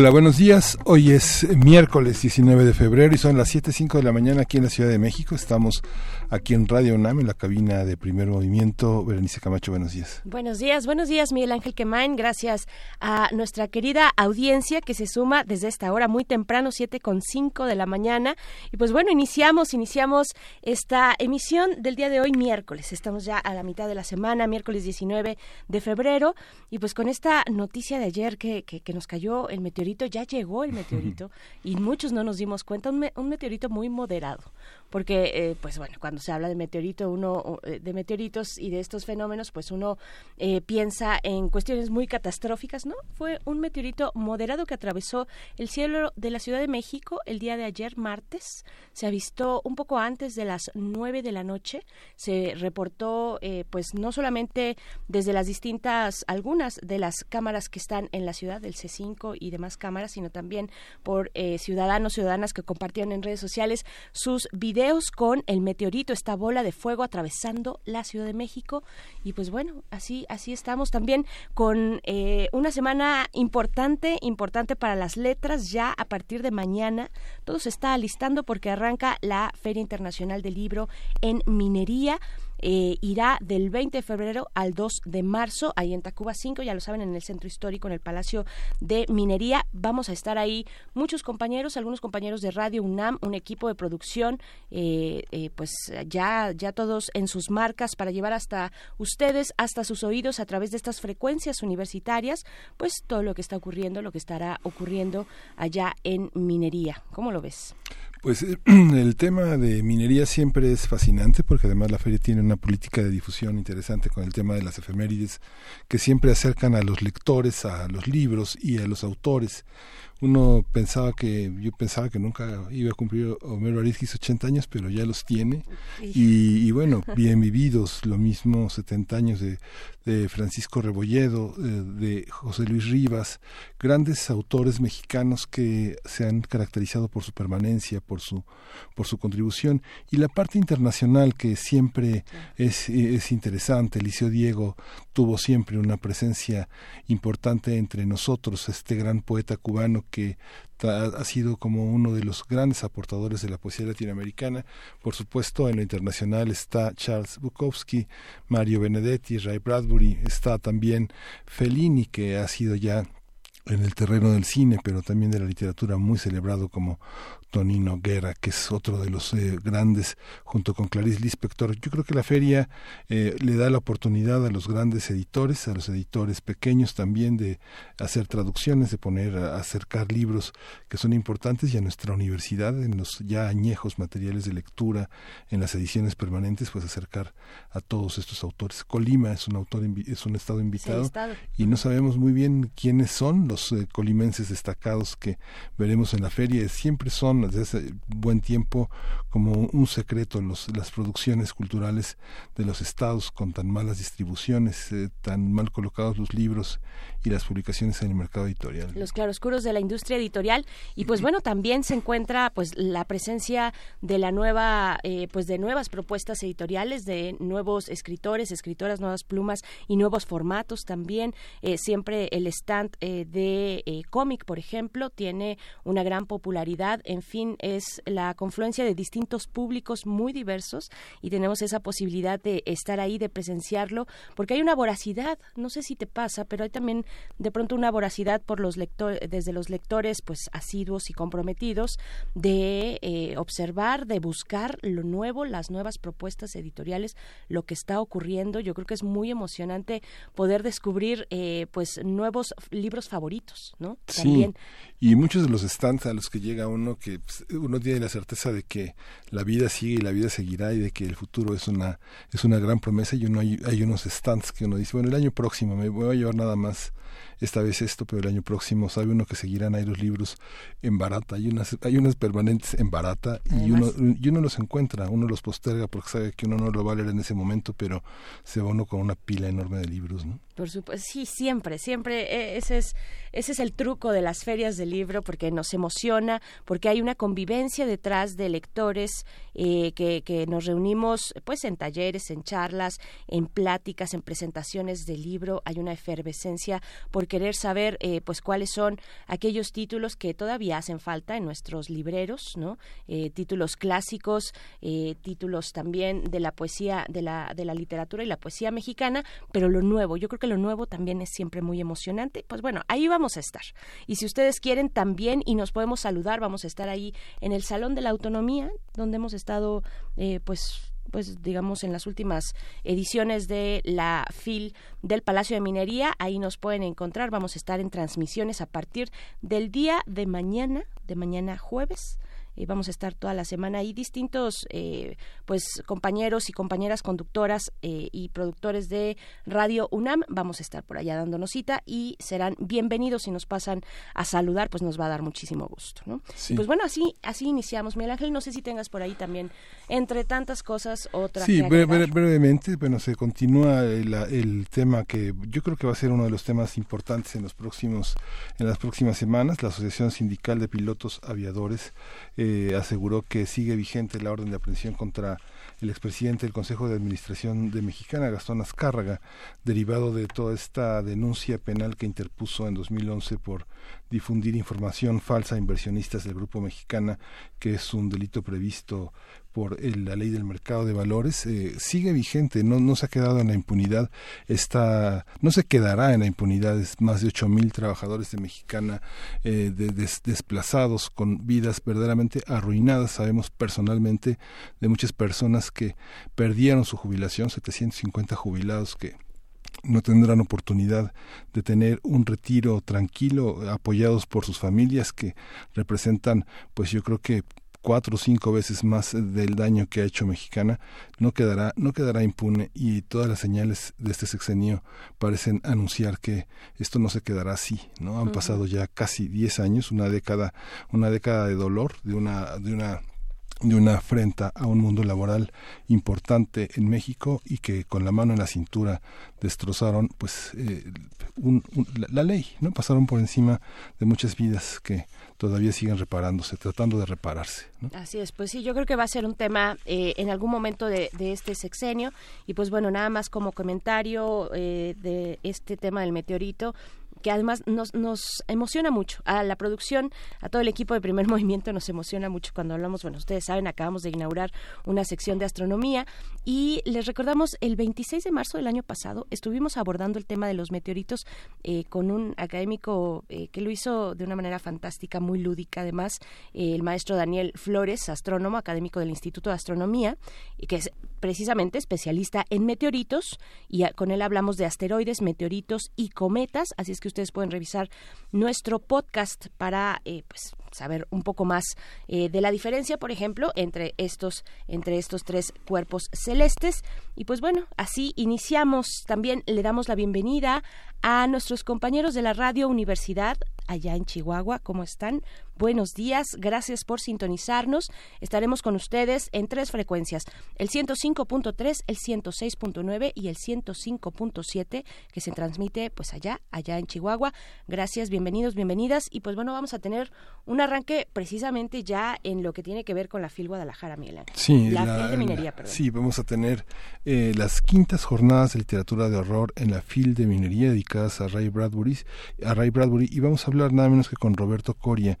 Hola, buenos días. Hoy es miércoles 19 de febrero y son las 7.05 de la mañana aquí en la Ciudad de México. Estamos aquí en Radio UNAM, en la cabina de Primer Movimiento. Berenice Camacho, buenos días. Buenos días, buenos días, Miguel Ángel Quemain. Gracias a nuestra querida audiencia que se suma desde esta hora muy temprano, 7.05 de la mañana. Y pues bueno, iniciamos, iniciamos esta emisión del día de hoy, miércoles. Estamos ya a la mitad de la semana, miércoles 19 de febrero. Y pues con esta noticia de ayer que, que, nos cayó el meteorito, ya llegó el meteorito y muchos no nos dimos cuenta, un, un meteorito muy moderado porque eh, pues bueno cuando se habla de meteorito uno eh, de meteoritos y de estos fenómenos pues uno eh, piensa en cuestiones muy catastróficas no fue un meteorito moderado que atravesó el cielo de la Ciudad de México el día de ayer martes. Se avistó un poco antes de las nueve de la noche. Se reportó pues no solamente desde las distintas algunas de las cámaras que están en la ciudad del C5 y demás cámaras sino también por ciudadanos ciudadanas que compartieron en redes sociales sus videos con el meteorito, esta bola de fuego atravesando la Ciudad de México. Y pues bueno, así, así estamos también con eh, una semana importante, importante para las letras. Ya a partir de mañana todo se está alistando porque arranca la Feria Internacional del Libro en Minería. Eh, irá del 20 de febrero al 2 de marzo, ahí en Tacuba 5, ya lo saben, en el centro histórico, en el Palacio de Minería. Vamos a estar ahí muchos compañeros, algunos compañeros de Radio UNAM, un equipo de producción, eh, eh, pues ya, ya todos en sus marcas para llevar hasta ustedes, hasta sus oídos a través de estas frecuencias universitarias, pues todo lo que está ocurriendo, lo que estará ocurriendo allá en Minería. ¿Cómo lo ves? Pues el tema de minería siempre es fascinante porque además la feria tiene una política de difusión interesante con el tema de las efemérides que siempre acercan a los lectores, a los libros y a los autores uno pensaba que yo pensaba que nunca iba a cumplir Homero Arizquis 80 años pero ya los tiene. Y, bueno bien vividos lo mismo 70 años de, de Francisco Rebolledo eh, de José Luis Rivas grandes autores mexicanos que se han caracterizado por su permanencia por su por su contribución. Y la parte internacional que siempre es, es interesante Eliseo Diego tuvo siempre una presencia importante entre nosotros este gran poeta cubano que ha sido como uno de los grandes aportadores de la poesía latinoamericana. Por supuesto, en lo internacional está Charles Bukowski, Mario Benedetti, Ray Bradbury, está también Fellini, que ha sido ya en el terreno del cine, pero también de la literatura muy celebrado como Tonino Guerra, que es otro de los eh, grandes, junto con Clarice Lispector. Yo creo que la feria eh, le da la oportunidad a los grandes editores, a los editores pequeños también, de hacer traducciones, de poner, a acercar libros que son importantes y a nuestra universidad, en los ya añejos materiales de lectura, en las ediciones permanentes, pues acercar a todos estos autores. Colima es un autor, es un estado invitado y no sabemos muy bien quiénes son los eh, colimenses destacados que veremos en la feria. Siempre son desde hace buen tiempo como un secreto los, las producciones culturales de los estados con tan malas distribuciones, eh, tan mal colocados los libros y las publicaciones en el mercado editorial. Los claroscuros de la industria editorial y pues bueno, también se encuentra pues la presencia de la nueva eh, pues de nuevas propuestas editoriales de nuevos escritores, escritoras, nuevas plumas y nuevos formatos también. Eh, siempre el stand de cómic, por ejemplo, tiene una gran popularidad en fin, es la confluencia de distintos públicos muy diversos y tenemos esa posibilidad de estar ahí, de presenciarlo, porque hay una voracidad, no sé si te pasa, pero hay también de pronto una voracidad por los lectores, desde los lectores, pues asiduos y comprometidos, de eh, observar, de buscar lo nuevo, las nuevas propuestas editoriales, lo que está ocurriendo. Yo creo que es muy emocionante poder descubrir, eh, pues, nuevos libros favoritos, ¿no? Sí. Y muchos de los stands a los que llega uno que pues, uno tiene la certeza de que la vida sigue y la vida seguirá y de que el futuro es una es una gran promesa y uno hay, hay unos stands que uno dice bueno el año próximo me voy a llevar nada más esta vez esto, pero el año próximo sabe uno que seguirán ahí los libros en barata, hay unas, hay unas permanentes en barata y uno, y uno los encuentra, uno los posterga porque sabe que uno no lo va a leer en ese momento, pero se va uno con una pila enorme de libros, ¿no? Por supuesto, sí, siempre, siempre. E, ese es, ese es el truco de las ferias del libro, porque nos emociona, porque hay una convivencia detrás de lectores eh, que, nos reunimos pues en talleres, en charlas, en pláticas, en presentaciones del libro. Hay una efervescencia por querer saber eh, pues cuáles son aquellos títulos que todavía hacen falta en nuestros libreros, ¿no? Eh, títulos clásicos, títulos también de la poesía, de la, de la literatura y la poesía mexicana, pero lo nuevo. Yo creo que lo nuevo también es siempre muy emocionante. Pues bueno, ahí vamos a estar. Y si ustedes quieren también y nos podemos saludar, vamos a estar ahí en el Salón de la Autonomía, donde hemos estado eh, pues pues digamos en las últimas ediciones de la FIL del Palacio de Minería, ahí nos pueden encontrar, vamos a estar en transmisiones a partir del día de mañana, de mañana jueves eh, vamos a estar toda la semana ahí. Distintos eh, pues compañeros y compañeras conductoras eh, y productores de Radio UNAM vamos a estar por allá dándonos cita y serán bienvenidos. Si nos pasan a saludar pues nos va a dar muchísimo gusto ¿no? pues bueno así así iniciamos Miguel Ángel. No sé si tengas por ahí también entre tantas cosas otra sí brevemente bueno se continúa el, el tema que yo creo que va a ser uno de los temas importantes en los próximos en las próximas semanas la asociación sindical de pilotos aviadores. Eh, aseguró que sigue vigente la orden de aprehensión contra el expresidente del Consejo de Administración de Mexicana, Gastón Azcárraga, derivado de toda esta denuncia penal que interpuso en 2011 por difundir información falsa a inversionistas del Grupo Mexicana, que es un delito previsto por la ley del mercado de valores eh, sigue vigente, no, se ha quedado en la impunidad, está, no se quedará en la impunidad, es más de ocho mil trabajadores de Mexicana eh, desplazados con vidas verdaderamente arruinadas, sabemos personalmente de muchas personas que perdieron su jubilación, 750 jubilados que no tendrán oportunidad de tener un retiro tranquilo apoyados por sus familias que representan pues yo creo que cuatro o cinco veces más del daño que ha hecho Mexicana, no quedará, no quedará impune y todas las señales de este sexenio parecen anunciar que esto no se quedará así, ¿no? Han pasado ya casi diez años, una década, una década de dolor, de una, de una de una afrenta a un mundo laboral importante en México y que con la mano en la cintura destrozaron pues eh, la, ley no pasaron por encima de muchas vidas que todavía siguen reparándose tratando de repararse así es pues sí yo creo que va a ser un tema eh, en algún momento de, este sexenio. Y pues bueno nada más como comentario eh, de este tema del meteorito que además nos, nos emociona mucho. A la producción, a todo el equipo de primer movimiento nos emociona mucho cuando hablamos, bueno, ustedes saben, acabamos de inaugurar una sección de astronomía y les recordamos, el 26 de marzo del año pasado estuvimos abordando el tema de los meteoritos eh, con un académico eh, que lo hizo de una manera fantástica, muy lúdica además, eh, el maestro Daniel Flores, astrónomo, académico del Instituto de Astronomía, y que es precisamente especialista en meteoritos y con él hablamos de asteroides, meteoritos y cometas, así es que ustedes pueden revisar nuestro podcast para eh, pues, saber un poco más eh, de la diferencia, por ejemplo, entre estos, entre estos tres cuerpos celestes. Y pues bueno, así iniciamos. También le damos la bienvenida a nuestros compañeros de la Radio Universidad allá en Chihuahua. ¿Cómo están? Buenos días, gracias por sintonizarnos. Estaremos con ustedes en tres frecuencias, el 105.3, el 106.9 y el 105.7 que se transmite pues allá, allá en Chihuahua. Gracias, bienvenidos, bienvenidas y pues bueno, vamos a tener un arranque precisamente ya en lo que tiene que ver con la FIL Guadalajara, Miguel Sí, la, FIL de Minería, perdón. Sí, vamos a tener eh, las quintas jornadas de literatura de horror en la FIL de Minería a Ray Bradbury, a Ray Bradbury y vamos a hablar nada menos que con Roberto Coria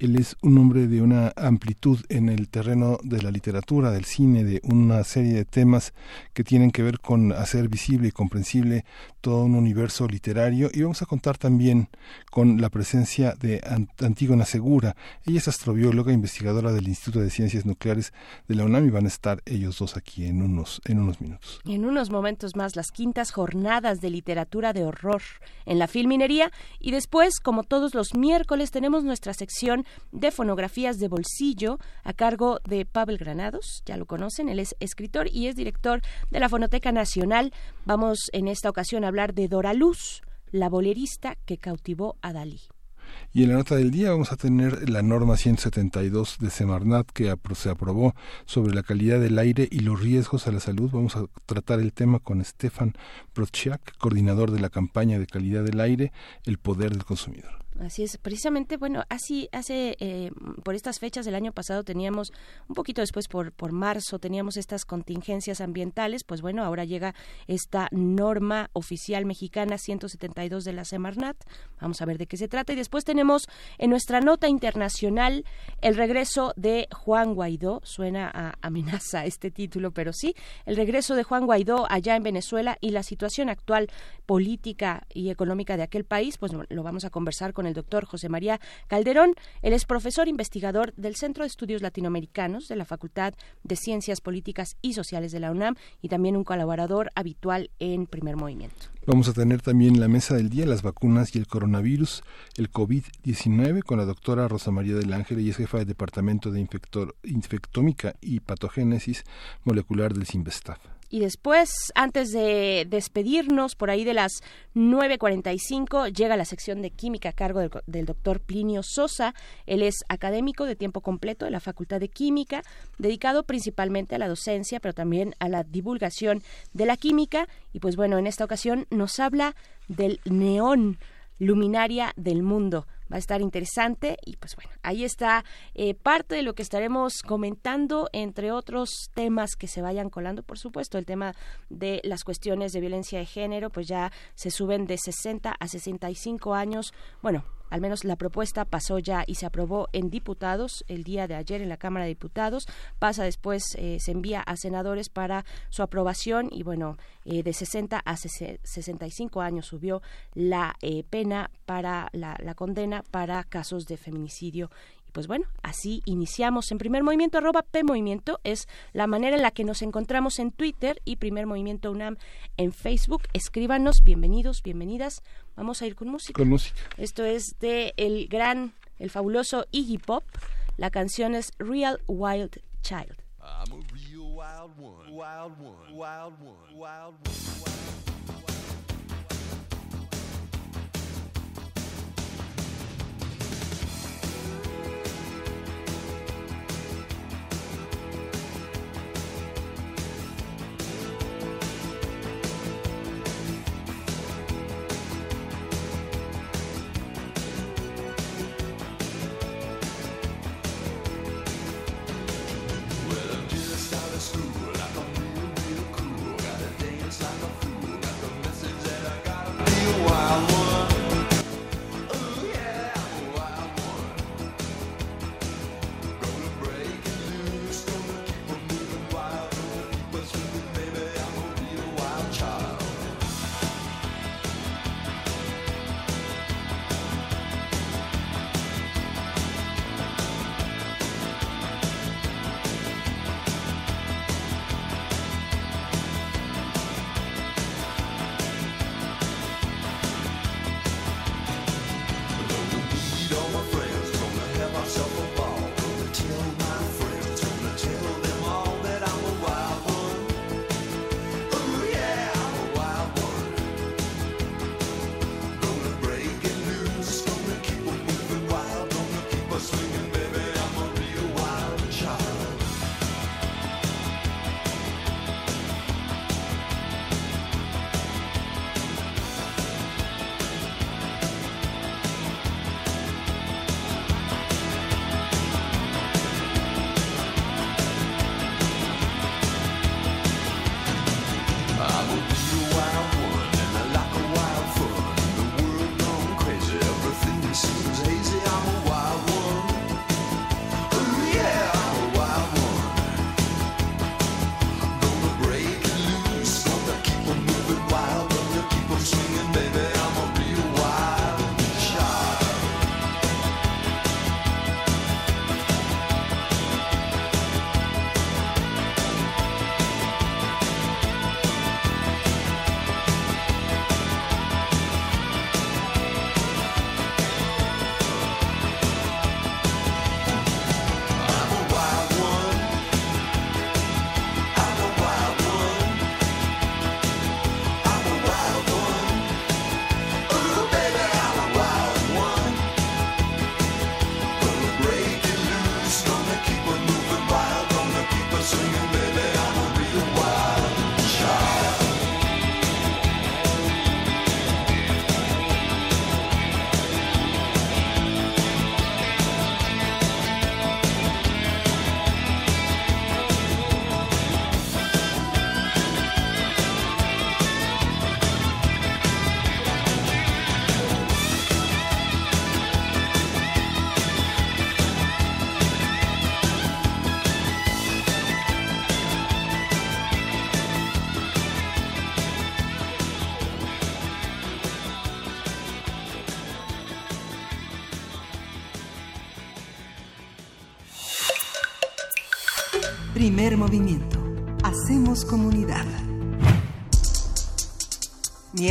él es un hombre de una amplitud en el terreno de la literatura, del cine, de una serie de temas que tienen que ver con hacer visible y comprensible todo un universo literario. Y vamos a contar también con la presencia de Antígona Segura. Ella es astrobióloga, investigadora del Instituto de Ciencias Nucleares de la UNAM y van a estar ellos dos aquí en unos, en unos minutos. En unos momentos más, las quintas jornadas de literatura de horror en la filminería y después, como todos los miércoles, tenemos nuestra sección de fonografías de bolsillo a cargo de Pavel Granados, ya lo conocen, él es escritor y es director de la Fonoteca Nacional. Vamos en esta ocasión a hablar de Dora Luz, la bolerista que cautivó a Dalí. Y en la nota del día vamos a tener la norma 172 de Semarnat que se aprobó sobre la calidad del aire y los riesgos a la salud. Vamos a tratar el tema con Stefan Prochak, coordinador de la campaña de calidad del aire, el poder del consumidor. Así es, precisamente, bueno, así hace eh, por estas fechas del año pasado teníamos un poquito después por por marzo teníamos estas contingencias ambientales, pues bueno, ahora llega esta norma oficial mexicana 172 de la Semarnat. Vamos a ver de qué se trata y después tenemos en nuestra nota internacional el regreso de Juan Guaidó, suena a amenaza este título, pero sí, el regreso de Juan Guaidó allá en Venezuela y la situación actual política y económica de aquel país, pues lo vamos a conversar con el doctor José María Calderón. Él es profesor investigador del Centro de Estudios Latinoamericanos de la Facultad de Ciencias Políticas y Sociales de la UNAM y también un colaborador habitual en Primer Movimiento. Vamos a tener también la mesa del día, las vacunas y el coronavirus, el COVID-19, con la doctora Rosa María del Ángel, y es jefa del Departamento de Infectómica y Patogénesis Molecular del CIMBESTAF. Y después, antes de despedirnos, por ahí de las 9.45, llega la sección de química a cargo del, doctor Plinio Sosa. Él es académico de tiempo completo de la Facultad de Química, dedicado principalmente a la docencia, pero también a la divulgación de la química. Y pues bueno, en esta ocasión nos habla del neón, luminaria del mundo va a estar interesante y pues bueno, ahí está eh, parte de lo que estaremos comentando, entre otros temas que se vayan colando, por supuesto, el tema de las cuestiones de violencia de género, pues ya se suben de 60 a 65 años, bueno, al menos la propuesta pasó ya y se aprobó en diputados el día de ayer en la Cámara de Diputados, pasa después, eh, se envía a senadores para su aprobación y bueno, eh, de 60 a 65 años subió la eh, pena para la, la condena para casos de feminicidio pues bueno, así iniciamos en primer movimiento, arroba P Movimiento, es la manera en la que nos encontramos en Twitter y primer movimiento UNAM en Facebook. Escríbanos, bienvenidos, bienvenidas. Vamos a ir con música. Con música. Esto es de el gran, el fabuloso Iggy Pop. La canción es Real Wild Child. like a fool. calor.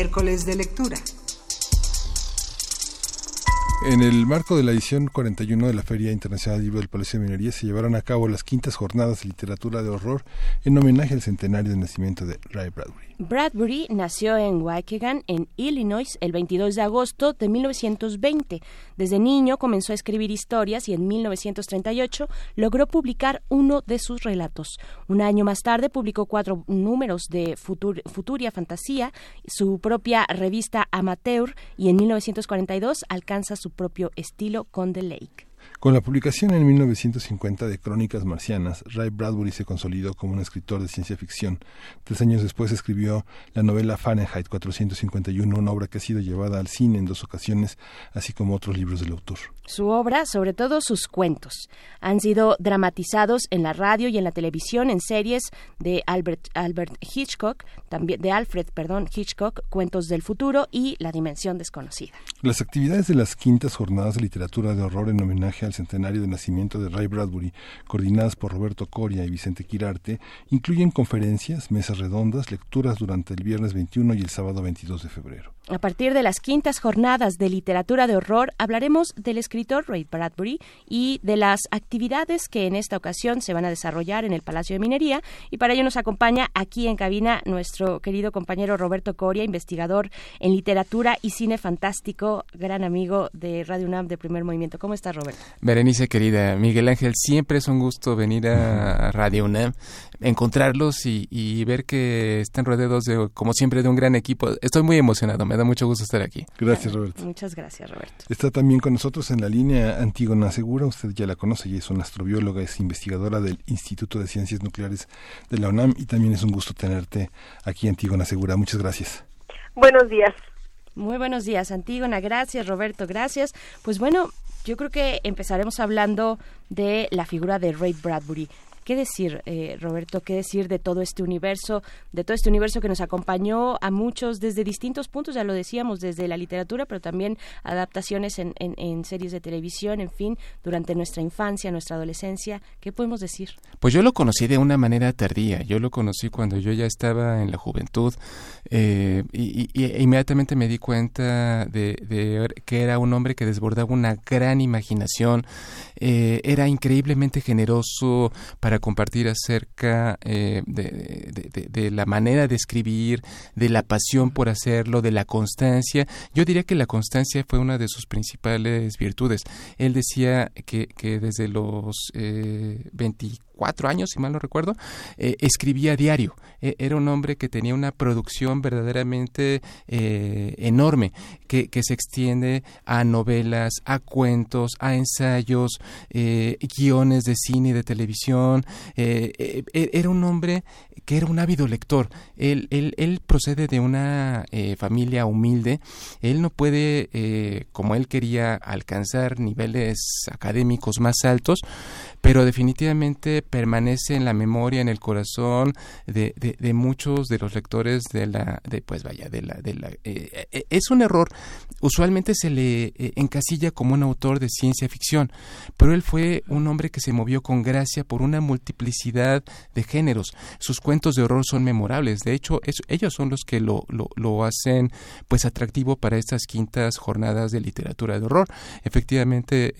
De lectura. En el marco de la edición 41 de la Feria Internacional del Libro del Palacio de Minería se llevarán a cabo las quintas jornadas de literatura de horror en homenaje al centenario de nacimiento de Ray Bradbury. Bradbury nació en Waukegan, en Illinois, el 22 de agosto de 1920. Desde niño comenzó a escribir historias y en 1938 logró publicar uno de sus relatos. Un año más tarde publicó cuatro números de Futuria Fantasía, su propia revista amateur, y en 1942 alcanza su propio estilo con The Lake. Con la publicación en 1950 de Crónicas Marcianas, Ray Bradbury se consolidó como un escritor de ciencia ficción. Tres años después escribió la novela Fahrenheit 451, una obra que ha sido llevada al cine en dos ocasiones, así como otros libros del autor. Su obra, sobre todo sus cuentos, han sido dramatizados en la radio y en la televisión en series de Albert, Albert Hitchcock, también de Alfred, perdón, Hitchcock, Cuentos del futuro y La dimensión desconocida. Las actividades de las quintas jornadas de literatura de horror en homenaje al centenario de nacimiento de Ray Bradbury, coordinadas por Roberto Coria y Vicente Quirarte, incluyen conferencias, mesas redondas, lecturas durante el viernes 21 y el sábado 22 de febrero. A partir de las quintas jornadas de literatura de horror hablaremos del escritor Ray Bradbury y de las actividades que en esta ocasión se van a desarrollar en el Palacio de Minería y para ello nos acompaña aquí en cabina nuestro querido compañero Roberto Coria, investigador en literatura y cine fantástico, gran amigo de Radio UNAM de Primer Movimiento. ¿Cómo estás, Roberto? Berenice, querida, Miguel Ángel, siempre es un gusto venir a Radio UNAM, encontrarlos y, ver que están rodeados de, como siempre, de un gran equipo. Estoy muy emocionado, me da mucho gusto estar aquí. Gracias, Roberto. Muchas gracias, Roberto. Está también con nosotros en la línea Antígona Segura, usted ya la conoce, y es una astrobióloga, es investigadora del Instituto de Ciencias Nucleares de la UNAM y también es un gusto tenerte aquí, Antígona Segura. Muchas gracias. Buenos días. Muy buenos días, Antígona. Gracias, Roberto. Gracias. Pues bueno, yo creo que empezaremos hablando de la figura de Ray Bradbury. ¿Qué decir, eh, Roberto? ¿Qué decir de todo este universo, de todo este universo que nos acompañó a muchos desde distintos puntos, ya lo decíamos, desde la literatura, pero también adaptaciones en, en, series de televisión, en fin, durante nuestra infancia, nuestra adolescencia? ¿Qué podemos decir? Pues yo lo conocí de una manera tardía. Yo lo conocí cuando yo ya estaba en la juventud eh, y, inmediatamente me di cuenta de, que era un hombre que desbordaba una gran imaginación, eh, era increíblemente generoso para compartir acerca eh, de, la manera de escribir, de la pasión por hacerlo, de la constancia. Yo diría que la constancia fue una de sus principales virtudes. Él decía que, que desde los eh, 24 cuatro años, si mal no recuerdo, eh, escribía diario. E, era un hombre que tenía una producción verdaderamente eh, enorme, que, que, se extiende a novelas, a cuentos, a ensayos, eh, guiones de cine y de televisión. E, era un hombre que era un ávido lector. Él, él, él procede de una familia humilde. Él no puede, como él quería, alcanzar niveles académicos más altos, pero definitivamente permanece en la memoria, en el corazón de, de, muchos de los lectores de la, de, pues vaya, de la, de la, eh, eh, es un error. Usualmente se le eh, encasilla como un autor de ciencia ficción, pero él fue un hombre que se movió con gracia por una multiplicidad de géneros. Sus cuentos de horror son memorables. De hecho, ellos son los que lo, lo, hacen, pues, atractivo para estas quintas jornadas de literatura de horror. Efectivamente,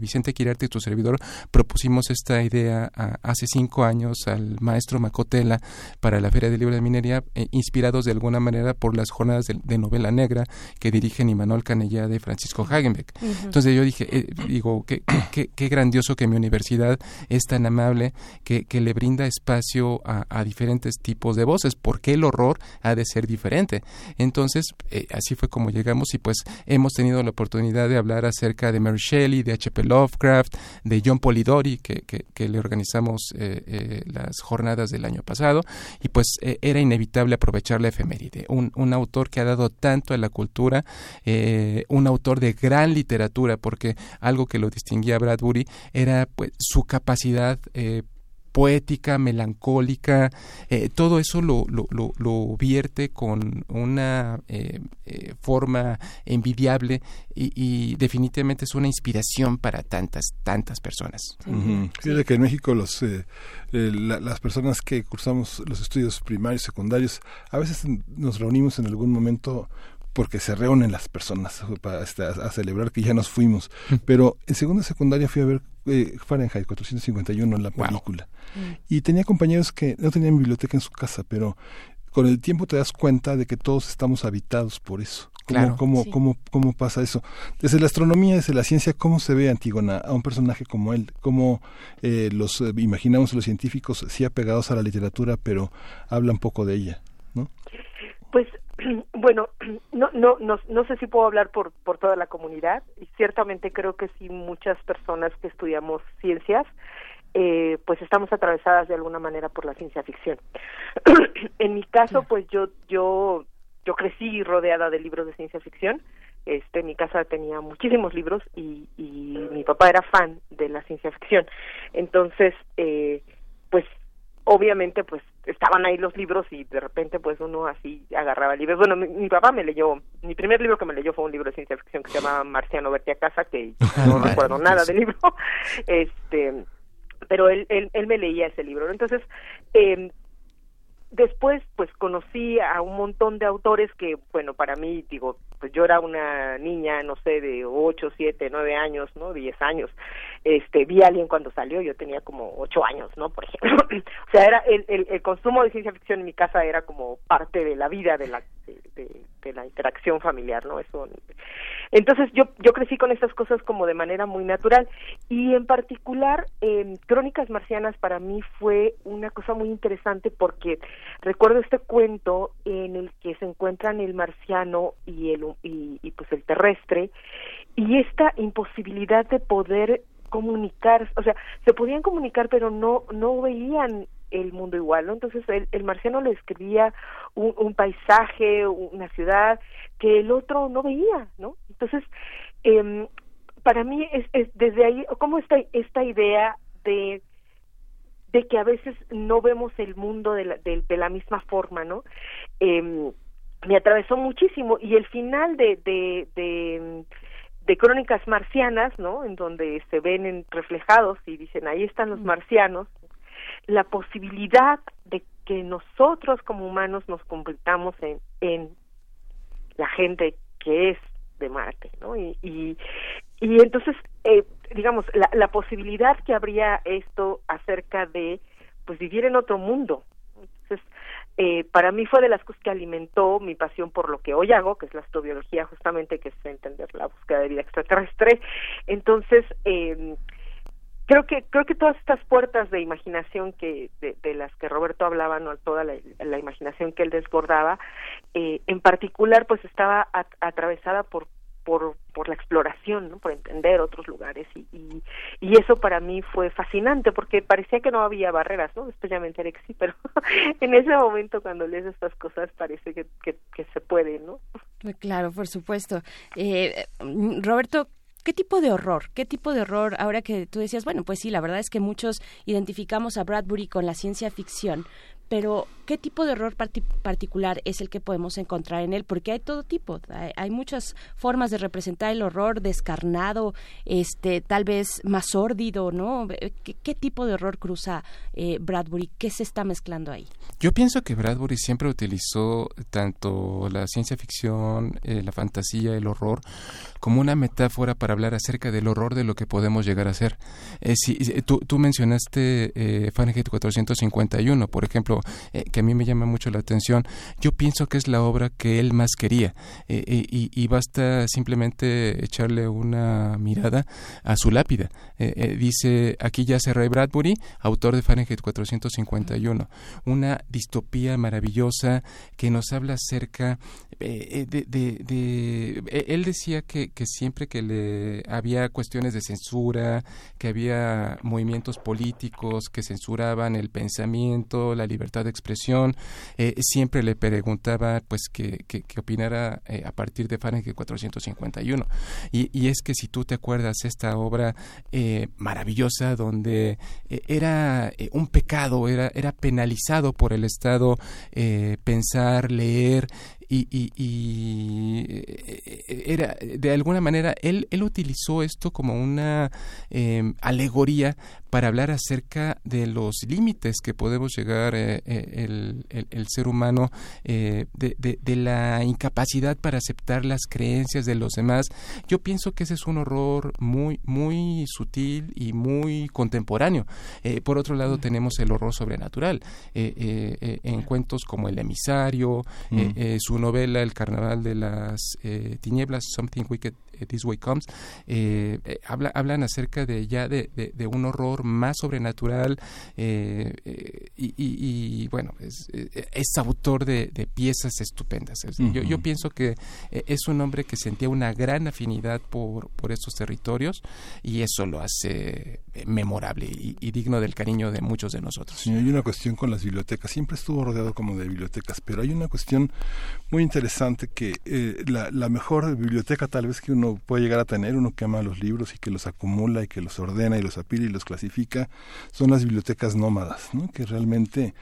Vicente Quirarte y tu servidor propusimos esta idea hace cinco años al maestro Macotela para la Feria del Libro de Minería, eh, inspirados de alguna manera por las jornadas de, novela negra que dirigen Imanol Canellada de Francisco Hagenbeck. Entonces yo dije, eh, digo, qué, qué, grandioso que mi universidad es tan amable que, que le brinda espacio a, diferentes tipos de voces, porque el horror ha de ser diferente. Entonces, eh, así fue como llegamos y pues hemos tenido la oportunidad de hablar acerca de Mary Shelley, de H.P. Lovecraft, de John Polidori, que, que, le organizamos eh, eh, las jornadas del año pasado, y pues eh, era inevitable aprovechar la efeméride. Un, un, autor que ha dado tanto a la cultura, un autor de gran literatura, porque algo que lo distinguía a Bradbury era pues su capacidad poética, melancólica, eh, todo eso lo, lo, lo, vierte con una eh, eh, forma envidiable y, definitivamente es una inspiración para tantas, tantas personas. Fíjate que en México los, las personas que cursamos los estudios primarios, secundarios, a veces nos reunimos en algún momento porque se reúnen las personas para, este, a, celebrar que ya nos fuimos. Pero en segunda secundaria fui a ver eh, Fahrenheit 451 en la película. Mm. Y tenía compañeros que no tenían biblioteca en su casa, pero con el tiempo te das cuenta de que todos estamos habitados por eso. ¿Cómo, cómo, cómo, cómo, pasa eso? Desde la astronomía, desde la ciencia, ¿cómo se ve Antígona a un personaje como él? ¿Cómo eh, los eh, imaginamos los científicos, sí apegados a la literatura, pero hablan poco de ella? ¿no? Pues bueno, no, no, no, no sé si puedo hablar por, por toda la comunidad y ciertamente creo que sí muchas personas que estudiamos ciencias eh, pues estamos atravesadas de alguna manera por la ciencia ficción. en mi caso, pues yo yo yo crecí rodeada de libros de ciencia ficción. Este, mi casa tenía muchísimos libros y, y mi papá era fan de la ciencia ficción. Entonces, eh, pues obviamente pues estaban ahí los libros y de repente pues uno así agarraba libros. Bueno, mi, papá me leyó, mi primer libro que me leyó fue un libro de ciencia ficción que se llama Marciano verte a casa, que no recuerdo nada del libro. Este, pero él, él, él me leía ese libro. Entonces, eh, después pues conocí a un montón de autores que bueno para mí digo pues yo era una niña no sé de ocho siete nueve años no diez años este vi a alguien cuando salió yo tenía como ocho años no por ejemplo. O sea era el, el, el, consumo de ciencia ficción en mi casa era como parte de la vida de la de, de la interacción familiar no eso entonces yo, yo crecí con estas cosas como de manera muy natural. Y en particular eh, Crónicas Marcianas para mí fue una cosa muy interesante porque recuerdo este cuento en el que se encuentran el marciano y el y, y pues el terrestre y esta imposibilidad de poder comunicar, o sea, se podían comunicar pero no no veían el mundo igual, ¿no? Entonces el, el marciano le escribía un, un, paisaje, una ciudad que el otro no veía, ¿no? Entonces, eh, para mí es, es, desde ahí, como esta, esta idea de de que a veces no vemos el mundo de la, de, de la misma forma, ¿no? Eh, me atravesó muchísimo y el final de, de de crónicas marcianas, ¿no? En donde se ven reflejados y dicen ahí están los marcianos, la posibilidad de que nosotros como humanos nos convirtamos en, en la gente que es de Marte, ¿no? Y, y, y entonces, eh, digamos, la, la posibilidad que habría esto acerca de, pues, vivir en otro mundo. Eh, para mí fue de las cosas que alimentó mi pasión por lo que hoy hago, que es la astrobiología, justamente, que es entender la búsqueda de vida extraterrestre. Entonces, eh, creo que creo que todas estas puertas de imaginación que de, de las que Roberto hablaba no toda la, imaginación que él desbordaba eh, en particular pues estaba at, atravesada por por por la exploración ¿no? por entender otros lugares y, y, eso para mí fue fascinante porque parecía que no había barreras no después ya me enteré que sí pero en ese momento cuando lees estas cosas parece que, que, se puede no claro por supuesto eh, Roberto ¿Qué tipo de horror? ¿Qué tipo de horror? Ahora que tú decías, bueno, pues sí, la verdad es que muchos identificamos a Bradbury con la ciencia ficción, pero ¿qué tipo de horror particular es el que podemos encontrar en él? Porque hay todo tipo, hay, muchas formas de representar el horror descarnado, este, tal vez más sórdido, ¿no? ¿Qué, tipo de horror cruza eh, Bradbury? ¿Qué se está mezclando ahí? Yo pienso que Bradbury siempre utilizó tanto la ciencia ficción, eh, la fantasía, el horror, como una metáfora para hablar acerca del horror de lo que podemos llegar a ser. Eh, si, tú, tú, mencionaste eh, Fahrenheit 451, por ejemplo, eh, que a mí me llama mucho la atención. Yo pienso que es la obra que él más quería eh, y, y, basta simplemente echarle una mirada a su lápida. Eh, dice, aquí ya se Ray Bradbury, autor de Fahrenheit 451, una distopía maravillosa que nos habla acerca de, de, de, de él decía que que siempre que le había cuestiones de censura, que había movimientos políticos que censuraban el pensamiento, la libertad de expresión, eh, siempre le preguntaba pues que, que, opinara eh, a partir de Fahrenheit 451. Y, y, es que si tú te acuerdas esta obra eh, maravillosa donde era un pecado, era, era penalizado por el Estado pensar, leer y, y, eh, era de alguna manera él, él utilizó esto como una em, alegoría para hablar acerca de los límites que podemos llegar eh, eh, el, el, ser humano de, de, la incapacidad para aceptar las creencias de los demás. Yo pienso que ese es un horror muy muy sutil y muy contemporáneo. Por otro lado tenemos el horror sobrenatural. En cuentos como el emisario su novela El Carnaval de las eh, Tinieblas, Something Wicked eh, This Way Comes, eh, habla, hablan acerca de ya de, de, un horror más sobrenatural y, bueno, es, es autor de, piezas estupendas. yo, yo, pienso que es un hombre que sentía una gran afinidad por, por estos territorios y eso lo hace memorable y, digno del cariño de muchos de nosotros. Sí, hay una cuestión con las bibliotecas, siempre estuvo rodeado como de bibliotecas, pero hay una cuestión muy interesante que eh, la, la, mejor biblioteca tal vez que uno puede llegar a tener, uno que ama los libros y que los acumula y que los ordena y los apila y los clasifica, son las bibliotecas nómadas, ¿no? que realmente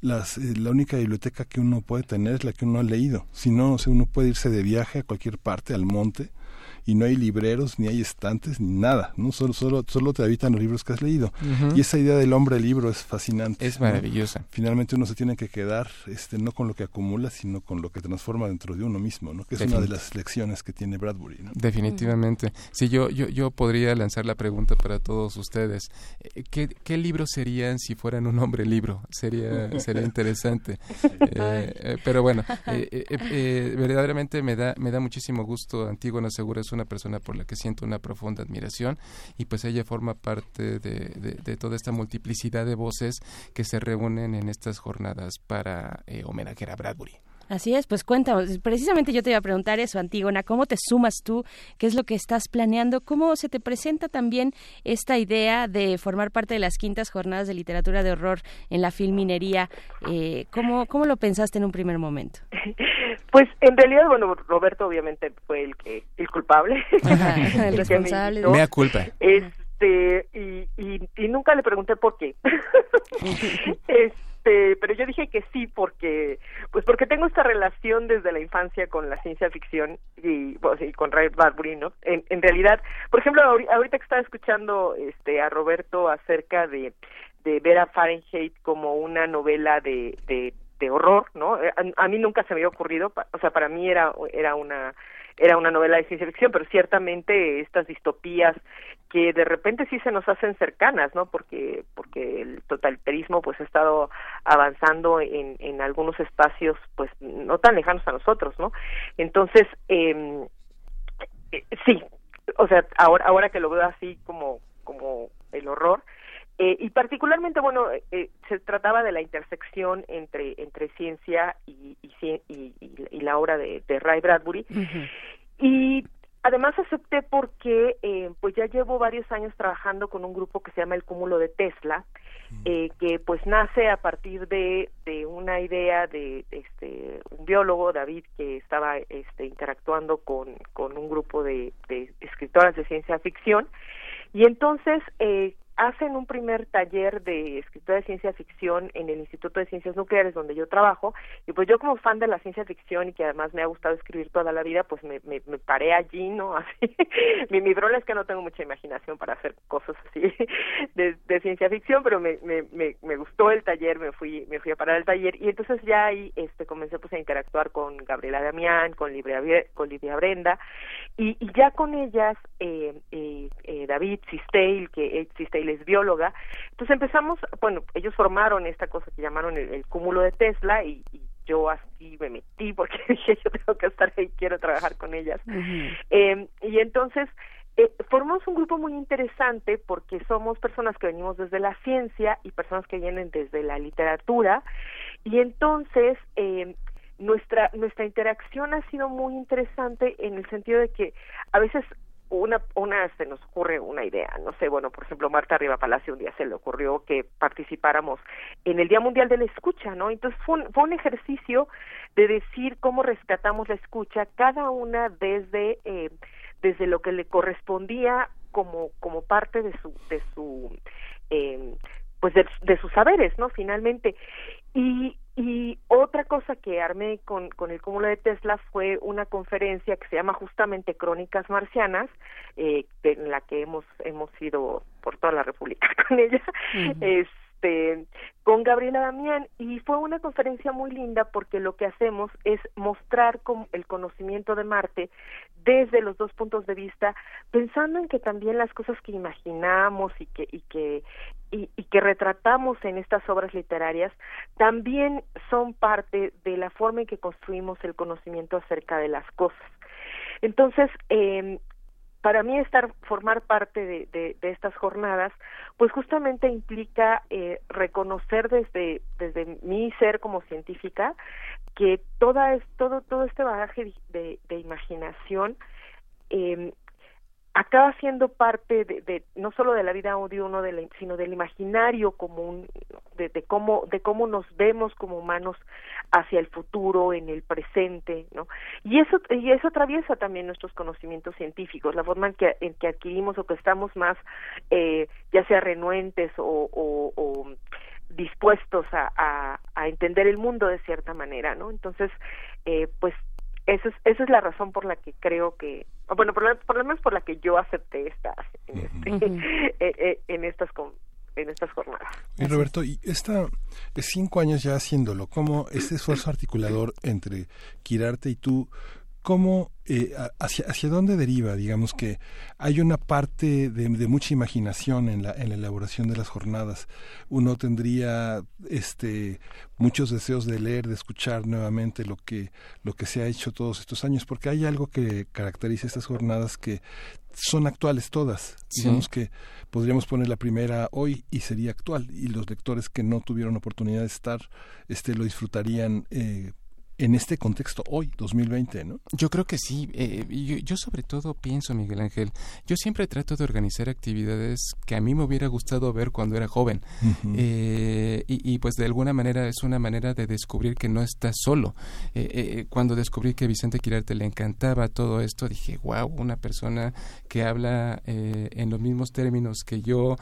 las, eh, la única biblioteca que uno puede tener es la que uno ha leído, si no, o uno puede irse de viaje a cualquier parte, al monte, y no hay libreros, ni hay estantes, ni nada, ¿no? Solo, solo, solo te habitan los libros que has leído. Y esa idea del hombre libro es fascinante. Es maravillosa. Finalmente uno se tiene que quedar este, no con lo que acumula, sino con lo que transforma dentro de uno mismo, ¿no? Que es una de las lecciones que tiene Bradbury, ¿no? Definitivamente. Sí, yo, yo, yo podría lanzar la pregunta para todos ustedes. Eh, ¿Qué, qué libros serían si fueran un hombre libro? Sería, sería interesante. Eh, eh, pero bueno, verdaderamente me da, me da muchísimo gusto. Antígona Segura es una persona por la que siento una profunda admiración y pues ella forma parte de, toda esta multiplicidad de voces que se reúnen en estas jornadas para eh, homenajear a Bradbury. Así es, pues cuéntanos, precisamente yo te iba a preguntar eso, Antígona, ¿cómo te sumas tú? ¿Qué es lo que estás planeando? ¿Cómo se te presenta también esta idea de formar parte de las quintas jornadas de literatura de horror en la filminería? Eh, ¿cómo, ¿Cómo lo pensaste en un primer momento? Pues en realidad, bueno, Roberto obviamente fue el que el culpable, el, responsable. Me, da culpa. Este y, y, y nunca le pregunté por qué. este, pero yo dije que sí porque pues porque tengo esta relación desde la infancia con la ciencia ficción y, pues, con Ray Bradbury, ¿no? En, realidad, por ejemplo, ahorita que estaba escuchando este a Roberto acerca de de ver a Fahrenheit como una novela de, de horror, ¿no? Eh, a, mí nunca se me había ocurrido, o sea, para mí era era una era una novela de ciencia ficción, pero ciertamente estas distopías que de repente sí se nos hacen cercanas, ¿no? Porque porque el totalitarismo pues ha estado avanzando en en algunos espacios pues no tan lejanos a nosotros, ¿no? Entonces eh, sí, o sea, ahora ahora que lo veo así como como el horror, eh, y particularmente, bueno, eh, se trataba de la intersección entre, entre ciencia y, y, y, la obra de, de Ray Bradbury. Y además acepté porque eh, pues ya llevo varios años trabajando con un grupo que se llama el Cúmulo de Tesla, eh, que pues nace a partir de, de una idea de este un biólogo David que estaba este interactuando con, con un grupo de, de escritoras de ciencia ficción. Y entonces eh, hacen un primer taller de escritura de ciencia ficción en el Instituto de Ciencias Nucleares donde yo trabajo y pues yo como fan de la ciencia ficción y que además me ha gustado escribir toda la vida pues me, me, paré allí no así mi, mi problema es que no tengo mucha imaginación para hacer cosas así de, ciencia ficción pero me, me, me, me gustó el taller me fui me fui a parar al taller y entonces ya ahí este comencé pues a interactuar con Gabriela Damián con Livia con Livia Brenda y, ya con ellas eh, eh, eh David Sistale que eh, Sistale es bióloga. Entonces empezamos, bueno, ellos formaron esta cosa que llamaron el, cúmulo de Tesla y, yo así me metí porque dije yo tengo que estar ahí, quiero trabajar con ellas. eh, y entonces eh, formamos un grupo muy interesante porque somos personas que venimos desde la ciencia y personas que vienen desde la literatura y entonces eh, nuestra nuestra interacción ha sido muy interesante en el sentido de que a veces una, una se nos ocurre una idea, no sé, bueno, por ejemplo, Marta Arriba Palacio un día se le ocurrió que participáramos en el Día Mundial de la Escucha, ¿no? Entonces fue un, fue un ejercicio de decir cómo rescatamos la escucha, cada una desde, eh, desde lo que le correspondía como, como parte de su, de su, eh, pues de, de sus saberes, ¿no? Finalmente. Y, y otra cosa que armé con, con el cúmulo de Tesla fue una conferencia que se llama justamente Crónicas Marcianas, eh, en la que hemos, hemos ido por toda la República con ella. Este con Gabriela Damián y fue una conferencia muy linda porque lo que hacemos es mostrar el conocimiento de Marte desde los dos puntos de vista, pensando en que también las cosas que imaginamos y que y que y, y que retratamos en estas obras literarias también son parte de la forma en que construimos el conocimiento acerca de las cosas. Entonces, eh, para mí estar formar parte de, estas jornadas pues justamente implica eh, reconocer desde desde mi ser como científica que toda es, todo todo este bagaje de, de imaginación eh, acaba siendo parte de, no solo de la vida uno de la, sino del imaginario común de, de, cómo de cómo nos vemos como humanos hacia el futuro en el presente no y eso y eso atraviesa también nuestros conocimientos científicos la forma en que en que adquirimos o que estamos más eh, ya sea renuentes o, o, dispuestos a, a, a entender el mundo de cierta manera no entonces eh, pues esa es, esa es la razón por la que creo que bueno por, la, por lo menos por la que yo acepté esta en, este, uh -huh. en estas en estas jornadas. Y Roberto, y esta cinco años ya haciéndolo, ¿cómo este esfuerzo articulador entre Quirarte y tú, cómo eh, hacia, hacia dónde deriva, digamos que hay una parte de, de, mucha imaginación en la, en la elaboración de las jornadas. Uno tendría este muchos deseos de leer, de escuchar nuevamente lo que, lo que se ha hecho todos estos años, porque hay algo que caracteriza estas jornadas que son actuales todas. Sí. Digamos que podríamos poner la primera hoy y sería actual, y los lectores que no tuvieron oportunidad de estar, este lo disfrutarían eh, en este contexto hoy, 2020, ¿no? Yo creo que sí. Eh, yo, yo, sobre todo pienso, Miguel Ángel, yo siempre trato de organizar actividades que a mí me hubiera gustado ver cuando era joven. Uh -huh. eh, y, y, pues de alguna manera es una manera de descubrir que no estás solo. Eh, eh cuando descubrí que Vicente Quirarte le encantaba todo esto, dije, wow, una persona que habla eh, en los mismos términos que yo,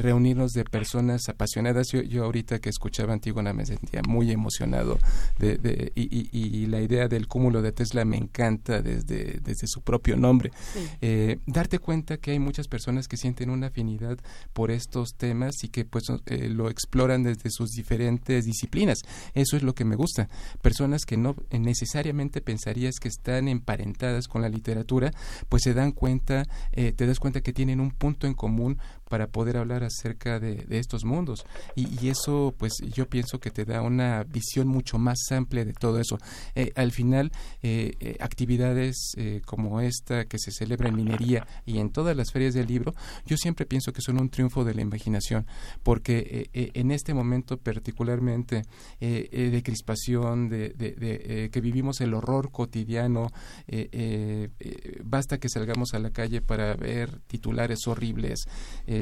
reunirnos de personas apasionadas. Yo, yo ahorita que escuchaba Antígona me sentía muy emocionado de, de y, y, y, la idea del cúmulo de Tesla me encanta desde, desde su propio nombre. Sí. Eh, darte cuenta que hay muchas personas que sienten una afinidad por estos temas y que pues eh, lo exploran desde sus diferentes disciplinas. Eso es lo que me gusta. Personas que no necesariamente pensarías que están emparentadas con la literatura, pues se dan cuenta, eh, te das cuenta que tienen un punto en común para poder hablar acerca de, estos mundos. Y, y, eso, pues yo pienso que te da una visión mucho más amplia de todo eso. Eh, al final, eh, eh, actividades como esta que se celebra en minería y en todas las ferias del libro, yo siempre pienso que son un triunfo de la imaginación, porque en este momento particularmente de crispación, de, de, de que vivimos el horror cotidiano, basta que salgamos a la calle para ver titulares horribles. Eh,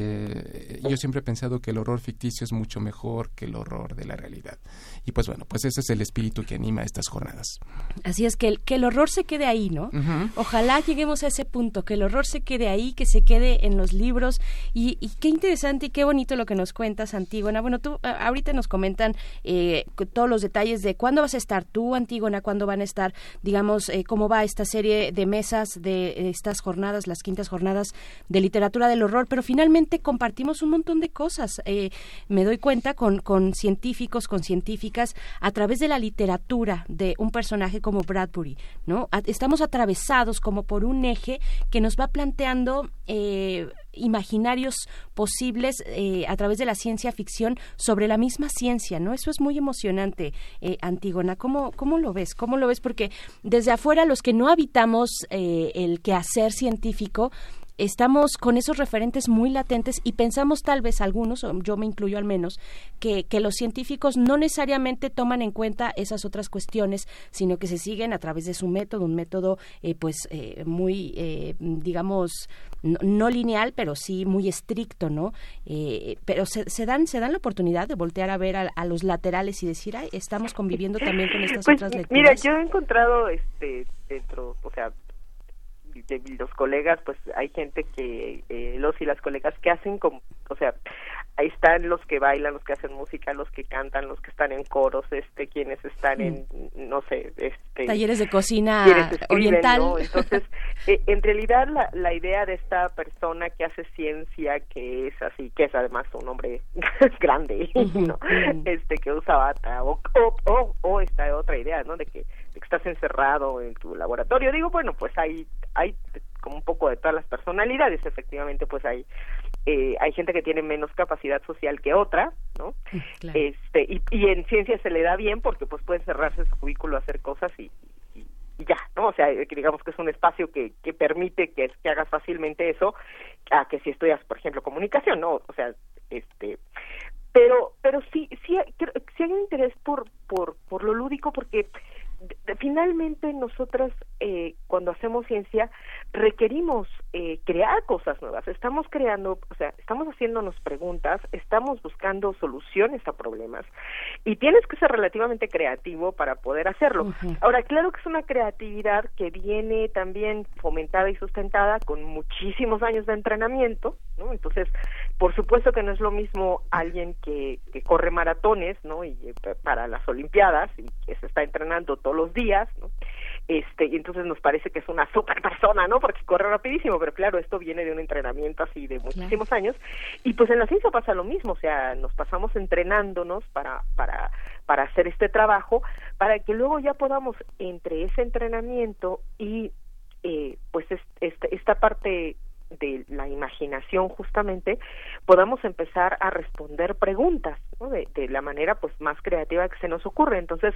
yo siempre he pensado que el horror ficticio es mucho mejor que el horror de la realidad. Y pues bueno, pues ese es el espíritu que anima estas jornadas. Así es, que el, que el horror se quede ahí, ¿no? Uh -huh. Ojalá lleguemos a ese punto, que el horror se quede ahí, que se quede en los libros. Y, y qué interesante y qué bonito lo que nos cuentas, Antígona. Bueno, tú ahorita nos comentan eh, todos los detalles de cuándo vas a estar tú, Antígona, cuándo van a estar, digamos, eh, cómo va esta serie de mesas de estas jornadas, las quintas jornadas de literatura del horror, pero finalmente compartimos un montón de cosas. Eh, me doy cuenta con, con científicos, con científicas, a través de la literatura de un personaje como Bradbury, ¿no? Estamos atravesados como por un eje que nos va planteando eh, imaginarios posibles eh, a través de la ciencia ficción sobre la misma ciencia, ¿no? Eso es muy emocionante, Antígona. ¿Cómo, ¿Cómo lo ves? ¿Cómo lo ves? Porque desde afuera los que no habitamos eh, el quehacer científico estamos con esos referentes muy latentes y pensamos tal vez algunos, yo me incluyo al menos, que, que los científicos no necesariamente toman en cuenta esas otras cuestiones, sino que se siguen a través de su método, un método eh, pues eh, muy, eh, digamos, no, lineal, pero sí muy estricto, ¿no? pero se, se, dan se dan la oportunidad de voltear a ver a, los laterales y decir, ay, estamos conviviendo también con estas pues, otras lecturas. Mira, yo he encontrado este dentro, o sea, de los colegas, pues hay gente que, eh, los y las colegas que hacen como, o sea, ahí están los que bailan, los que hacen música, los que cantan, los que están en coros, este, quienes están en, mm. no sé, este... Talleres de cocina oriental. Entonces, eh, en realidad la, la idea de esta persona que hace ciencia, que es así, que es además un hombre grande, ¿no? Este, que usa bata, o, o, o, o esta otra idea, ¿no? De que que estás encerrado en tu laboratorio. Digo, bueno, pues hay, hay como un poco de todas las personalidades, efectivamente, pues hay eh, hay gente que tiene menos capacidad social que otra, ¿no? Este y, y en ciencia se le da bien porque pues puede cerrarse su cubículo a hacer cosas y, y, ya, ¿no? O sea, digamos que es un espacio que, que permite que, que hagas fácilmente eso a que si estudias, por ejemplo, comunicación, ¿no? O sea, este pero pero sí sí, sí hay un interés por por por lo lúdico porque finalmente nosotras eh, cuando hacemos ciencia requerimos eh, crear cosas nuevas. Estamos creando o sea estamos haciéndonos preguntas estamos buscando soluciones a problemas y tienes que ser relativamente creativo para poder hacerlo. Ahora claro que es una creatividad que viene también fomentada y sustentada con muchísimos años de entrenamiento no entonces por supuesto que no es lo mismo alguien que, que corre maratones no y eh, para las olimpiadas y que se está entrenando todo los días, ¿no? Este, y entonces nos parece que es una super persona, ¿no? Porque corre rapidísimo, pero claro, esto viene de un entrenamiento así de muchísimos años. Y pues en la ciencia pasa lo mismo, o sea, nos pasamos entrenándonos para, para, para hacer este trabajo, para que luego ya podamos, entre ese entrenamiento y eh, pues este, esta parte de la imaginación justamente podamos empezar a responder preguntas ¿no? de, de, la manera pues más creativa que se nos ocurre entonces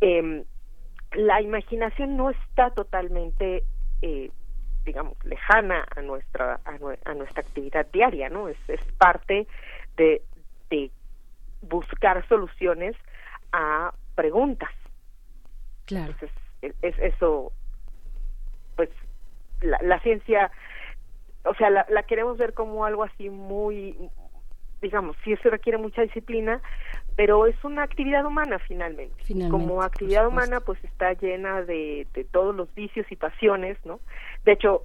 eh, la imaginación no está totalmente eh, digamos lejana a nuestra a, nuestra actividad diaria no es, es parte de, de buscar soluciones a preguntas. Claro. Es, eso pues la, la ciencia o sea la, la queremos ver como algo así muy digamos sí eso requiere mucha disciplina pero es una actividad humana finalmente. Como actividad humana pues está llena de, de, todos los vicios y pasiones, ¿no? De hecho,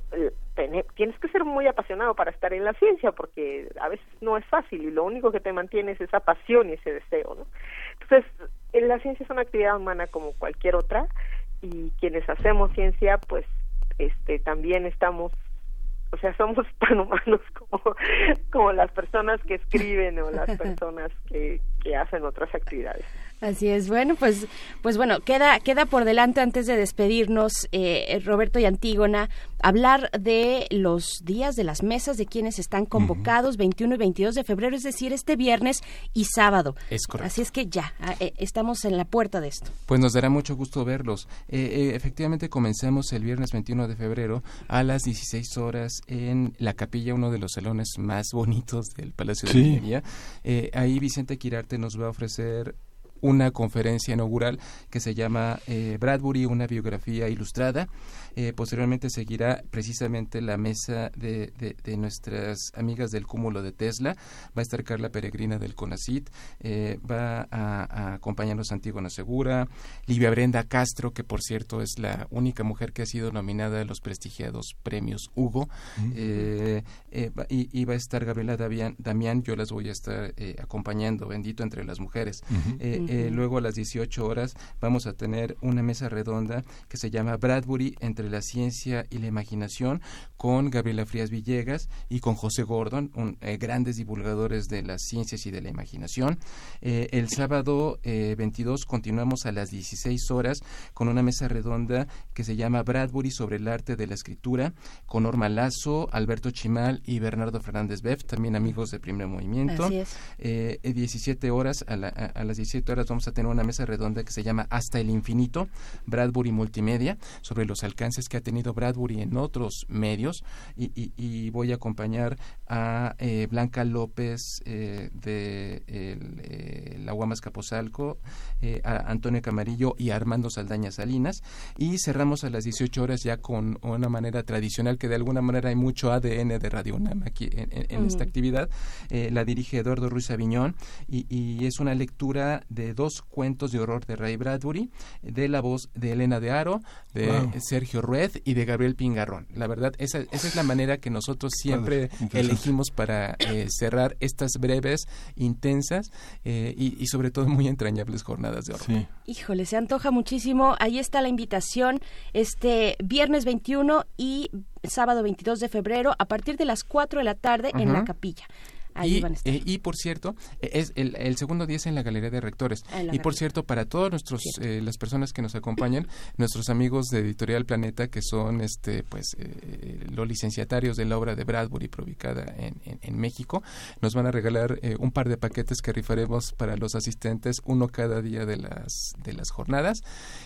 tienes que ser muy apasionado para estar en la ciencia porque a veces no es fácil y lo único que te mantiene es esa pasión y ese deseo, ¿no? Entonces, en la ciencia es una actividad humana como cualquier otra y quienes hacemos ciencia pues este también estamos o sea, somos tan humanos como, como las personas que escriben o las personas que, que hacen otras actividades. Así es, bueno, pues, pues bueno, queda, queda por delante antes de despedirnos, eh, Roberto y Antígona, hablar de los días de las mesas de quienes están convocados, 21 y 22 de febrero, es decir, este viernes y sábado. Es correcto. Así es que ya, eh, estamos en la puerta de esto. Pues nos dará mucho gusto verlos. Eh, efectivamente, comenzamos el viernes 21 de febrero a las 16 horas en la capilla, uno de los salones más bonitos del Palacio de Ingeniería. ahí Vicente Quirarte nos va a ofrecer una conferencia inaugural que se llama eh, Bradbury, una biografía ilustrada. Eh, posteriormente seguirá precisamente la mesa de, de, nuestras amigas del cúmulo de Tesla. Va a estar Carla Peregrina del CONACIT, eh, va a, acompañarnos Antígona Segura, Livia Brenda Castro, que por cierto es la única mujer que ha sido nominada a los prestigiados premios Hugo, y, y, va a estar Gabriela Damián, yo las voy a estar acompañando, bendito entre las mujeres. Eh, luego a las 18 horas vamos a tener una mesa redonda que se llama Bradbury entre la ciencia y la imaginación con Gabriela Frías Villegas y con José Gordon, eh, grandes divulgadores de las ciencias y de la imaginación. Eh, el sábado 22 continuamos a las 16 horas con una mesa redonda que se llama Bradbury sobre el arte de la escritura con Norma Lazo, Alberto Chimal y Bernardo Fernández Beff, también amigos de Primer Movimiento. Así es. 17 horas a, a las 17 horas horas vamos a tener una mesa redonda que se llama Hasta el Infinito, Bradbury Multimedia, sobre los alcances que ha tenido Bradbury en otros medios. Y, voy a acompañar a eh, Blanca López eh, de eh, la Guamas Capozalco, a Antonio Camarillo y a Armando Saldaña Salinas. Y cerramos a las 18 horas ya con una manera tradicional que de alguna manera hay mucho ADN de Radio UNAM aquí en, esta actividad. la dirige Eduardo Ruiz Aviñón y, es una lectura de dos cuentos de horror de Ray Bradbury, de la voz de Elena de Aro, de Sergio Rued y de Gabriel Pingarrón. La verdad, esa, esa es la manera que nosotros siempre elegimos para eh, cerrar estas breves, intensas eh, y, sobre todo muy entrañables jornadas de horror. Híjole, se antoja muchísimo. Ahí está la invitación este viernes 21 y sábado 22 de febrero a partir de las 4 de la tarde en la capilla y, eh, y por cierto, e, es el, el, segundo día es en la Galería de Rectores. Ah, y por cierto, para todas nuestros eh, las personas que nos acompañan, nuestros amigos de Editorial Planeta, que son este pues eh, los licenciatarios de la obra de Bradbury, ubicada en, en, México, nos van a regalar un par de paquetes que rifaremos para los asistentes, uno cada día de las, de las jornadas.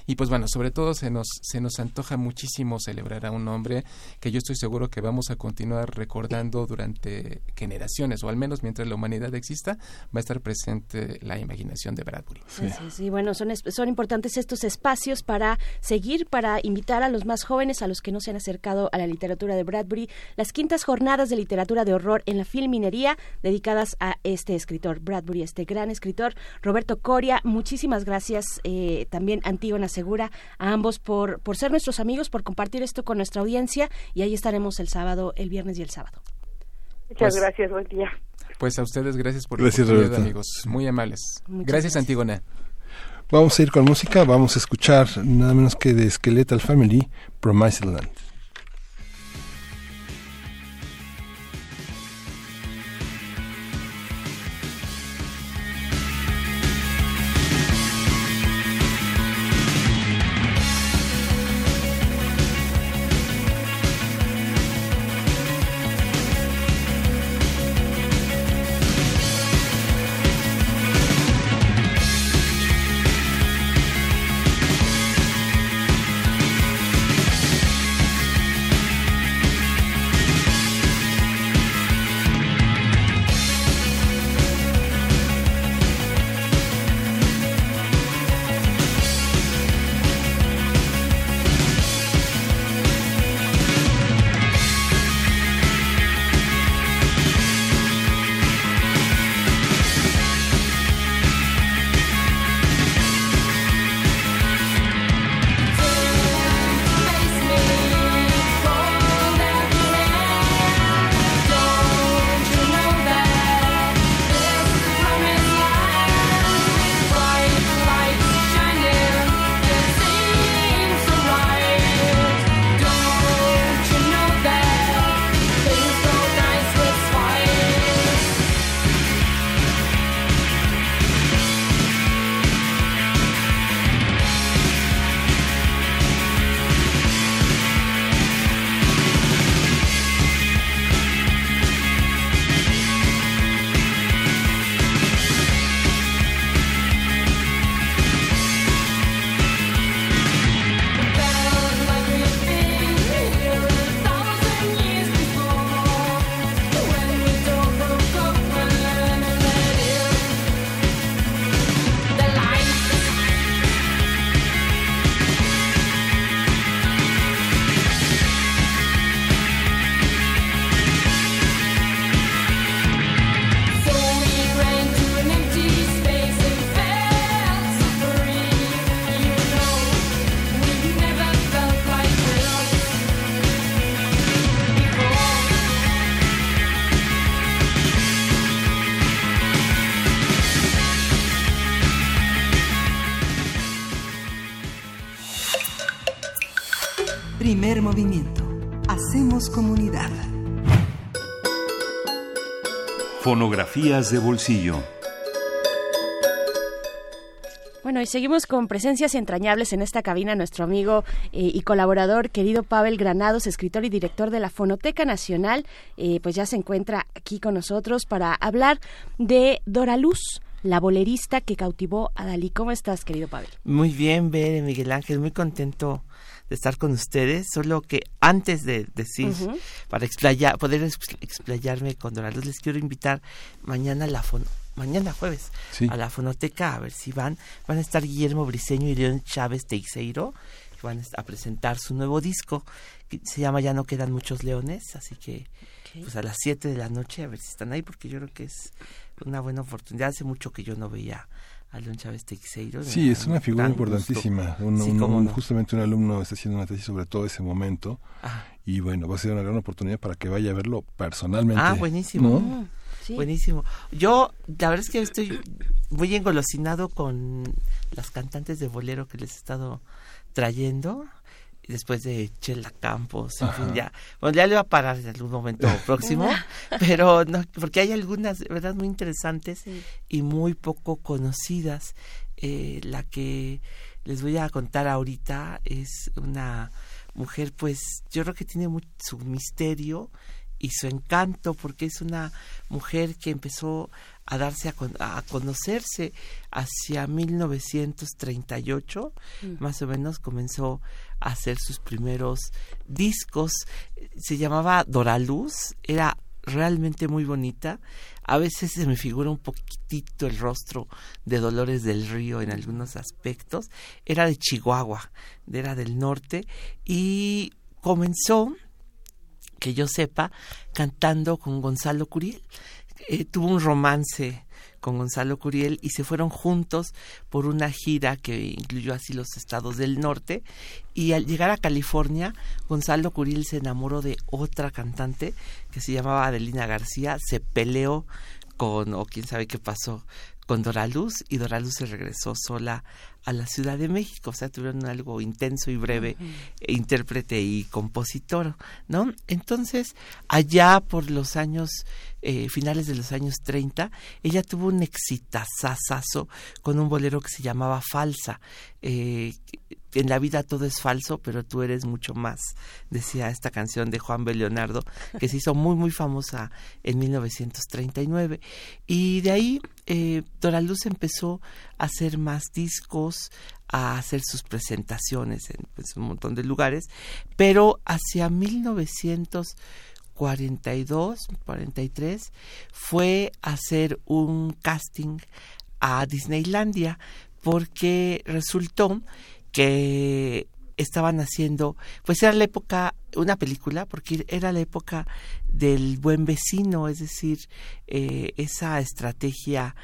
Y pues bueno, sobre todo se nos, se nos antoja muchísimo celebrar a un hombre que yo estoy seguro que vamos a continuar recordando durante generaciones o al menos mientras la humanidad exista, va a estar presente la imaginación de Bradbury. Sí, bueno, son, son importantes estos espacios para seguir, para invitar a los más jóvenes, a los que no se han acercado a la literatura de Bradbury, las quintas jornadas de literatura de horror en la filminería dedicadas a este escritor, Bradbury, este gran escritor, Roberto Coria. Muchísimas gracias eh, también Antígona Segura, a ambos por, por ser nuestros amigos, por compartir esto con nuestra audiencia y ahí estaremos el sábado, el viernes y el sábado. Muchas pues gracias, buen día. Pues a ustedes gracias por gracias, la amigos. Muy amables. gracias, Antígona. Vamos a ir con música, vamos a escuchar nada menos que de Skeletal Family, Promised Land. Fonografías de bolsillo. Bueno, y seguimos con presencias entrañables en esta cabina. Nuestro amigo eh, y colaborador, querido Pavel Granados, escritor y director de la Fonoteca Nacional, eh, pues ya se encuentra aquí con nosotros para hablar de Dora Luz la bolerista que cautivó a Dalí. ¿Cómo estás, querido Pavel? Muy bien, Bere, Miguel Ángel, muy contento de estar con ustedes, solo que antes de decir, para explayar, poder explayarme con Dora Luz, les quiero invitar mañana a la fono, mañana jueves a la fonoteca a ver si van. Van a estar Guillermo Briseño y León Chávez Teixeiro van a presentar su nuevo disco que se llama Ya no quedan muchos leones así que pues a las 7 de la noche a ver si están ahí porque yo creo que es una buena oportunidad. Hace mucho que yo no veía a León Chávez Teixeiro sí es una figura importantísima. Un, justamente un alumno está haciendo una tesis sobre todo ese momento. Ah. y bueno va a ser una gran oportunidad para que vaya a verlo personalmente ah buenísimo. Buenísimo. Yo, la verdad es que estoy muy engolosinado con las cantantes de bolero que les he estado trayendo después de Chela Campos, en fin, ya, bueno, ya le va a parar en algún momento próximo, pero no, porque hay algunas, verdad, muy interesantes y muy poco conocidas. Eh, la que les voy a contar ahorita es una mujer, pues, yo creo que tiene su misterio y su encanto, porque es una mujer que empezó a darse a, a conocerse hacia 1938, mm. más o menos comenzó a hacer sus primeros discos, se llamaba Doraluz, era realmente muy bonita. A veces se me figura un poquitito el rostro de Dolores del Río en algunos aspectos. Era de Chihuahua, era del norte y comenzó que yo sepa, cantando con Gonzalo Curiel. Eh, tuvo un romance con Gonzalo Curiel y se fueron juntos por una gira que incluyó así los estados del norte y al llegar a California Gonzalo Curiel se enamoró de otra cantante que se llamaba Adelina García, se peleó con o quién sabe qué pasó con Doraluz y Doraluz se regresó sola a la Ciudad de México, o sea, tuvieron algo intenso y breve, intérprete y compositor, ¿no? Entonces, allá por los años, eh, finales de los años 30, ella tuvo un exitazazazo con un bolero que se llamaba Falsa. Eh, en la vida todo es falso, pero tú eres mucho más, decía esta canción de Juan B. Leonardo, que se hizo muy, muy famosa en 1939. Y de ahí eh, Dora Luz empezó a hacer más discos, a hacer sus presentaciones en pues, un montón de lugares, pero hacia 1942, 43, fue hacer un casting a Disneylandia porque resultó que estaban haciendo, pues era la época, una película, porque era la época del buen vecino, es decir, eh, esa estrategia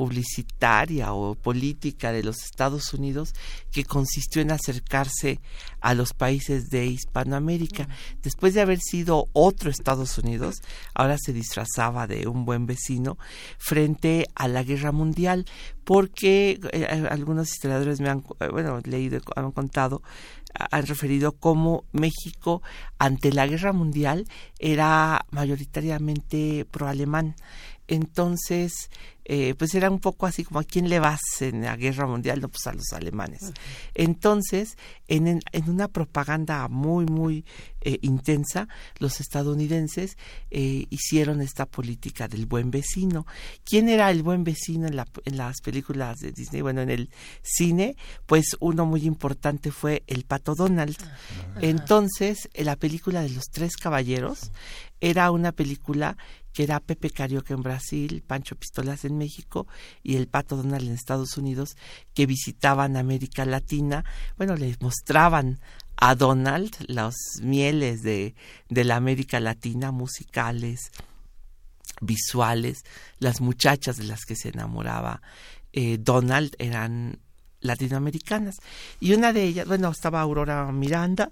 publicitaria o política de los Estados Unidos que consistió en acercarse a los países de Hispanoamérica. Después de haber sido otro Estados Unidos, ahora se disfrazaba de un buen vecino frente a la guerra mundial, porque eh, algunos historiadores me han eh, bueno, leído, han contado han referido cómo México ante la guerra mundial era mayoritariamente pro-alemán. Entonces, eh, pues era un poco así como a quién le vas en la guerra mundial, no pues a los alemanes. Entonces, en, en, una propaganda muy, muy eh, intensa, los estadounidenses eh, hicieron esta política del buen vecino. ¿Quién era el buen vecino en, la, en las películas de Disney? Bueno, en el cine, pues uno muy importante fue el Pato Donald. Entonces, la película de los tres caballeros era una película que era Pepe Carioca en Brasil, Pancho Pistolas en México y el Pato Donald en Estados Unidos, que visitaban América Latina. Bueno, les mostraban a Donald las mieles de, de la América Latina, musicales, visuales, las muchachas de las que se enamoraba eh, Donald eran latinoamericanas. Y una de ellas, bueno, estaba Aurora Miranda,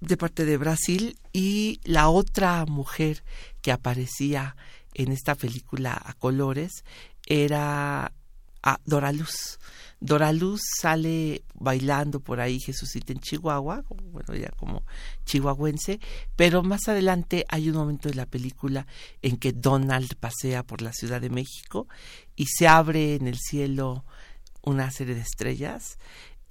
de parte de Brasil y la otra mujer que aparecía en esta película a colores era a Dora Luz. Dora Luz sale bailando por ahí Jesucita en Chihuahua, bueno, ya como chihuahuense, pero más adelante hay un momento de la película en que Donald pasea por la Ciudad de México y se abre en el cielo una serie de estrellas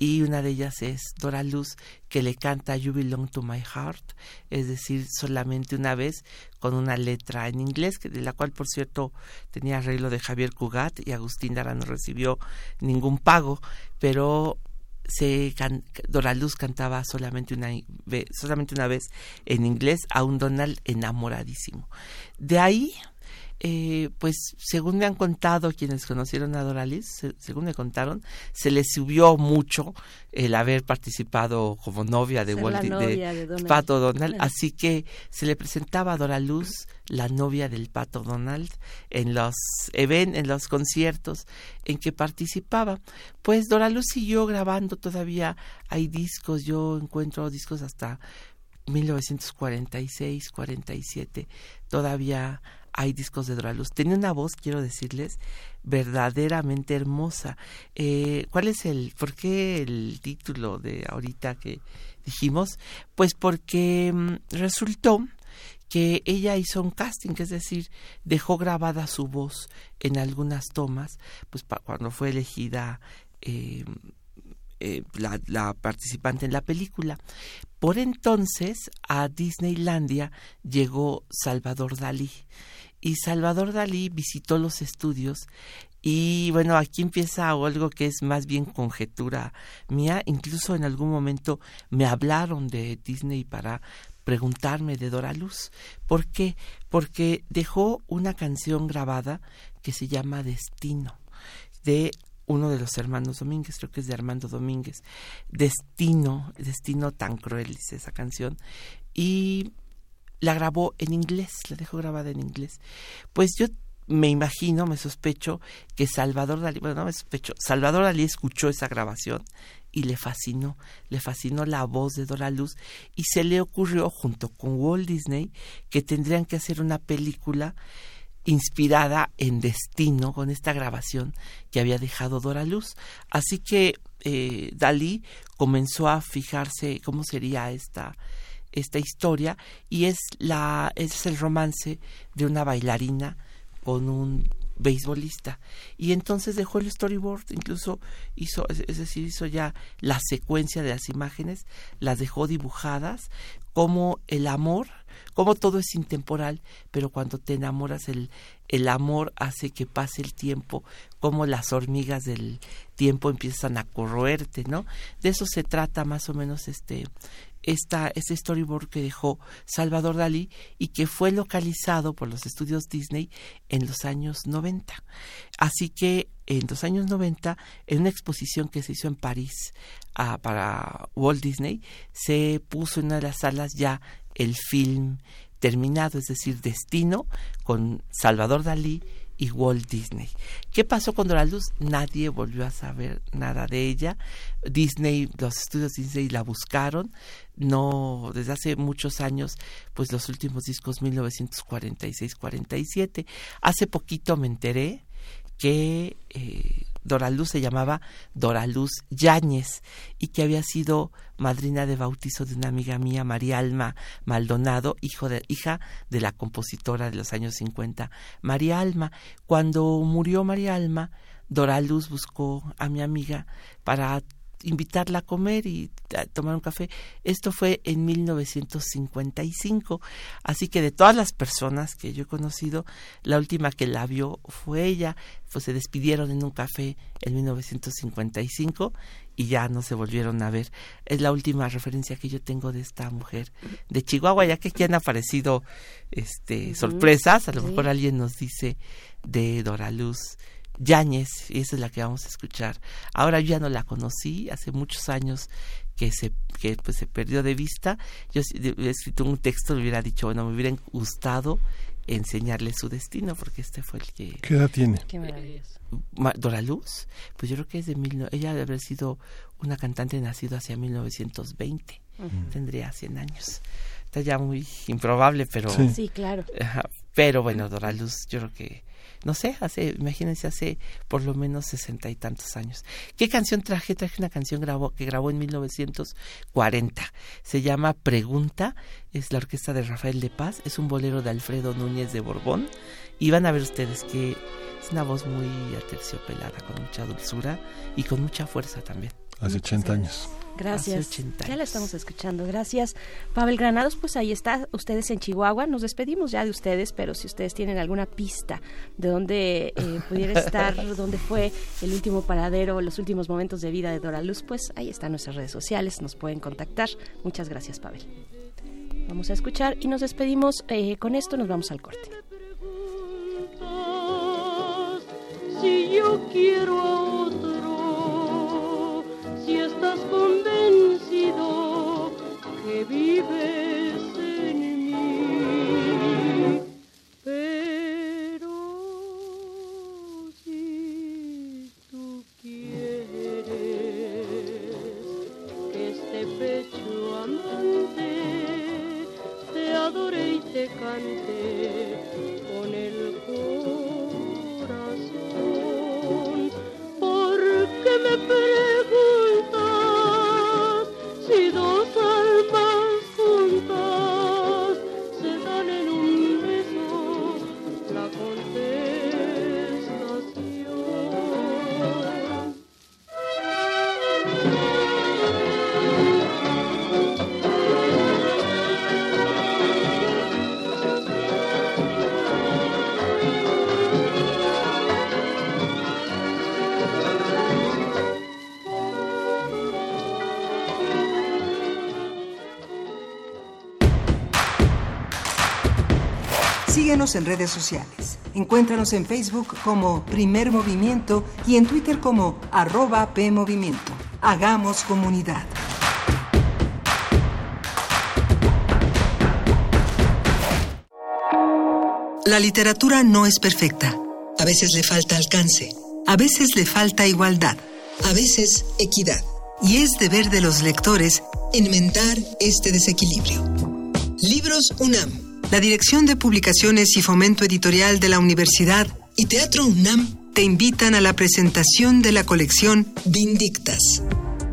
y una de ellas es Dora Luz que le canta You Belong to My Heart, es decir, solamente una vez con una letra en inglés, que de la cual por cierto tenía arreglo de Javier Cugat y Agustín Dara no recibió ningún pago, pero se Dora Luz cantaba solamente una, solamente una vez en inglés a un Donald enamoradísimo. De ahí eh, pues según me han contado quienes conocieron a Doralis, según me contaron, se le subió mucho el haber participado como novia de, Walt, de, Pato Donald, así que se le presentaba a Doraluz, la novia del Pato Donald, en los eventos, en los conciertos en que participaba. Pues Doraluz siguió grabando todavía, hay discos, yo encuentro discos hasta 1946, 47, todavía hay discos de Dora Luz. Tenía una voz, quiero decirles, verdaderamente hermosa. Eh, ¿Cuál es el, por qué el título de ahorita que dijimos? Pues porque mm, resultó que ella hizo un casting, es decir, dejó grabada su voz en algunas tomas, pues cuando fue elegida eh, eh, la, la, participante en la película. Por entonces a Disneylandia llegó Salvador Dalí y Salvador Dalí visitó los estudios y bueno, aquí empieza algo que es más bien conjetura mía. Incluso en algún momento me hablaron de Disney para preguntarme de Dora Luz. ¿Por qué? Porque dejó una canción grabada que se llama Destino, de uno de los hermanos Domínguez, creo que es de Armando Domínguez. Destino, Destino tan cruel, dice esa canción. Y la grabó en inglés, la dejó grabada en inglés. Pues yo me imagino, me sospecho que Salvador Dalí, bueno, no me sospecho, Salvador Dalí escuchó esa grabación y le fascinó, le fascinó la voz de Dora Luz y se le ocurrió junto con Walt Disney que tendrían que hacer una película inspirada en Destino con esta grabación que había dejado Dora Luz. Así que eh, Dalí comenzó a fijarse cómo sería esta esta historia y es la es el romance de una bailarina con un beisbolista. Y entonces dejó el storyboard incluso hizo es decir hizo ya la secuencia de las imágenes las dejó dibujadas como el amor como todo es intemporal pero cuando te enamoras el el amor hace que pase el tiempo como las hormigas del tiempo empiezan a corroerte no de eso se trata más o menos este esta, este storyboard que dejó Salvador Dalí y que fue localizado por los estudios Disney en los años 90. Así que en los años 90, en una exposición que se hizo en París ah, para Walt Disney, se puso en una de las salas ya el film terminado, es decir, Destino, con Salvador Dalí y Walt Disney. ¿Qué pasó con Dora Luz? Nadie volvió a saber nada de ella. Disney, los estudios Disney la buscaron. No, desde hace muchos años, pues los últimos discos 1946-47. Hace poquito me enteré que eh, Doraluz se llamaba Doraluz Yáñez y que había sido madrina de bautizo de una amiga mía, María Alma Maldonado, hijo de, hija de la compositora de los años 50, María Alma. Cuando murió María Alma, Doraluz buscó a mi amiga para invitarla a comer y a tomar un café. Esto fue en 1955. Así que de todas las personas que yo he conocido, la última que la vio fue ella. Pues se despidieron en un café en 1955 y ya no se volvieron a ver. Es la última referencia que yo tengo de esta mujer de Chihuahua, ya que aquí han aparecido este sorpresas. A lo mejor alguien nos dice de Dora Luz Yáñez, y esa es la que vamos a escuchar. Ahora yo ya no la conocí, hace muchos años que se que pues se perdió de vista. Yo he escrito un texto, le hubiera dicho, bueno, me hubiera gustado enseñarle su destino, porque este fue el que... ¿Qué edad tiene? Qué maravilloso. Dora Luz, pues yo creo que es de mil, ella debe haber sido una cantante nacida hacia 1920, tendría 100 años. Está ya muy improbable, pero... Sí, claro. pero bueno, Dora Luz, yo creo que no sé, hace, imagínense, hace por lo menos sesenta y tantos años. ¿Qué canción traje? Traje una canción grabó, que grabó en 1940. Se llama Pregunta, es la orquesta de Rafael de Paz, es un bolero de Alfredo Núñez de Borbón. Y van a ver ustedes que es una voz muy aterciopelada, con mucha dulzura y con mucha fuerza también. Hace 80 años. Gracias. Ya la estamos escuchando. Gracias. Pavel Granados, pues ahí está, ustedes en Chihuahua. Nos despedimos ya de ustedes, pero si ustedes tienen alguna pista de dónde eh, pudiera estar, dónde fue el último paradero, los últimos momentos de vida de Dora Luz, pues ahí están nuestras redes sociales, nos pueden contactar. Muchas gracias, Pavel. Vamos a escuchar y nos despedimos. Eh, con esto nos vamos al corte. Si yo quiero a otro, si estás que vives En redes sociales. Encuéntranos en Facebook como Primer Movimiento y en Twitter como arroba PMovimiento. Hagamos comunidad. La literatura no es perfecta. A veces le falta alcance. A veces le falta igualdad. A veces equidad. Y es deber de los lectores enmendar este desequilibrio. Libros UNAM. La Dirección de Publicaciones y Fomento Editorial de la Universidad y Teatro UNAM te invitan a la presentación de la colección Vindictas.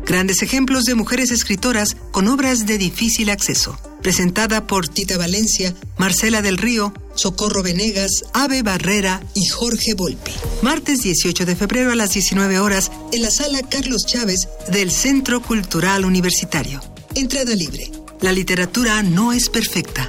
Grandes ejemplos de mujeres escritoras con obras de difícil acceso. Presentada por Tita Valencia, Marcela del Río, Socorro Venegas, Ave Barrera y Jorge Volpi. Martes 18 de febrero a las 19 horas en la sala Carlos Chávez del Centro Cultural Universitario. Entrada libre. La literatura no es perfecta,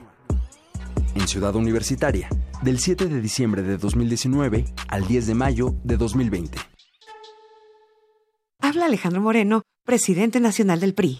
En Ciudad Universitaria, del 7 de diciembre de 2019 al 10 de mayo de 2020. Habla Alejandro Moreno, presidente nacional del PRI.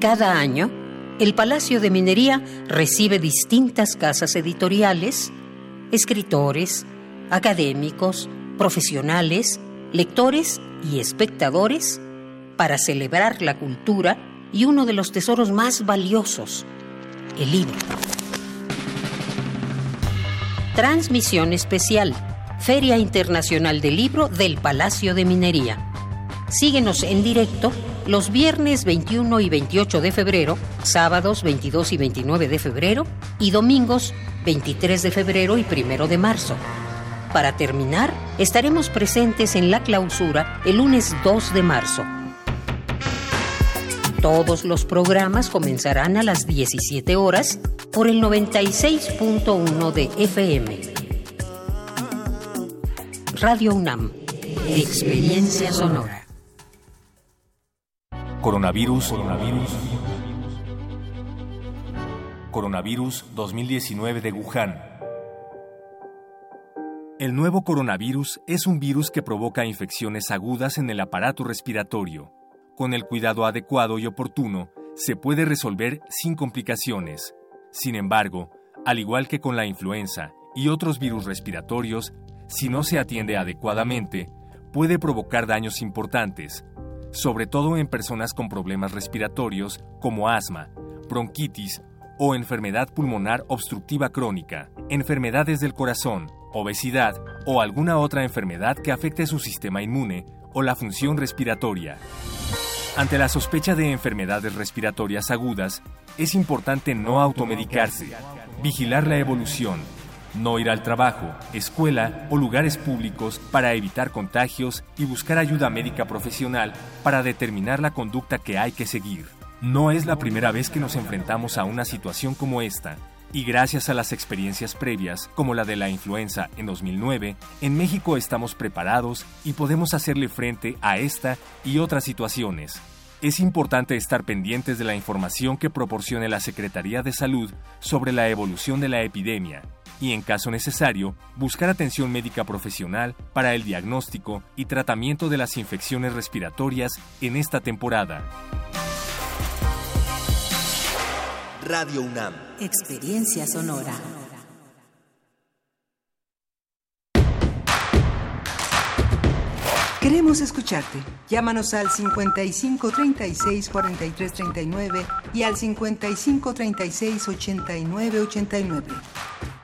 Cada año, el Palacio de Minería recibe distintas casas editoriales, escritores, académicos, profesionales, lectores y espectadores para celebrar la cultura y uno de los tesoros más valiosos, el libro. Transmisión especial, Feria Internacional del Libro del Palacio de Minería. Síguenos en directo los viernes 21 y 28 de febrero, sábados 22 y 29 de febrero y domingos 23 de febrero y 1 de marzo. Para terminar, estaremos presentes en la clausura el lunes 2 de marzo. Todos los programas comenzarán a las 17 horas por el 96.1 de FM. Radio UNAM. Experiencia sonora. Coronavirus, coronavirus. Coronavirus 2019 de Wuhan. El nuevo coronavirus es un virus que provoca infecciones agudas en el aparato respiratorio. Con el cuidado adecuado y oportuno, se puede resolver sin complicaciones. Sin embargo, al igual que con la influenza y otros virus respiratorios, si no se atiende adecuadamente, puede provocar daños importantes, sobre todo en personas con problemas respiratorios como asma, bronquitis o enfermedad pulmonar obstructiva crónica, enfermedades del corazón, obesidad o alguna otra enfermedad que afecte su sistema inmune o la función respiratoria. Ante la sospecha de enfermedades respiratorias agudas, es importante no automedicarse, vigilar la evolución, no ir al trabajo, escuela o lugares públicos para evitar contagios y buscar ayuda médica profesional para determinar la conducta que hay que seguir. No es la primera vez que nos enfrentamos a una situación como esta, y gracias a las experiencias previas, como la de la influenza en 2009, en México estamos preparados y podemos hacerle frente a esta y otras situaciones. Es importante estar pendientes de la información que proporcione la Secretaría de Salud sobre la evolución de la epidemia y, en caso necesario, buscar atención médica profesional para el diagnóstico y tratamiento de las infecciones respiratorias en esta temporada. Radio UNAM. Experiencia sonora. Queremos escucharte. Llámanos al 55 36 43 39 y al 55 36 89 89.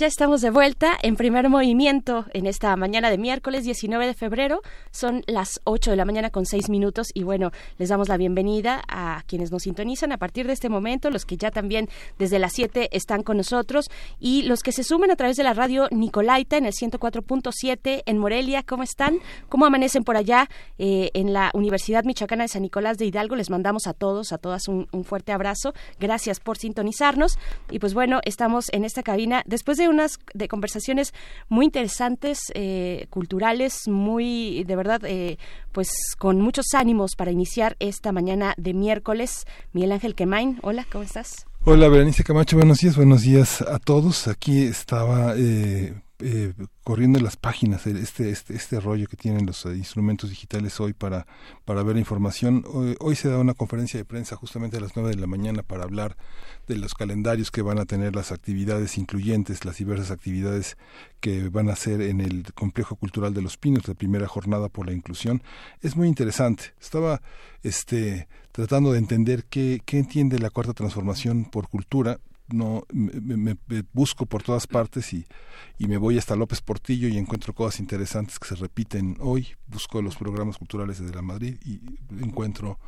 Ya estamos de vuelta en primer movimiento en esta mañana de miércoles 19 de febrero. Son las 8 de la mañana con 6 minutos y bueno, les damos la bienvenida a quienes nos sintonizan a partir de este momento, los que ya también desde las 7 están con nosotros y los que se sumen a través de la radio Nicolaita en el 104.7 en Morelia. ¿Cómo están? ¿Cómo amanecen por allá eh, en la Universidad Michoacana de San Nicolás de Hidalgo? Les mandamos a todos, a todas un, un fuerte abrazo. Gracias por sintonizarnos y pues bueno, estamos en esta cabina después de unas de conversaciones muy interesantes, eh, culturales, muy, de verdad, eh, pues con muchos ánimos para iniciar esta mañana de miércoles. Miguel Ángel Quemain, hola, ¿cómo estás? Hola, Berenice Camacho, buenos días, buenos días a todos. Aquí estaba eh, corriendo las páginas, este, este, este rollo que tienen los eh, instrumentos digitales hoy para, para ver la información. Hoy, hoy, se da una conferencia de prensa justamente a las 9 de la mañana para hablar de los calendarios que van a tener las actividades incluyentes, las diversas actividades que van a hacer en el Complejo Cultural de los Pinos, la primera jornada por la inclusión. Es muy interesante. Estaba este, tratando de entender qué, qué entiende la Cuarta Transformación por cultura no me, me, me, busco por todas partes y, y me voy hasta López Portillo y encuentro cosas interesantes que se repiten hoy. Busco los programas culturales de la Madrid y encuentro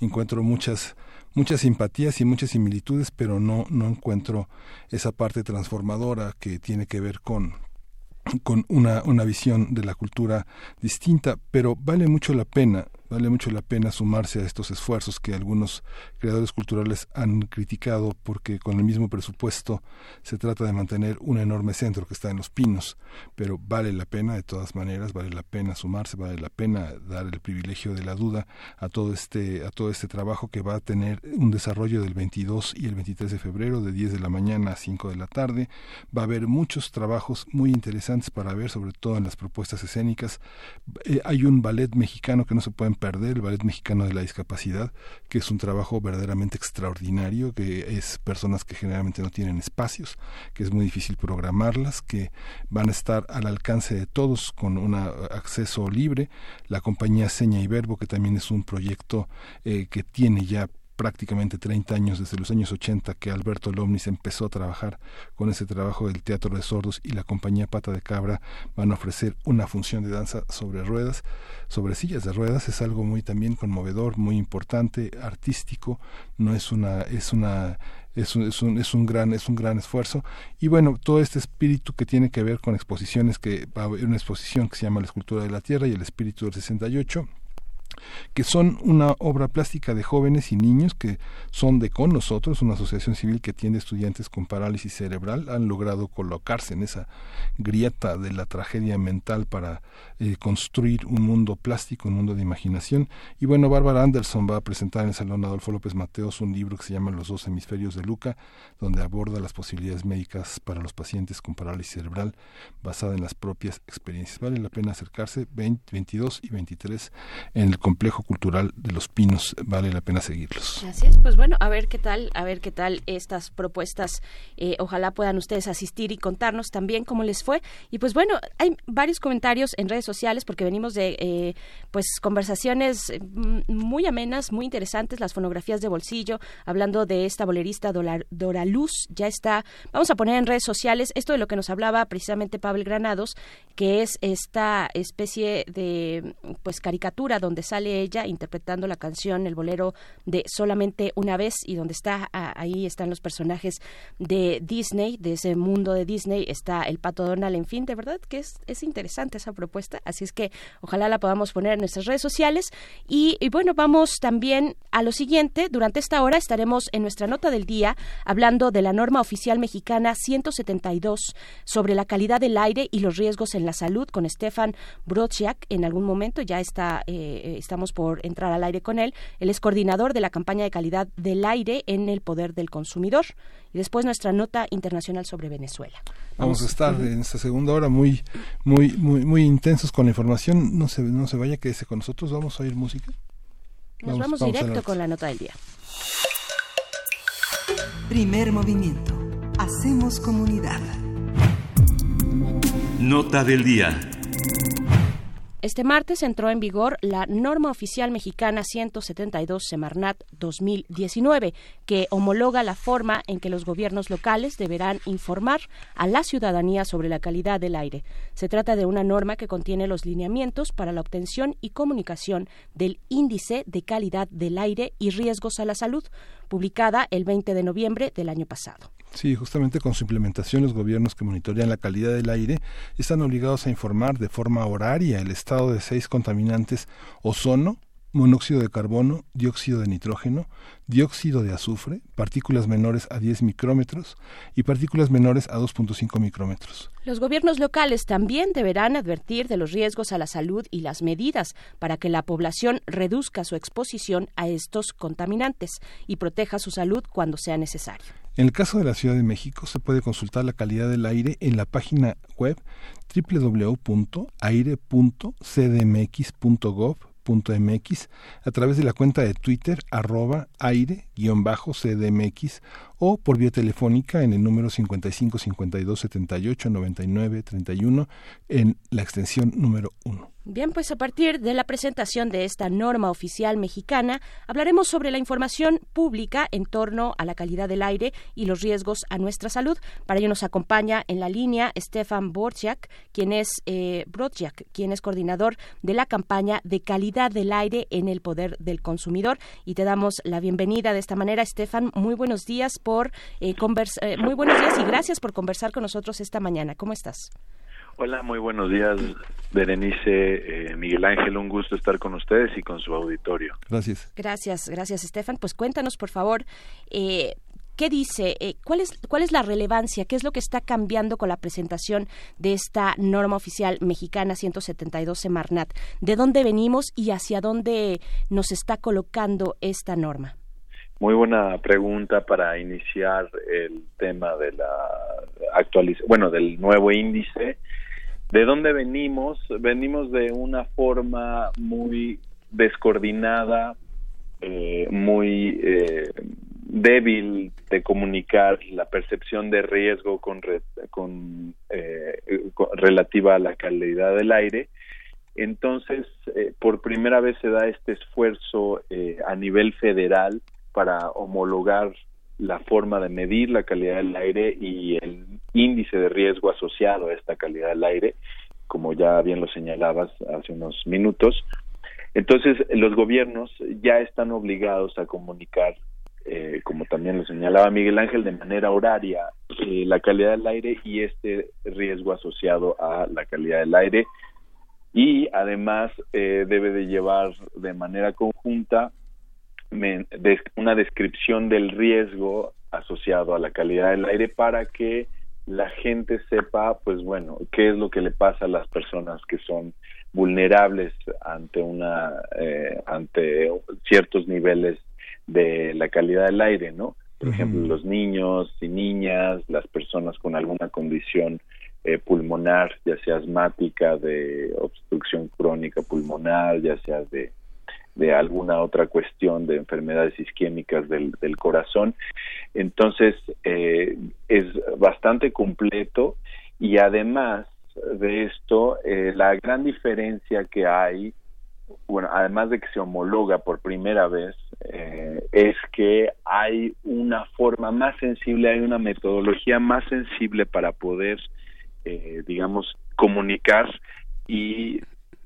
encuentro muchas muchas simpatías y muchas similitudes pero no no encuentro esa parte transformadora que tiene que ver con con una, una visión de la cultura distinta, pero vale mucho la pena vale mucho la pena sumarse a estos esfuerzos que algunos creadores culturales han criticado porque con el mismo presupuesto se trata de mantener un enorme centro que está en los pinos, pero vale la pena de todas maneras, vale la pena sumarse, vale la pena dar el privilegio de la duda a todo este a todo este trabajo que va a tener un desarrollo del 22 y el 23 de febrero de 10 de la mañana a 5 de la tarde. Va a haber muchos trabajos muy interesantes para ver, sobre todo en las propuestas escénicas. Eh, hay un ballet mexicano que no se pueden perder, el Ballet Mexicano de la Discapacidad, que es un trabajo verdaderamente extraordinario, que es personas que generalmente no tienen espacios, que es muy difícil programarlas, que van a estar al alcance de todos con un acceso libre. La compañía Seña y Verbo, que también es un proyecto eh, que tiene ya prácticamente 30 años, desde los años 80, que Alberto Lomnis empezó a trabajar con ese trabajo del Teatro de Sordos y la compañía Pata de Cabra van a ofrecer una función de danza sobre ruedas, sobre sillas de ruedas. Es algo muy también conmovedor, muy importante, artístico. No es una, es una es un, es un, es un gran es un gran esfuerzo y bueno todo este espíritu que tiene que ver con exposiciones que va a haber una exposición que se llama la escultura de la tierra y el espíritu del 68 que son una obra plástica de jóvenes y niños que son de con nosotros, una asociación civil que tiene estudiantes con parálisis cerebral, han logrado colocarse en esa grieta de la tragedia mental para eh, construir un mundo plástico, un mundo de imaginación. Y bueno, Bárbara Anderson va a presentar en el Salón Adolfo López Mateos un libro que se llama Los dos hemisferios de Luca, donde aborda las posibilidades médicas para los pacientes con parálisis cerebral basada en las propias experiencias. Vale la pena acercarse 22 y 23 en el complejo cultural de los pinos. Vale la pena seguirlos. Así es pues bueno a ver qué tal a ver qué tal estas propuestas. Eh, ojalá puedan ustedes asistir y contarnos también cómo les fue. Y pues bueno hay varios comentarios en redes sociales porque venimos de eh, pues conversaciones mm, muy amenas muy interesantes. Las fonografías de bolsillo hablando de esta bolerista Dora Luz ya está. Vamos a poner en redes sociales esto de lo que nos hablaba precisamente Pablo Granados que es esta especie de pues caricatura donde sale ella interpretando la canción, el bolero de Solamente una vez y donde está ahí están los personajes de Disney, de ese mundo de Disney, está el Pato Donald, en fin, de verdad que es, es interesante esa propuesta, así es que ojalá la podamos poner en nuestras redes sociales. Y, bueno, vamos también a lo siguiente, durante esta hora estaremos en nuestra nota del día hablando de la norma oficial mexicana 172 sobre la calidad del aire y los riesgos en la salud con Stefan Brodziak en algún momento ya está eh, estamos por entrar al aire con él. Él es coordinador de la campaña de calidad del aire en el poder del consumidor. Y después nuestra nota internacional sobre Venezuela. Vamos, a estar en esta segunda hora muy, muy, muy, muy intensos con la información. No se, no se vaya, quédese con nosotros. Vamos a oír música. Nos vamos, directo con la nota del día. Primer movimiento. Hacemos comunidad. Nota del día. Este martes entró en vigor la norma oficial mexicana 172 Semarnat 2019, que homologa la forma en que los gobiernos locales deberán informar a la ciudadanía sobre la calidad del aire. Se trata de una norma que contiene los lineamientos para la obtención y comunicación del índice de calidad del aire y riesgos a la salud, publicada el 20 de noviembre del año pasado. Sí, justamente con su implementación los gobiernos que monitorean la calidad del aire están obligados a informar de forma horaria el estado de seis contaminantes ozono, monóxido de carbono, dióxido de nitrógeno, dióxido de azufre, partículas menores a 10 micrómetros y partículas menores a 2.5 micrómetros. Los gobiernos locales también deberán advertir de los riesgos a la salud y las medidas para que la población reduzca su exposición a estos contaminantes y proteja su salud cuando sea necesario. En el caso de la Ciudad de México se puede consultar la calidad del aire en la página web www.aire.cdmx.gov mx a través de la cuenta de Twitter arroba aire-cdmx o por vía telefónica en el número 55 52 78 99 31 en la extensión número 1. Bien, pues a partir de la presentación de esta norma oficial mexicana, hablaremos sobre la información pública en torno a la calidad del aire y los riesgos a nuestra salud. Para ello nos acompaña en la línea Stefan Borjak, quien es eh, quien es coordinador de la campaña de calidad del aire en el poder del consumidor. Y te damos la bienvenida de esta manera, Stefan. Muy buenos días por eh, eh, muy buenos días y gracias por conversar con nosotros esta mañana. ¿Cómo estás? Hola, muy buenos días, Berenice, eh, Miguel Ángel, un gusto estar con ustedes y con su auditorio. Gracias. Gracias, gracias, Estefan. Pues cuéntanos, por favor, eh, ¿qué dice? Eh, ¿cuál, es, ¿Cuál es la relevancia? ¿Qué es lo que está cambiando con la presentación de esta norma oficial mexicana 172 Semarnat? ¿De dónde venimos y hacia dónde nos está colocando esta norma? Muy buena pregunta para iniciar el tema de la actualización, bueno, del nuevo índice ¿De dónde venimos? Venimos de una forma muy descoordinada, eh, muy eh, débil de comunicar la percepción de riesgo con, con, eh, relativa a la calidad del aire. Entonces, por primera vez se da este esfuerzo a nivel federal para homologar la forma de medir la calidad del aire y el índice de riesgo asociado a esta calidad del aire, como ya bien lo señalabas hace unos minutos. Entonces, los gobiernos ya están obligados a comunicar, eh, como también lo señalaba Miguel Ángel, de manera horaria eh, la calidad del aire y este riesgo asociado a la calidad del aire. Y además eh, debe de llevar de manera conjunta una descripción del riesgo asociado a la calidad del aire para que la gente sepa, pues bueno, qué es lo que le pasa a las personas que son vulnerables ante una eh, ante ciertos niveles de la calidad del aire, ¿no? Por ejemplo, los niños y niñas, las personas con alguna condición eh, pulmonar, ya sea asmática, de obstrucción crónica pulmonar, ya sea de de alguna otra cuestión de enfermedades isquémicas del, del corazón. Entonces, eh, es bastante completo y además de esto, eh, la gran diferencia que hay, bueno, además de que se homologa por primera vez, eh, es que hay una forma más sensible, hay una metodología más sensible para poder, digamos, comunicar y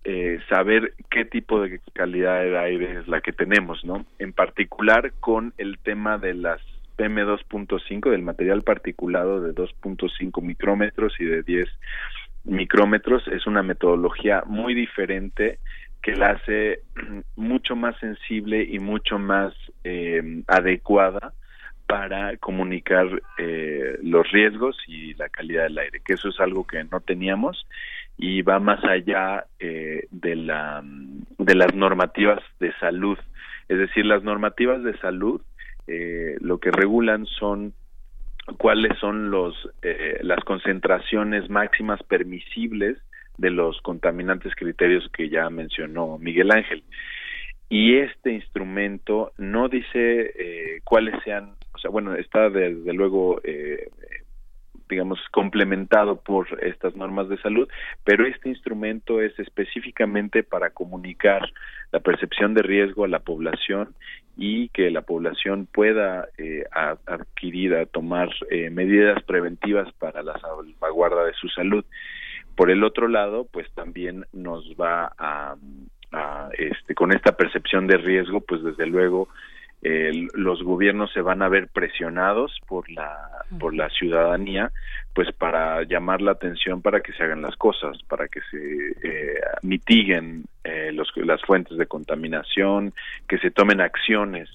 eh, saber qué tipo de calidad de aire es la que tenemos, ¿no? En particular con el tema de las PM2.5, del material particulado de 2.5 micrómetros y de 10 micrómetros, es una metodología muy diferente que la hace mucho más sensible y mucho más eh, adecuada para comunicar eh, los riesgos y la calidad del aire, que eso es algo que no teníamos y va más allá eh, de, la, de las normativas de salud. Es decir, las normativas de salud eh, lo que regulan son cuáles son los, eh, las concentraciones máximas permisibles de los contaminantes criterios que ya mencionó Miguel Ángel. Y este instrumento no dice cuáles sean, o sea, bueno, está desde luego digamos, complementado por estas normas de salud, pero este instrumento es específicamente para comunicar la percepción de riesgo a la población y que la población pueda eh, adquirir, a tomar eh, medidas preventivas para la salvaguarda de su salud. Por el otro lado, pues también nos va a, a este, con esta percepción de riesgo, pues desde luego los gobiernos se van a ver presionados por la por la ciudadanía pues para llamar la atención para que se hagan las cosas para que se eh, mitiguen eh, los, las fuentes de contaminación que se tomen acciones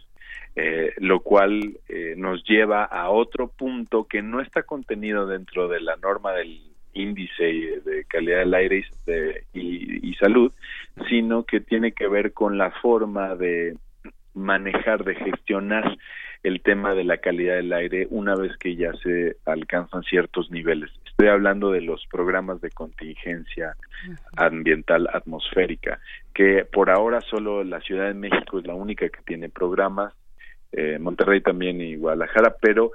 eh, lo cual nos lleva a otro punto que no está contenido dentro de la norma del índice de calidad del aire y, y salud, sino que tiene que ver con la forma de manejar, de gestionar el tema de la calidad del aire una vez que ya se alcanzan ciertos niveles. Estoy hablando de los programas de contingencia ambiental atmosférica, que por ahora solo la Ciudad de México es la única que tiene programas, eh, Monterrey también y Guadalajara, pero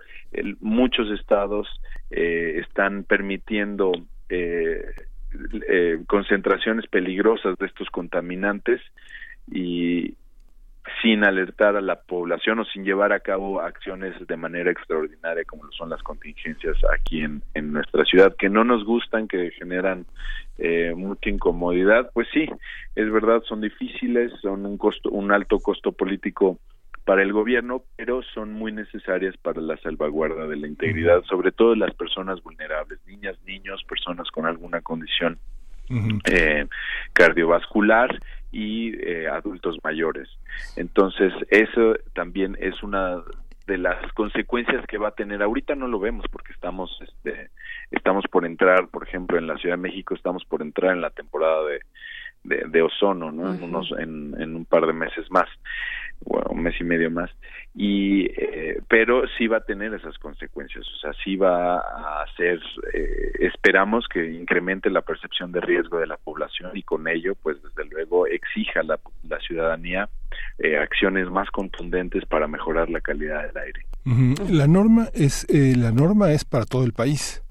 muchos estados eh, están permitiendo eh, concentraciones peligrosas de estos contaminantes y, sin alertar a la población o sin llevar a cabo acciones de manera extraordinaria como lo son las contingencias aquí en, en nuestra ciudad que no nos gustan que generan eh, mucha incomodidad pues sí es verdad son difíciles son un costo un alto costo político para el gobierno pero son muy necesarias para la salvaguarda de la integridad sobre todo de las personas vulnerables niñas niños personas con alguna condición eh, cardiovascular y eh, adultos mayores. Entonces, eso también es una de las consecuencias que va a tener. Ahorita no lo vemos porque estamos, este, estamos por entrar, por ejemplo, en la Ciudad de México estamos por entrar en la temporada de, de, ozono, ¿no? en, unos, en, en un par de meses más un mes y medio más y eh, pero sí va a tener esas consecuencias o sea sí va a hacer eh, esperamos que incremente la percepción de riesgo de la población y con ello pues desde luego exija la, la ciudadanía eh, acciones más contundentes para mejorar la calidad del aire. La norma es la norma es para todo el país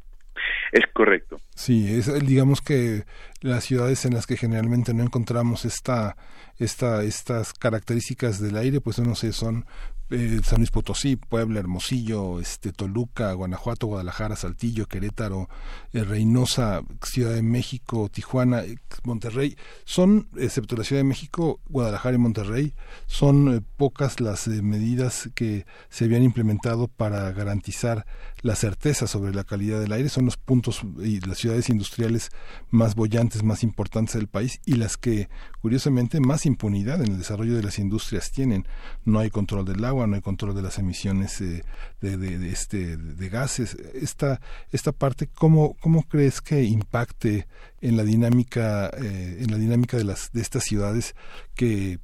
es correcto. Sí, es digamos que las ciudades en las que generalmente no encontramos esta, esta, estas características del aire, pues no sé, son eh, San Luis Potosí, Puebla, Hermosillo, este, Toluca, Guanajuato, Guadalajara, Saltillo, Querétaro, eh, Reynosa, Ciudad de México, Tijuana, eh, Monterrey, son, excepto la Ciudad de México, Guadalajara y Monterrey, son eh, pocas las eh, medidas que se habían implementado para garantizar la certeza sobre la calidad del aire, son los puntos y las ciudades industriales más bollantes, más importantes del país y las que, curiosamente, más impunidad en el desarrollo de las industrias tienen. No hay control del agua, no hay control de las emisiones eh, de, este, de gases. Esta, esta parte, ¿cómo, ¿cómo crees que impacte en la dinámica, eh, en la dinámica de, las, de estas ciudades que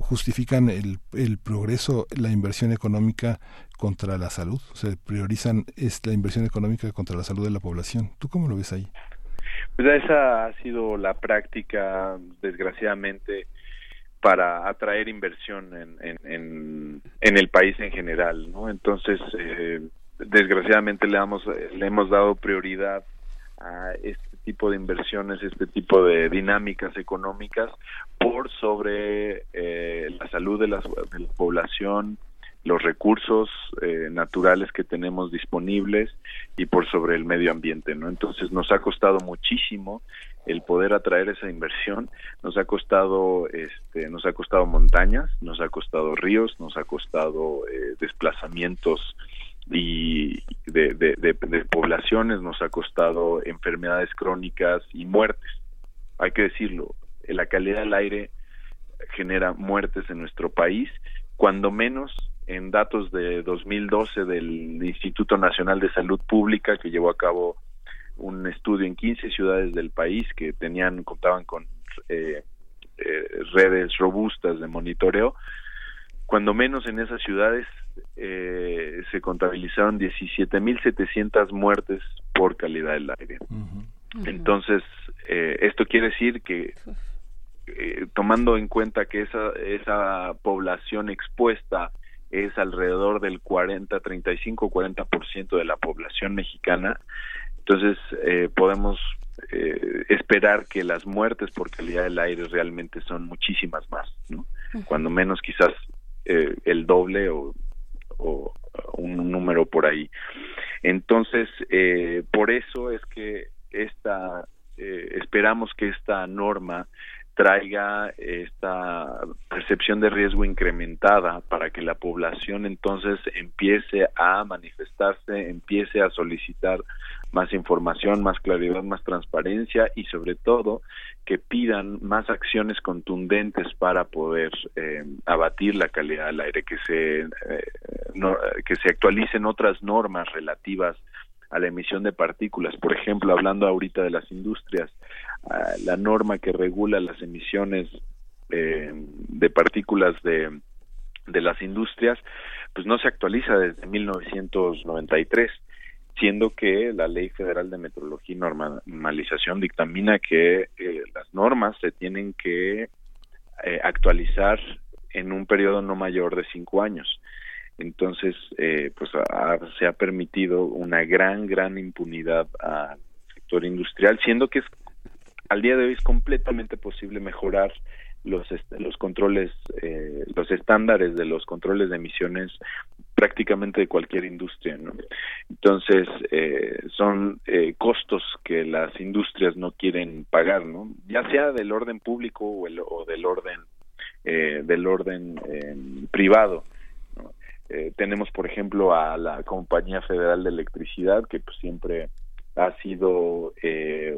justifican el, el progreso, la inversión económica contra la salud, o sea, priorizan es la inversión económica contra la salud de la población. ¿Tú cómo lo ves ahí? Pues esa ha sido la práctica, desgraciadamente, para atraer inversión en, en, en, el país en general, ¿no? Entonces, eh, desgraciadamente le hemos, le hemos dado prioridad a este tipo de inversiones, este tipo de dinámicas económicas por sobre eh, la salud de la, de la población, los recursos eh, naturales que tenemos disponibles y por sobre el medio ambiente, ¿no? Entonces nos ha costado muchísimo el poder atraer esa inversión, nos ha costado este nos ha costado montañas, nos ha costado ríos, nos ha costado eh, desplazamientos y de, de, poblaciones, nos ha costado enfermedades crónicas y muertes. Hay que decirlo, la calidad del aire genera muertes en nuestro país, cuando menos en datos de 2012 del Instituto Nacional de Salud Pública que llevó a cabo un estudio en 15 ciudades del país que tenían contaban con eh, eh, redes robustas de monitoreo cuando menos en esas ciudades eh, se contabilizaron 17.700 muertes por calidad del aire. Uh -huh. Entonces, eh, esto quiere decir que eh, tomando en cuenta que esa, esa población expuesta es alrededor del 40, 35, 40% de la población mexicana, entonces eh, podemos eh, esperar que las muertes por calidad del aire realmente son muchísimas más, ¿no? Cuando menos quizás eh, el doble o, o, un número por ahí. Entonces, eh, por eso es que esta, eh, esperamos que esta norma traiga esta percepción de riesgo incrementada para que la población entonces empiece a manifestarse, empiece a solicitar más información, más claridad, más transparencia y sobre todo que pidan más acciones contundentes para poder eh, abatir la calidad del aire, que se, eh, que se actualicen otras normas relativas a la emisión de partículas. Por ejemplo, hablando ahorita de las industrias, la norma que regula las emisiones eh, de partículas de, de las industrias, pues no se actualiza desde 1993 siendo que la Ley Federal de Metrología y Normalización dictamina que eh, las normas se tienen que eh, actualizar en un periodo no mayor de cinco años. Entonces, eh, pues se ha permitido una gran, gran impunidad al sector industrial, siendo que es, al día de hoy es completamente posible mejorar los los controles eh, los estándares de los controles de emisiones prácticamente de cualquier industria ¿no? entonces eh, son eh, costos que las industrias no quieren pagar no ya sea del orden público o, el, o del orden eh, del orden eh, privado eh, tenemos por ejemplo a la compañía federal de electricidad que pues siempre ha sido eh,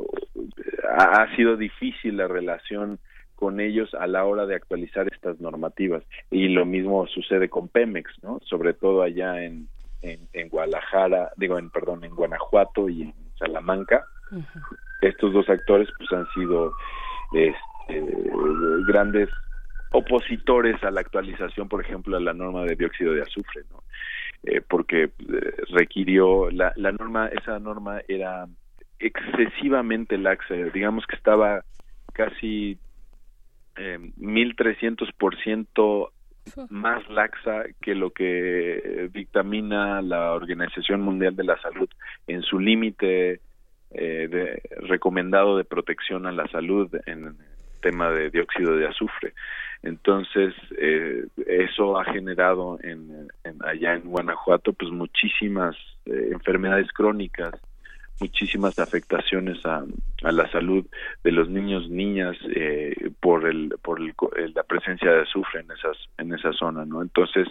ha sido difícil la relación con ellos a la hora de actualizar estas normativas. Y lo mismo sucede con Pemex no sobre todo allá en en, en Guadalajara digo en perdón en Guanajuato y en Salamanca. Uh -huh. estos dos actores pues han sido este, grandes opositores a la actualización por ejemplo a la norma de dióxido de azufre no eh, porque eh, requirió la, la norma esa norma era excesivamente laxa digamos que estaba casi eh, 1300% más laxa que lo que dictamina la Organización Mundial de la Salud en su límite eh, de, recomendado de protección a la salud en, tema de dióxido de azufre. Entonces, eh, eso ha generado en, allá en Guanajuato pues muchísimas eh, enfermedades crónicas, muchísimas afectaciones a, la salud de los niños, niñas eh, por el por la presencia de azufre en esas en esa zona, ¿no? Entonces,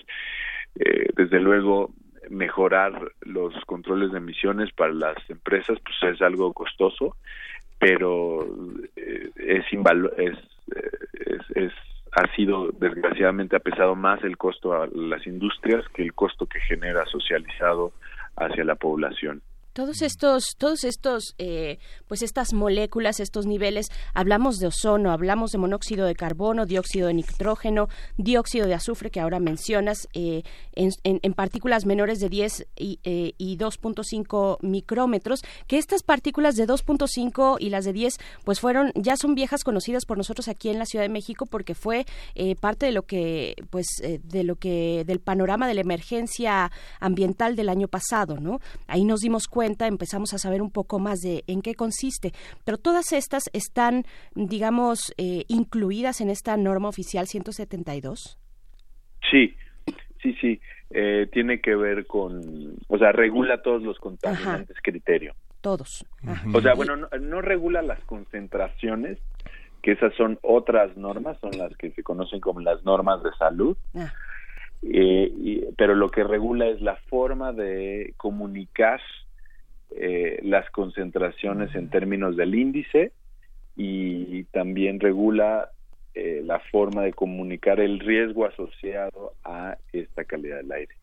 desde luego mejorar los controles de emisiones para las empresas pues es algo costoso, pero es, es, es, es ha sido desgraciadamente ha pesado más el costo a las industrias que el costo que genera socializado hacia la población. Todos estos, todos estos, eh, pues estas moléculas, estos niveles, hablamos de ozono, hablamos de monóxido de carbono, dióxido de nitrógeno, dióxido de azufre que ahora mencionas, eh, en, partículas menores de 10 y, eh, y 2.5 micrómetros, que estas partículas de 2.5 y las de 10, pues fueron, ya son viejas conocidas por nosotros aquí en la Ciudad de México porque fue parte de lo que, pues, de lo que, del panorama de la emergencia ambiental del año pasado, ¿no? Ahí nos dimos cuenta empezamos a saber un poco más de en qué consiste. Pero todas estas están, digamos, eh, incluidas en esta norma oficial 172. Sí, sí, sí. Eh, tiene que ver con, o sea, regula todos los contaminantes criterio. Todos. O sea, bueno, no, regula las concentraciones, que esas son otras normas, son las que se conocen como las normas de salud. Ah. Eh, pero lo que regula es la forma de comunicar eh, las concentraciones en términos del índice y también regula eh, la forma de comunicar el riesgo asociado a esta calidad del aire.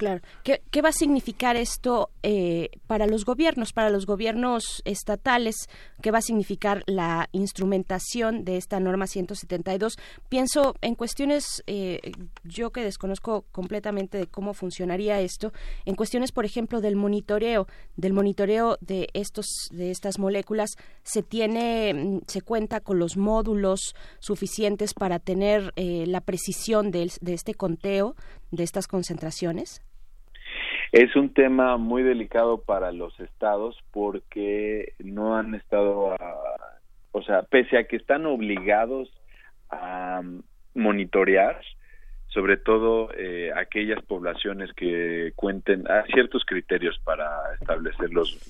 Claro. ¿Qué, va a significar esto eh, para los gobiernos, para los gobiernos estatales? ¿Qué va a significar la instrumentación de esta norma 172? Pienso en cuestiones, eh, yo que desconozco completamente de cómo funcionaría esto, en cuestiones, por ejemplo, del monitoreo, del monitoreo de estos, de estas moléculas, se tiene, mm, se cuenta con los módulos suficientes para tener eh, la precisión de este conteo de estas concentraciones. Es un tema muy delicado para los estados porque no han estado, o sea, pese a que están obligados a monitorear, sobre todo eh, aquellas poblaciones que cuenten a ciertos criterios para establecer los,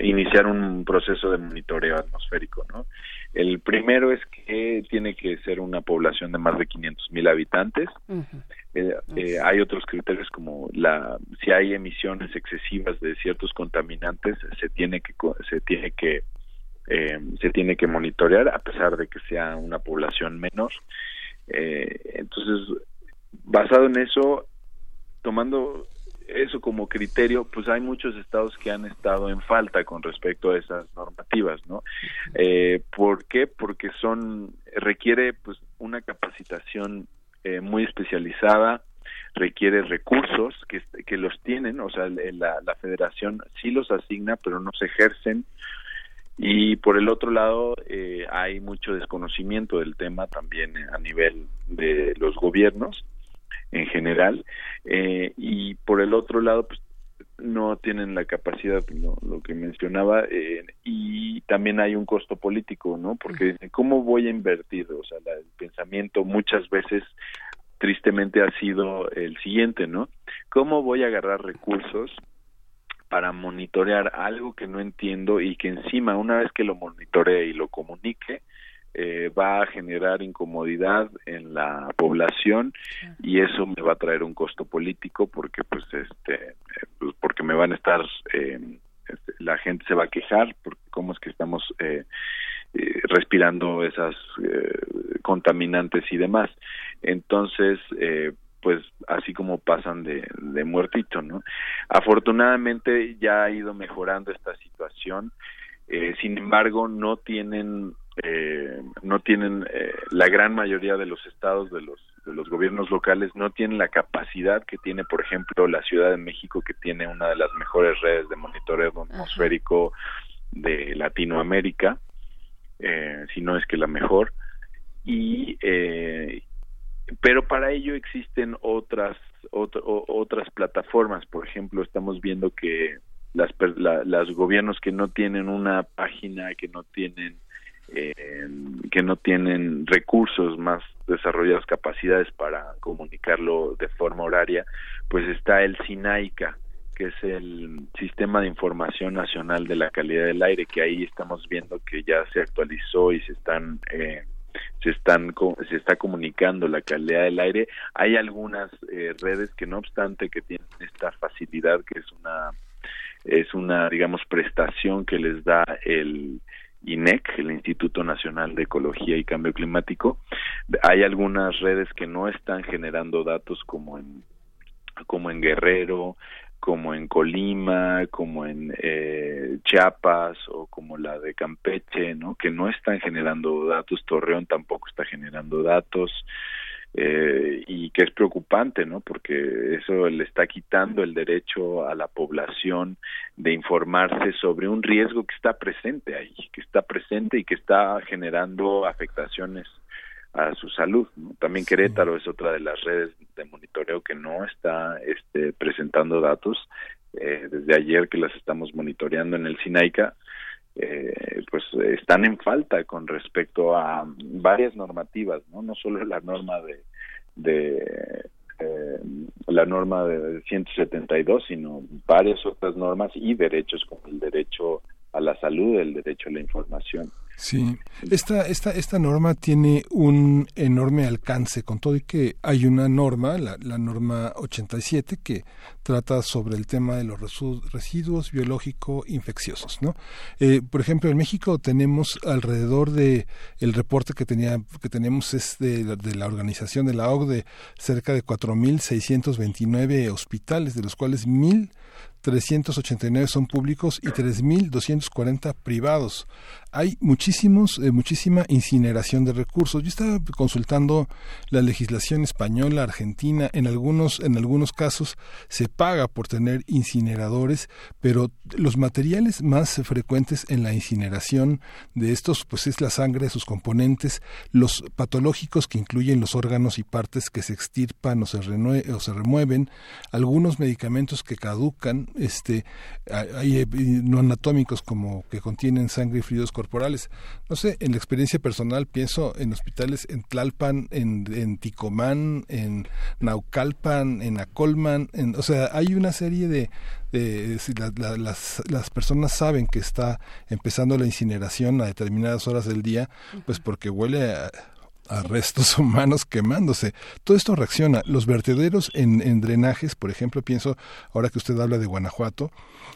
iniciar un proceso de monitoreo atmosférico, ¿no? El primero es que tiene que ser una población de más de 500 mil habitantes. Eh, eh, hay otros criterios como la si hay emisiones excesivas de ciertos contaminantes se tiene que se tiene que eh, se tiene que monitorear a pesar de que sea una población menor. entonces basado en eso tomando eso como criterio, pues hay muchos estados que han estado en falta con respecto a esas normativas, ¿no? Eh, ¿Por qué? Porque son requiere pues una capacitación eh, muy especializada, requiere recursos que, que los tienen, o sea, la, la federación sí los asigna, pero no se ejercen. Y por el otro lado, eh, hay mucho desconocimiento del tema también a nivel de los gobiernos en general eh, y por el otro lado pues no tienen la capacidad lo, que mencionaba eh, y también hay un costo político no porque cómo voy a invertir o sea el pensamiento muchas veces tristemente ha sido el siguiente no cómo voy a agarrar recursos para monitorear algo que no entiendo y que encima una vez que lo monitoree y lo comunique eh, va a generar incomodidad en la población y eso me va a traer un costo político porque pues este pues, porque me van a estar eh, la gente se va a quejar porque cómo es que estamos eh, respirando esas contaminantes y demás. Entonces pues así como pasan de, de muertito no afortunadamente ya ha ido mejorando esta situación sin embargo no tienen eh, no tienen eh, la gran mayoría de los estados de los de los gobiernos locales no tienen la capacidad que tiene por ejemplo la Ciudad de México que tiene una de las mejores redes de monitoreo atmosférico de Latinoamérica eh, si no es que la mejor. Y eh, pero para ello existen otras otras plataformas. Por ejemplo estamos viendo que las los gobiernos que no tienen una página que no tienen eh, que no tienen recursos más desarrollados, capacidades para comunicarlo de forma horaria, pues está el SINAICA, que es el Sistema de Información Nacional de la Calidad del Aire, que ahí estamos viendo que ya se actualizó y se están eh, se están se está comunicando la calidad del aire. Hay algunas eh, redes que no obstante que tienen esta facilidad que es una es una digamos prestación que les da el INEC, el Instituto Nacional de Ecología y Cambio Climático. Hay algunas redes que no están generando datos como en como en Guerrero, como en Colima, como en eh, Chiapas o como la de Campeche, ¿no? Que no están generando datos. Torreón tampoco está generando datos. Eh, y que es preocupante, ¿no? Porque eso le está quitando el derecho a la población de informarse sobre un riesgo que está presente ahí, que está presente y que está generando afectaciones a su salud. También Querétaro es otra de las redes de monitoreo que no está este, presentando datos. Eh, desde ayer que las estamos monitoreando en el SINAICA, eh, pues están en falta con respecto a varias normativas, no, no solo la norma de, de eh, la norma de 172, sino varias otras normas y derechos como el derecho a la salud, el derecho a la información. Sí, esta, esta, esta norma tiene un enorme alcance, con todo y que hay una norma, la, la norma 87, que trata sobre el tema de los residuos biológicos infecciosos. ¿no? Eh, por ejemplo, en México tenemos alrededor de, el reporte que, tenía, que tenemos es de, de la organización de la OCDE, cerca de 4.629 hospitales, de los cuales 1.000 389 son públicos y 3.240 privados. Hay muchísimos, eh, muchísima incineración de recursos. Yo estaba consultando la legislación española, argentina. En algunos, en algunos casos se paga por tener incineradores, pero los materiales más frecuentes en la incineración de estos, pues es la sangre, sus componentes, los patológicos que incluyen los órganos y partes que se extirpan o se, o se remueven, algunos medicamentos que caducan, este, hay eh, no anatómicos como que contienen sangre y fluidos corporales. No sé, en la experiencia personal pienso en hospitales en Tlalpan, en, en Ticomán, en Naucalpan, en Acolman, en, o sea, hay una serie de, si las, las personas saben que está empezando la incineración a determinadas horas del día, pues porque huele a a restos humanos quemándose. Todo esto reacciona. Los vertederos en, en, drenajes, por ejemplo, pienso, ahora que usted habla de Guanajuato,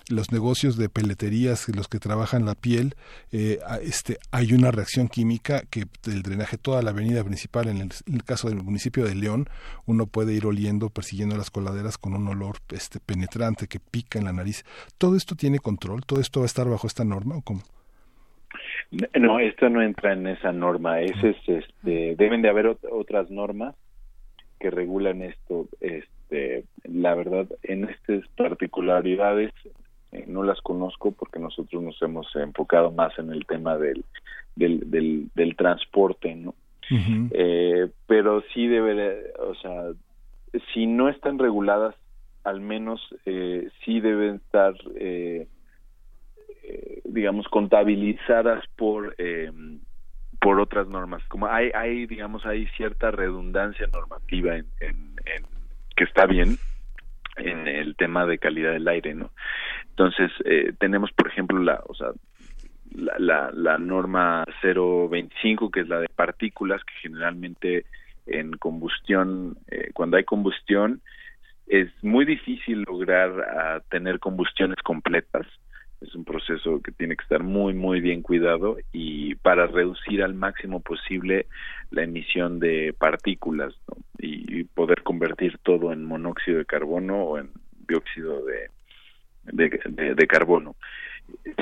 los negocios de peleterías, los que trabajan la piel, eh, este, hay una reacción química que el drenaje, toda la avenida principal, en el, en el, caso del municipio de León, uno puede ir oliendo, persiguiendo las coladeras con un olor este, penetrante que pica en la nariz. ¿Todo esto tiene control? ¿Todo esto va a estar bajo esta norma o cómo? No, esto no entra en esa norma. Es, es, este, deben de haber otras normas que regulan esto. Este, la verdad, en estas particularidades eh, no las conozco porque nosotros nos hemos enfocado más en el tema del, del, del, del transporte, ¿no? Eh, pero sí debe, o sea, si no están reguladas, al menos eh, sí deben estar eh, eh, digamos contabilizadas por eh, por otras normas. Como hay hay digamos hay cierta redundancia normativa en, en, en, que está bien en el tema de calidad del aire no entonces eh, tenemos por ejemplo la o sea la, la, la norma 025 que es la de partículas que generalmente en combustión eh, cuando hay combustión es muy difícil lograr uh, tener combustiones completas es un proceso que tiene que estar muy muy bien cuidado y para reducir al máximo posible la emisión de partículas y, poder convertir todo en monóxido de carbono o en dióxido de, de, de, de carbono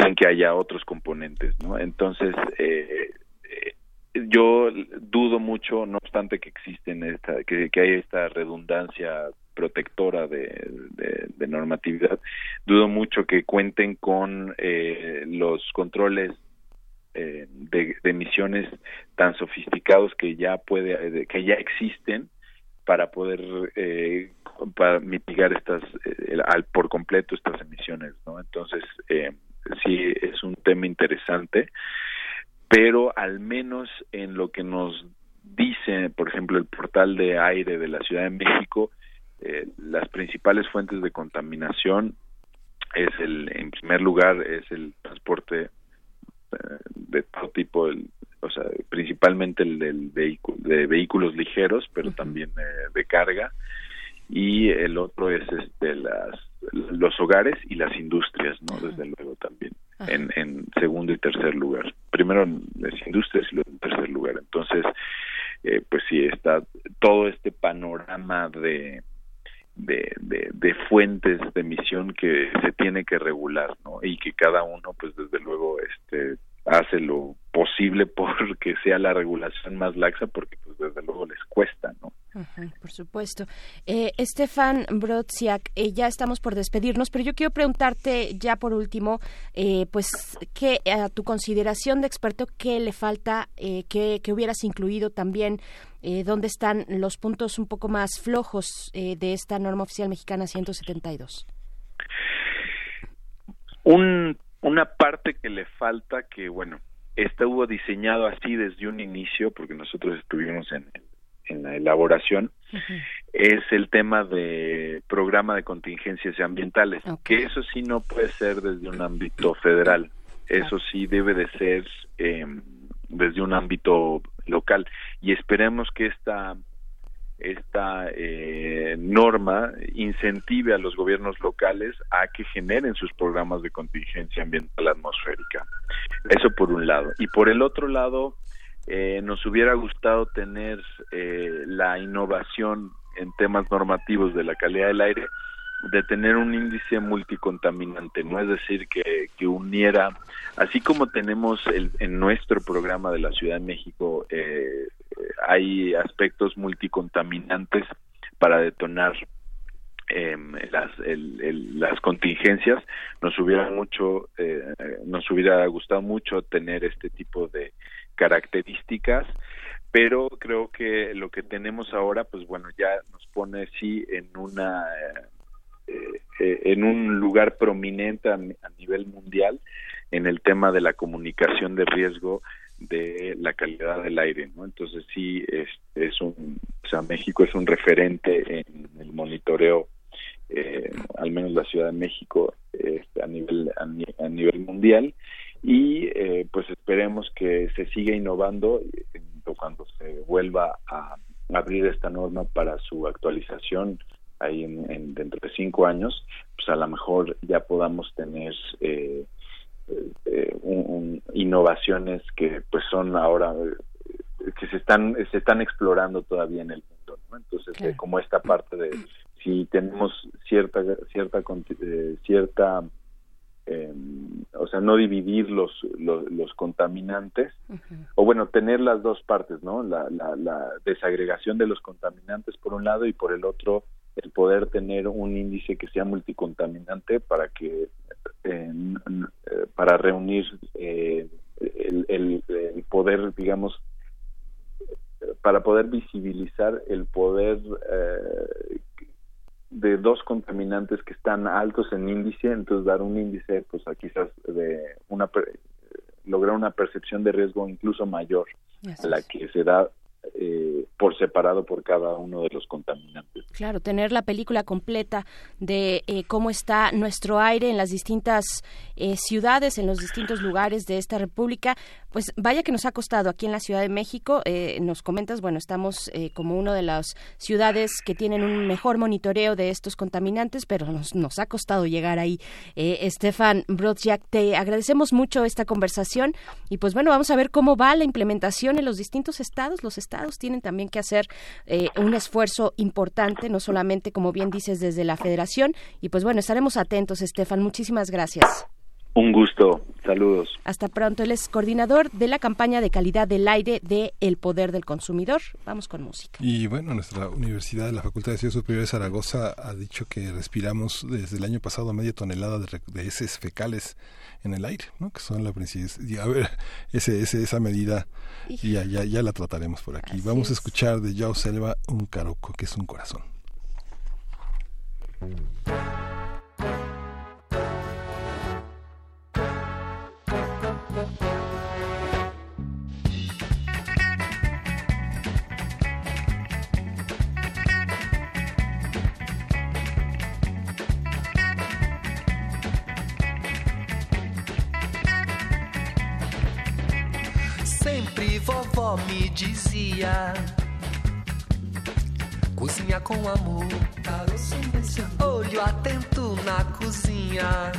sin que haya otros componentes no entonces eh, yo dudo mucho no obstante que existen esta que, hay esta redundancia protectora de, normatividad. Dudo mucho que cuenten con eh, los controles eh, de, emisiones tan sofisticados que ya puede que ya existen para poder eh, para mitigar estas eh, al por completo estas emisiones, ¿no? Entonces eh, sí es un tema interesante pero al menos en lo que nos dice, por ejemplo, el portal de aire de la Ciudad de México, eh, las principales fuentes de contaminación es el, en primer lugar, es el transporte eh, de todo tipo, el, o sea, principalmente el del vehículo, de vehículos ligeros, pero también eh, de carga, y el otro es este las los hogares y las industrias, ¿no? Desde luego también en, en segundo y tercer lugar. Primero las industrias y luego en tercer lugar. Entonces, eh, pues sí está todo este panorama de de, de, de, fuentes de emisión que se tiene que regular, ¿no? Y que cada uno, pues desde luego, este hace lo posible porque sea la regulación más laxa, porque pues desde luego les cuesta, ¿no? por supuesto. Eh, Estefan Brodziak, eh, ya estamos por despedirnos, pero yo quiero preguntarte ya por último, eh, pues, ¿qué, a tu consideración de experto, qué le falta, eh, qué, hubieras incluido también, eh, dónde están los puntos un poco más flojos de esta norma oficial mexicana 172? Un una parte que le falta, que bueno, estuvo diseñado así desde un inicio, porque nosotros estuvimos en, en la elaboración, es el tema de programa de contingencias ambientales, que eso sí no puede ser desde un ámbito federal, eso sí debe de ser eh, desde un ámbito local. Y esperemos que esta esta eh, norma incentive a los gobiernos locales a que generen sus programas de contingencia ambiental atmosférica. Eso por un lado. Y por el otro lado, eh, nos hubiera gustado tener eh, la innovación en temas normativos de la calidad del aire de tener un índice multicontaminante, no es decir, que, que uniera, así como tenemos el, en nuestro programa de la Ciudad de México, eh, hay aspectos multicontaminantes para detonar eh, las, el, las contingencias. Nos hubiera mucho eh, nos hubiera gustado mucho tener este tipo de características pero creo que lo que tenemos ahora pues bueno ya nos pone sí en una eh, eh, en un lugar prominente a, a nivel mundial en el tema de la comunicación de riesgo de la calidad del aire, ¿no? Entonces sí es, es un, o sea, México es un referente en el monitoreo, eh, al menos la Ciudad de México este, a nivel a, nivel mundial y eh, pues esperemos que se siga innovando cuando se vuelva a abrir esta norma para su actualización ahí en, dentro de cinco años, pues a lo mejor ya podamos tener eh, eh, un, innovaciones que pues son ahora eh, que se están se están explorando todavía en el mundo ¿no? entonces eh, como esta parte de si tenemos cierta cierta eh, cierta em, o sea no dividir los los, contaminantes o bueno tener las dos partes no la, la, la desagregación de los contaminantes por un lado y por el otro el poder tener un índice que sea multicontaminante para que eh, para reunir eh, el, el, poder digamos para poder visibilizar el poder eh, de dos contaminantes que están altos en índice entonces dar un índice pues a quizás de una lograr una percepción de riesgo incluso mayor a la que se da eh, por separado por cada uno de los contaminantes. Claro, tener la película completa de eh, cómo está nuestro aire en las distintas eh, ciudades, en los distintos lugares de esta república, pues vaya que nos ha costado aquí en la Ciudad de México. nos comentas, bueno, estamos como una de las ciudades que tienen un mejor monitoreo de estos contaminantes, pero nos, nos ha costado llegar ahí. Estefan Brodziak, te agradecemos mucho esta conversación y pues bueno, vamos a ver cómo va la implementación en los distintos estados. Los estados tienen también que hacer eh, un esfuerzo importante, no solamente, como bien dices, desde la federación. Y pues bueno, estaremos atentos, Estefan. Muchísimas gracias. Un gusto. Saludos. Hasta pronto. Él es coordinador de la campaña de calidad del aire de El Poder del Consumidor. Vamos con música. Y bueno, nuestra universidad, la Facultad de Ciencias Superiores de Zaragoza, ha dicho que respiramos desde el año pasado media tonelada de, de heces fecales en el aire, ¿no? que son la principal. A ver, ese, ese, esa medida ya, ya, ya la trataremos por aquí. Vamos a escuchar de Yao Selva un caroco, que es un corazón. Sempre vovó me dizia: Cozinha com amor, olho atento na cozinha.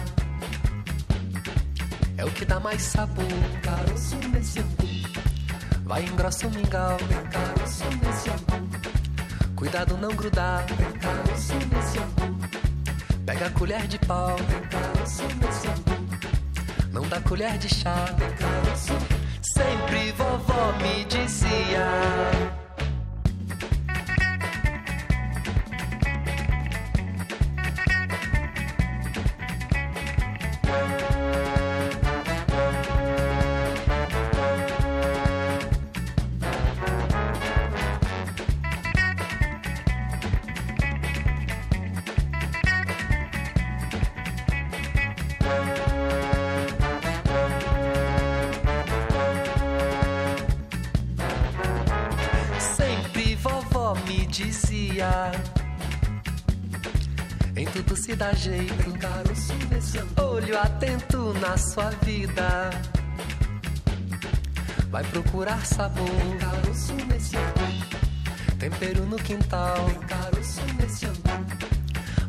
É o que dá mais sabor, caroço nesse amor. Vai engrossa o mingau, caroço nesse amor. Cuidado não grudar, caroço nesse amor. Pega a colher de pau, caroço nesse amor. Não dá colher de chá, caroço. Sempre vovó me dizia. Sua vida. Vai procurar sabor, caroço nesse amor. Tempero no quintal, caroço nesse amor.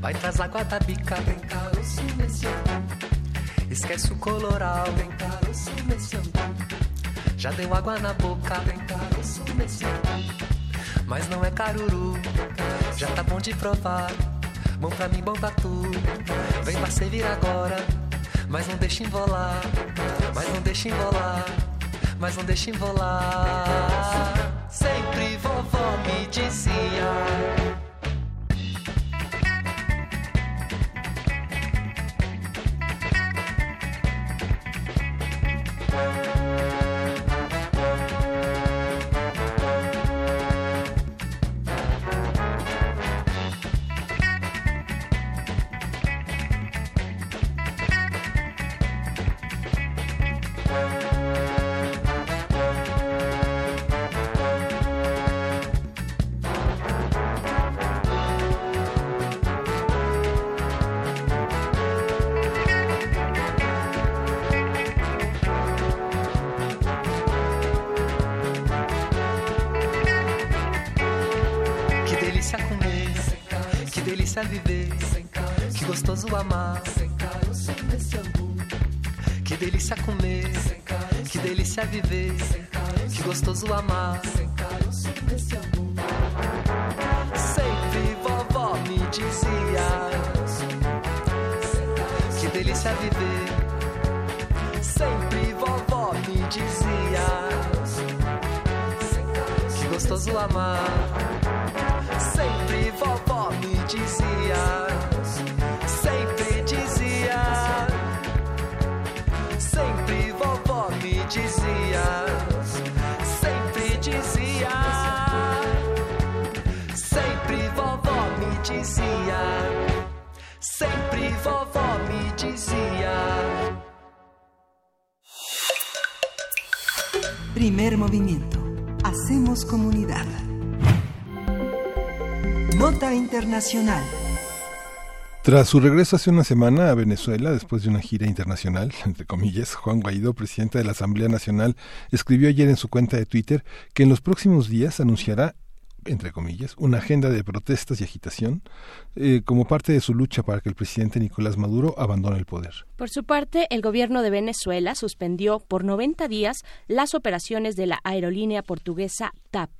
Vai traz água da bica, tem caroço nesse amor. Esquece o coloral, tem caroço nesse amor. Já deu água na boca, tem caroço nesse amor. Mas não é caruru, já tá bom de provar. Bom pra mim, bom pra tu. Vem pra servir agora, mas não deixa embolar. Mas não deixa embolar, mas não deixa embolar. Sempre vovó me dizia. Internacional. Tras su regreso hace una semana a Venezuela, después de una gira internacional, entre comillas, Juan Guaidó, presidente de la Asamblea Nacional, escribió ayer en su cuenta de Twitter que en los próximos días anunciará entre comillas, una agenda de protestas y agitación eh, como parte de su lucha para que el presidente Nicolás Maduro abandone el poder. Por su parte, el gobierno de Venezuela suspendió por 90 días las operaciones de la aerolínea portuguesa TAP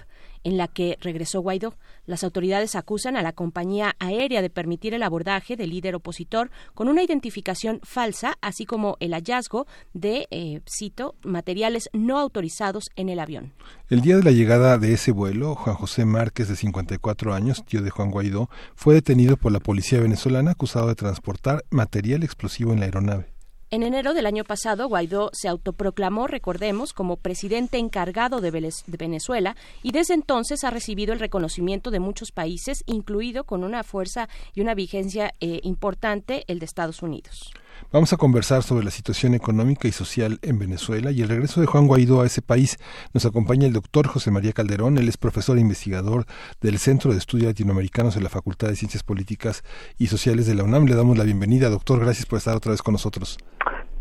en la que regresó Guaidó. Las autoridades acusan a la compañía aérea de permitir el abordaje del líder opositor con una identificación falsa, así como el hallazgo de, eh, cito, materiales no autorizados en el avión. El día de la llegada de ese vuelo, Juan José Márquez, de 54 años, tío de Juan Guaidó, fue detenido por la policía venezolana acusado de transportar material explosivo en la aeronave. En enero del año pasado, Guaidó se autoproclamó, recordemos, como presidente encargado de, Venezuela y desde entonces ha recibido el reconocimiento de muchos países, incluido con una fuerza y una vigencia eh, importante el de Estados Unidos. Vamos a conversar sobre la situación económica y social en Venezuela y el regreso de Juan Guaidó a ese país. Nos acompaña el doctor José María Calderón, él es profesor e investigador del Centro de Estudios Latinoamericanos de la Facultad de Ciencias Políticas y Sociales de la UNAM. Le damos la bienvenida, doctor, gracias por estar otra vez con nosotros.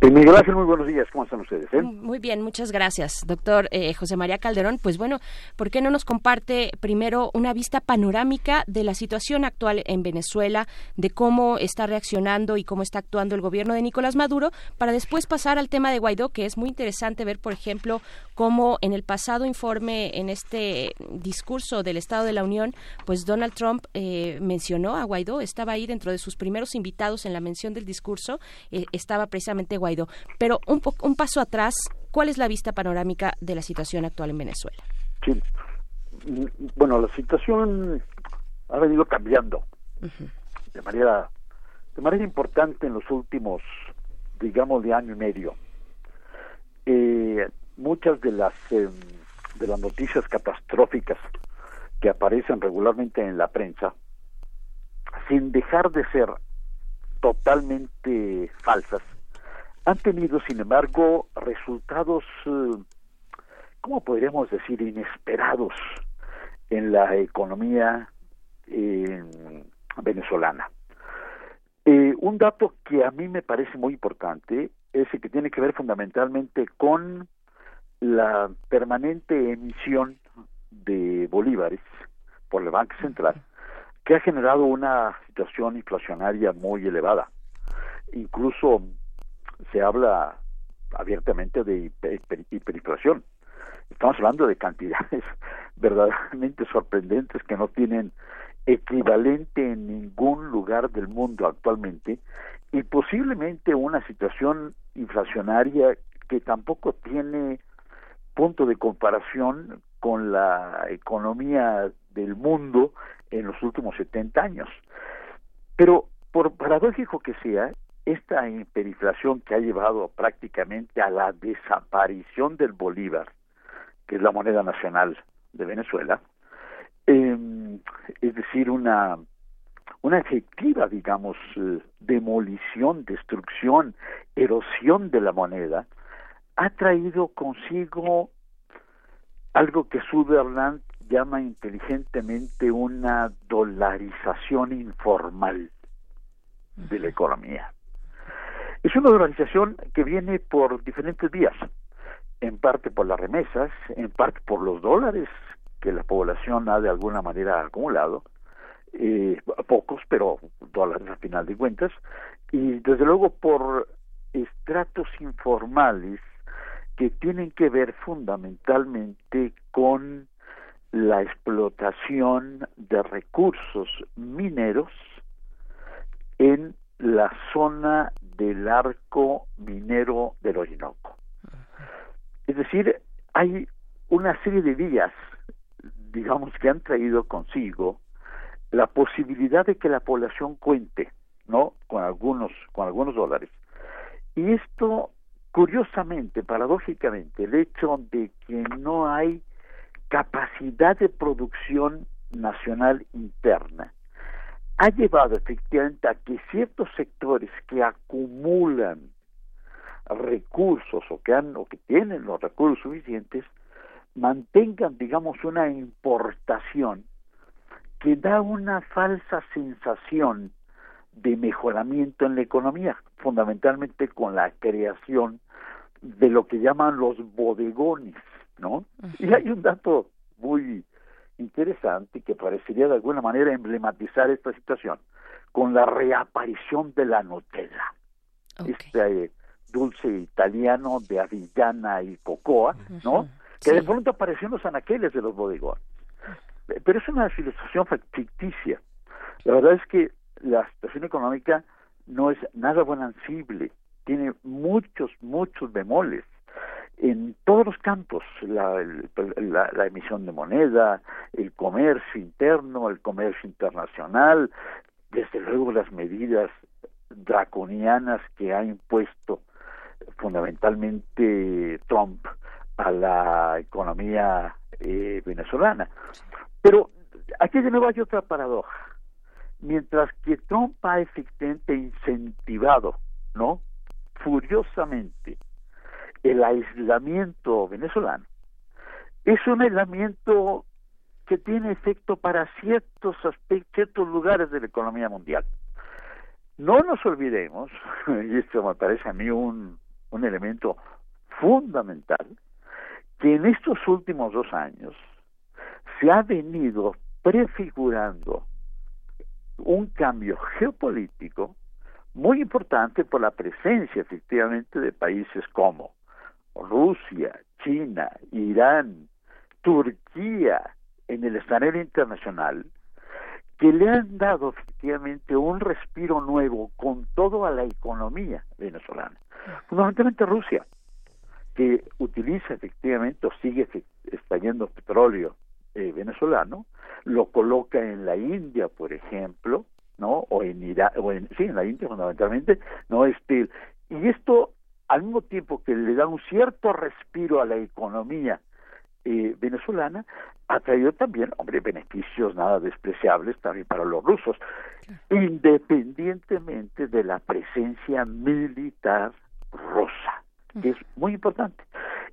Eh, Miguel Ángel, muy buenos días. ¿Cómo están ustedes? Eh? Muy bien, muchas gracias, doctor eh, José María Calderón. Pues bueno, ¿por qué no nos comparte primero una vista panorámica de la situación actual en Venezuela, de cómo está reaccionando y cómo está actuando el gobierno de Nicolás Maduro, para después pasar al tema de Guaidó, que es muy interesante ver, por ejemplo, cómo en el pasado informe, en este discurso del Estado de la Unión, pues Donald Trump mencionó a Guaidó, estaba ahí dentro de sus primeros invitados en la mención del discurso, estaba precisamente Guaidó pero un, un paso atrás, ¿cuál es la vista panorámica de la situación actual en Venezuela? Sí. Bueno, la situación ha venido cambiando de manera de manera importante en los últimos, digamos, de año y medio. Eh, muchas de las em, de las noticias catastróficas que aparecen regularmente en la prensa, sin dejar de ser totalmente falsas, han tenido, sin embargo, resultados, eh, ¿cómo podríamos decir?, inesperados en la economía venezolana. Eh, un dato que a mí me parece muy importante es el que tiene que ver fundamentalmente con la permanente emisión de bolívares por el Banco Central, que ha generado una situación inflacionaria muy elevada. Incluso se habla abiertamente de hiperinflación. Estamos hablando de cantidades verdaderamente sorprendentes que no tienen equivalente en ningún lugar del mundo actualmente y posiblemente una situación inflacionaria que tampoco tiene punto de comparación con la economía del mundo en los últimos 70 años. Pero por paradójico que sea, esta hiperinflación que ha llevado prácticamente a la desaparición del bolívar, que es la moneda nacional de Venezuela, eh, es decir, una, una efectiva, digamos, eh, demolición, destrucción, erosión de la moneda, ha traído consigo algo que Sutherland llama inteligentemente una dolarización informal de la economía. Es una organización que viene por diferentes vías, en parte por las remesas, en parte por los dólares que la población ha de alguna manera acumulado, eh, pocos, pero dólares a final de cuentas, y desde luego por estratos informales que tienen que ver fundamentalmente con la explotación de recursos mineros en la zona del arco minero del Orinoco. Es decir, hay una serie de vías, digamos, que han traído consigo la posibilidad de que la población cuente, ¿no? Con algunos, con algunos dólares. Y esto, curiosamente, paradójicamente, el hecho de que no hay capacidad de producción nacional interna, ha llevado efectivamente a que ciertos sectores que acumulan recursos o que han o que tienen los recursos suficientes mantengan digamos una importación que da una falsa sensación de mejoramiento en la economía fundamentalmente con la creación de lo que llaman los bodegones no y hay un dato muy interesante que parecería de alguna manera emblematizar esta situación con la reaparición de la Nutella, este eh, dulce italiano de avellana y cocoa, ¿no? Que de pronto apareció en los anaqueles de los bodegones. Pero es una ilustración ficticia. La verdad es que la situación económica no es nada bonancible, tiene muchos, muchos bemoles en todos los campos, la, emisión de moneda, el comercio interno, el comercio internacional, desde luego las medidas draconianas que ha impuesto fundamentalmente Trump a la economía eh, venezolana. Pero aquí de nuevo hay otra paradoja. Mientras que Trump ha efectivamente incentivado, ¿no? Furiosamente el aislamiento venezolano es un aislamiento que tiene efecto para ciertos aspectos, ciertos lugares de la economía mundial. No nos olvidemos, y esto me parece a mí un un elemento fundamental que en estos últimos dos años se ha venido prefigurando un cambio geopolítico muy importante por la presencia efectivamente de países como Rusia, China, Irán, Turquía en el escenario internacional que le han dado efectivamente un respiro nuevo con todo a la economía venezolana. Fundamentalmente Rusia, que utiliza efectivamente o sigue extrayendo petróleo eh, venezolano, lo coloca en la India, por ejemplo, ¿no? O en Irak, sí, en la India fundamentalmente, ¿no? Este, y esto al mismo tiempo que le da un cierto respiro a la economía eh, venezolana, ha traído también, hombre, beneficios nada despreciables también para los rusos, independientemente de la presencia militar rusa, que es muy importante.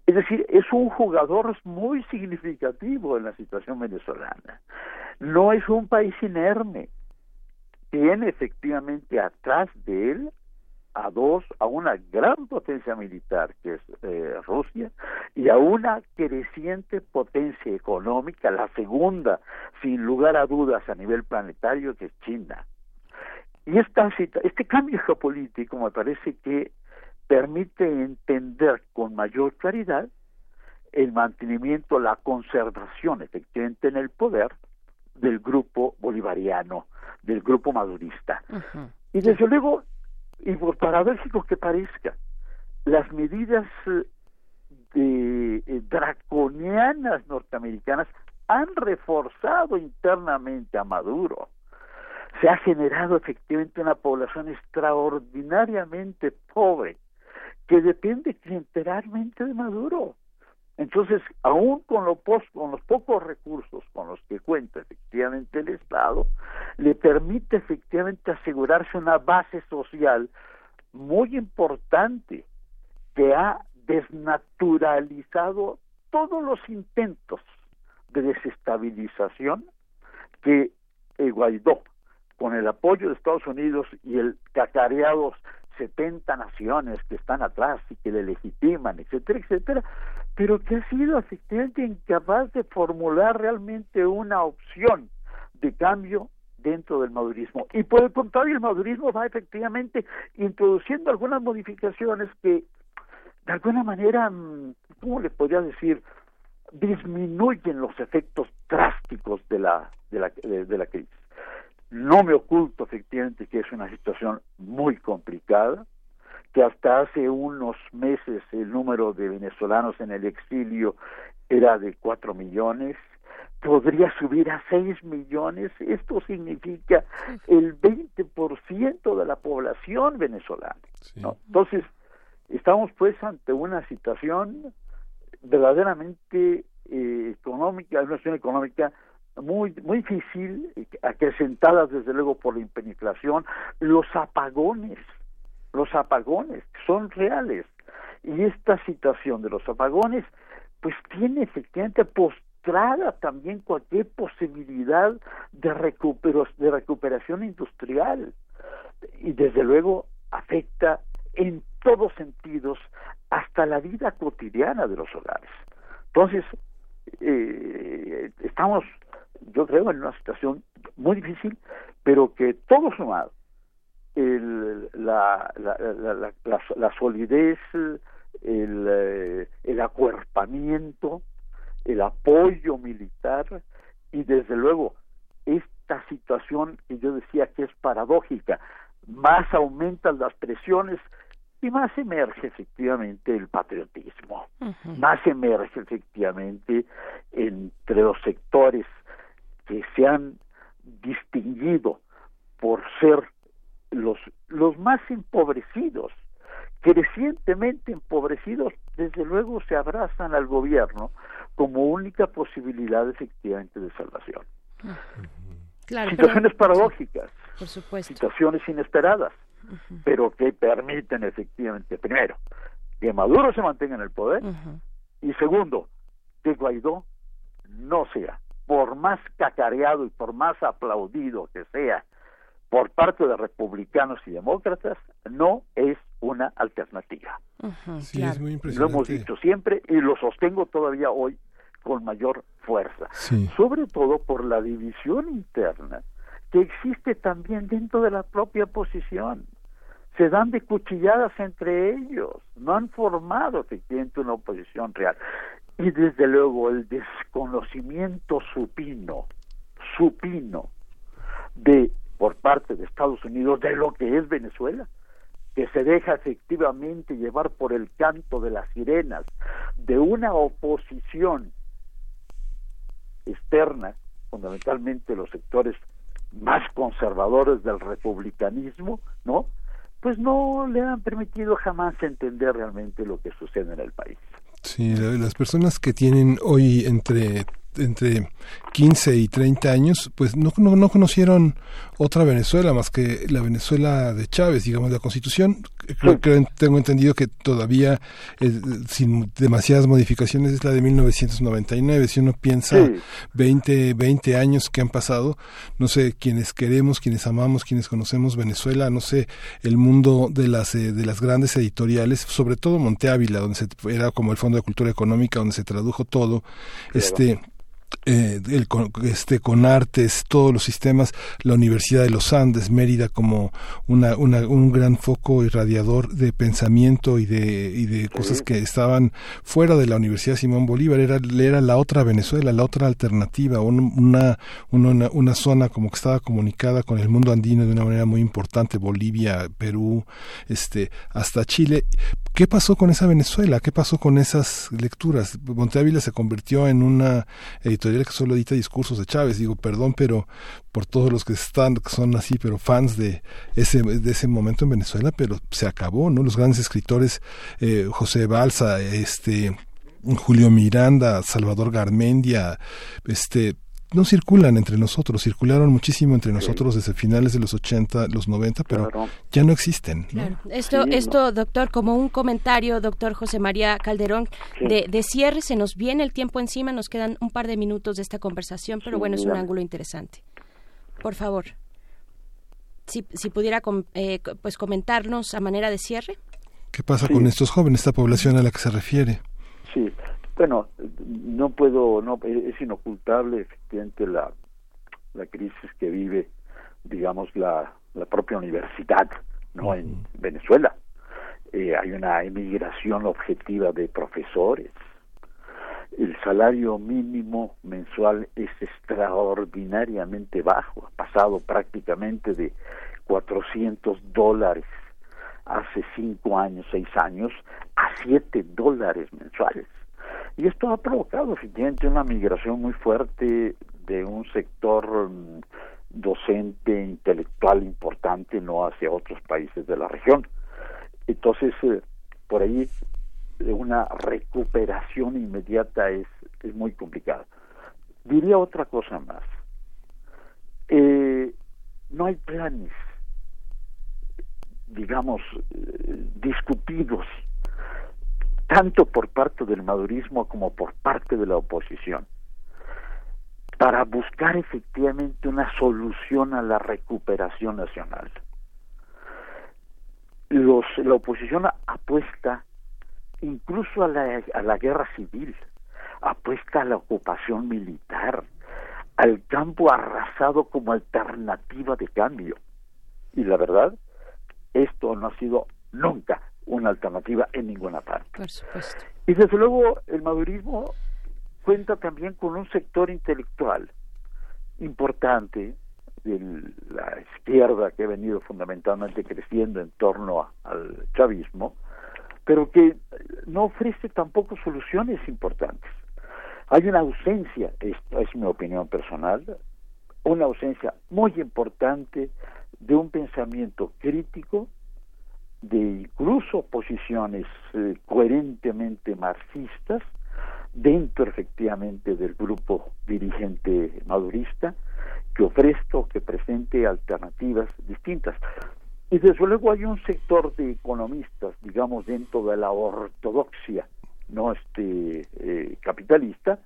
Es decir, es un jugador muy significativo en la situación venezolana. No es un país inerme. Tiene efectivamente atrás de él a dos, a una gran potencia militar que es eh, Rusia y a una creciente potencia económica, la segunda, sin lugar a dudas a nivel planetario, que es China. Y esta, este cambio geopolítico me parece que permite entender con mayor claridad el mantenimiento, la conservación efectivamente en el poder del grupo bolivariano, del grupo madurista. Y desde luego y por paradójico que parezca, las medidas eh, de, eh, draconianas norteamericanas han reforzado internamente a Maduro. Se ha generado efectivamente una población extraordinariamente pobre que depende clientelarmente de Maduro. Entonces, aún con, lo con los pocos recursos con los que cuenta efectivamente el Estado, le permite efectivamente asegurarse una base social muy importante que ha desnaturalizado todos los intentos de desestabilización que Guaidó, con el apoyo de Estados Unidos y el cacareados 70 naciones que están atrás y que le legitiman, etcétera, etcétera, pero que ha sido efectivamente incapaz de formular realmente una opción de cambio dentro del madurismo. Y por el contrario, el madurismo va efectivamente introduciendo algunas modificaciones que, de alguna manera, mm, ¿cómo le podría decir? disminuyen los efectos drásticos de la, de la, de la crisis. No me oculto efectivamente que es una situación muy complicada, que hasta hace unos meses el número de venezolanos en el exilio era de cuatro millones, podría subir a seis millones, esto significa el 20% de la población venezolana. Entonces, estamos pues ante una situación verdaderamente eh, económica, una situación económica muy muy difícil, acrecentada desde luego por la hiperinflación, los apagones, los apagones son reales. Y esta situación de los apagones, pues tiene efectivamente postrada también cualquier posibilidad de, recupero, de recuperación industrial. Y desde luego afecta en todos sentidos hasta la vida cotidiana de los hogares. Entonces, eh, estamos yo creo, en una situación muy difícil, pero que todo sumado, el, la, la, la, la, solidez, el, eh, el acuerpamiento, el apoyo militar y desde luego esta situación que yo decía que es paradójica, más aumentan las presiones y más emerge efectivamente el patriotismo, más emerge efectivamente entre los sectores que se han distinguido por ser los, los más empobrecidos, crecientemente empobrecidos, desde luego se abrazan al gobierno como única posibilidad efectivamente de salvación. situaciones paradójicas, situaciones inesperadas, pero que permiten efectivamente, primero, que Maduro se mantenga en el poder y segundo, que Guaidó no sea por más cacareado y por más aplaudido que sea por parte de republicanos y demócratas, no es una alternativa. Sí, es muy Lo hemos dicho siempre y lo sostengo todavía hoy con mayor fuerza. Sí. Sobre todo por la división interna que existe también dentro de la propia oposición. Se dan de cuchilladas entre ellos, no han formado efectivamente una oposición real. Y desde luego el desconocimiento supino, supino, de por parte de Estados Unidos de lo que es Venezuela, que se deja efectivamente llevar por el canto de las sirenas de una oposición externa, fundamentalmente los sectores más conservadores del republicanismo, ¿no? Pues no le han permitido jamás entender realmente lo que sucede en el país. Sí, la- las personas que tienen hoy entre entre 15 y 30 años, pues no, no, no conocieron otra Venezuela más que la Venezuela de Chávez, digamos, la Constitución. Creo, creo- tengo entendido que todavía, eh, sin demasiadas modificaciones, es la de 1999. Si uno piensa Sí. 20, 20 años que han pasado, no sé, quienes queremos, quienes amamos, quienes conocemos Venezuela, no sé, el mundo de las, eh, de las grandes editoriales, sobre todo Monte Ávila, donde se, era como el Fondo de Cultura Económica, donde se tradujo todo, este eh, el, este con artes todos los sistemas la Universidad de los Andes Mérida como una, una- un gran foco irradiador de pensamiento y de y de cosas que estaban fuera de la Universidad Simón Bolívar era era la otra Venezuela la otra alternativa un- una una, una zona como que estaba comunicada con el mundo andino de una manera muy importante Bolivia Perú este hasta Chile ¿Qué pasó con esa Venezuela? ¿Qué pasó con esas lecturas? Monte Ávila se convirtió en una editorial que solo edita discursos de Chávez. Digo, perdón, pero por todos los que están, que son así, pero fans de ese, de ese momento en Venezuela, pero se acabó, ¿no? Los grandes escritores, eh, José Balsa, este, Julio Miranda, Salvador Garmendia, este, no circulan entre nosotros, circularon muchísimo entre nosotros desde finales de los 80, los 90, pero ya no existen. ¿no? Claro. Esto, esto, doctor, como un comentario, doctor José María Calderón, Sí. de, de cierre, se nos viene el tiempo encima, nos quedan un par de minutos de esta conversación, pero Sí, bueno, es un ángulo interesante. Por favor, si, si pudiera com- eh, pues comentarnos a manera de cierre. ¿Qué pasa Sí. con estos jóvenes, esta población a la que se refiere? Sí, bueno, no puedo, no es inocultable efectivamente la, la crisis que vive, digamos, la, la propia universidad, ¿no? En Venezuela. Eh, hay una emigración objetiva de profesores. El salario mínimo mensual es extraordinariamente bajo, ha pasado prácticamente de 400 dólares hace cinco años, seis años, a siete dólares mensuales. Y esto ha provocado efectivamente una migración muy fuerte de un sector mm, docente, intelectual importante, no hacia otros países de la región. Entonces, eh, por ahí eh, una recuperación inmediata es, es muy complicada. Diría otra cosa más. Eh, no hay planes digamos, discutidos tanto por parte del madurismo como por parte de la oposición para buscar efectivamente una solución a la recuperación nacional. La oposición apuesta incluso a la, a la guerra civil, apuesta a la ocupación militar, al campo arrasado como alternativa de cambio. Y la verdad, esto no ha sido nunca una alternativa en ninguna parte. Por supuesto. Y desde luego el madurismo cuenta también con un sector intelectual importante de la izquierda que ha venido fundamentalmente creciendo en torno a- al chavismo, pero que no ofrece tampoco soluciones importantes. Hay una ausencia, esta es mi opinión personal, una ausencia muy importante de un pensamiento crítico, de incluso posiciones eh, coherentemente marxistas dentro efectivamente del grupo dirigente madurista que ofrezca que presente alternativas distintas. Y desde luego hay un sector de economistas, digamos, dentro de la ortodoxia no este eh, capitalista,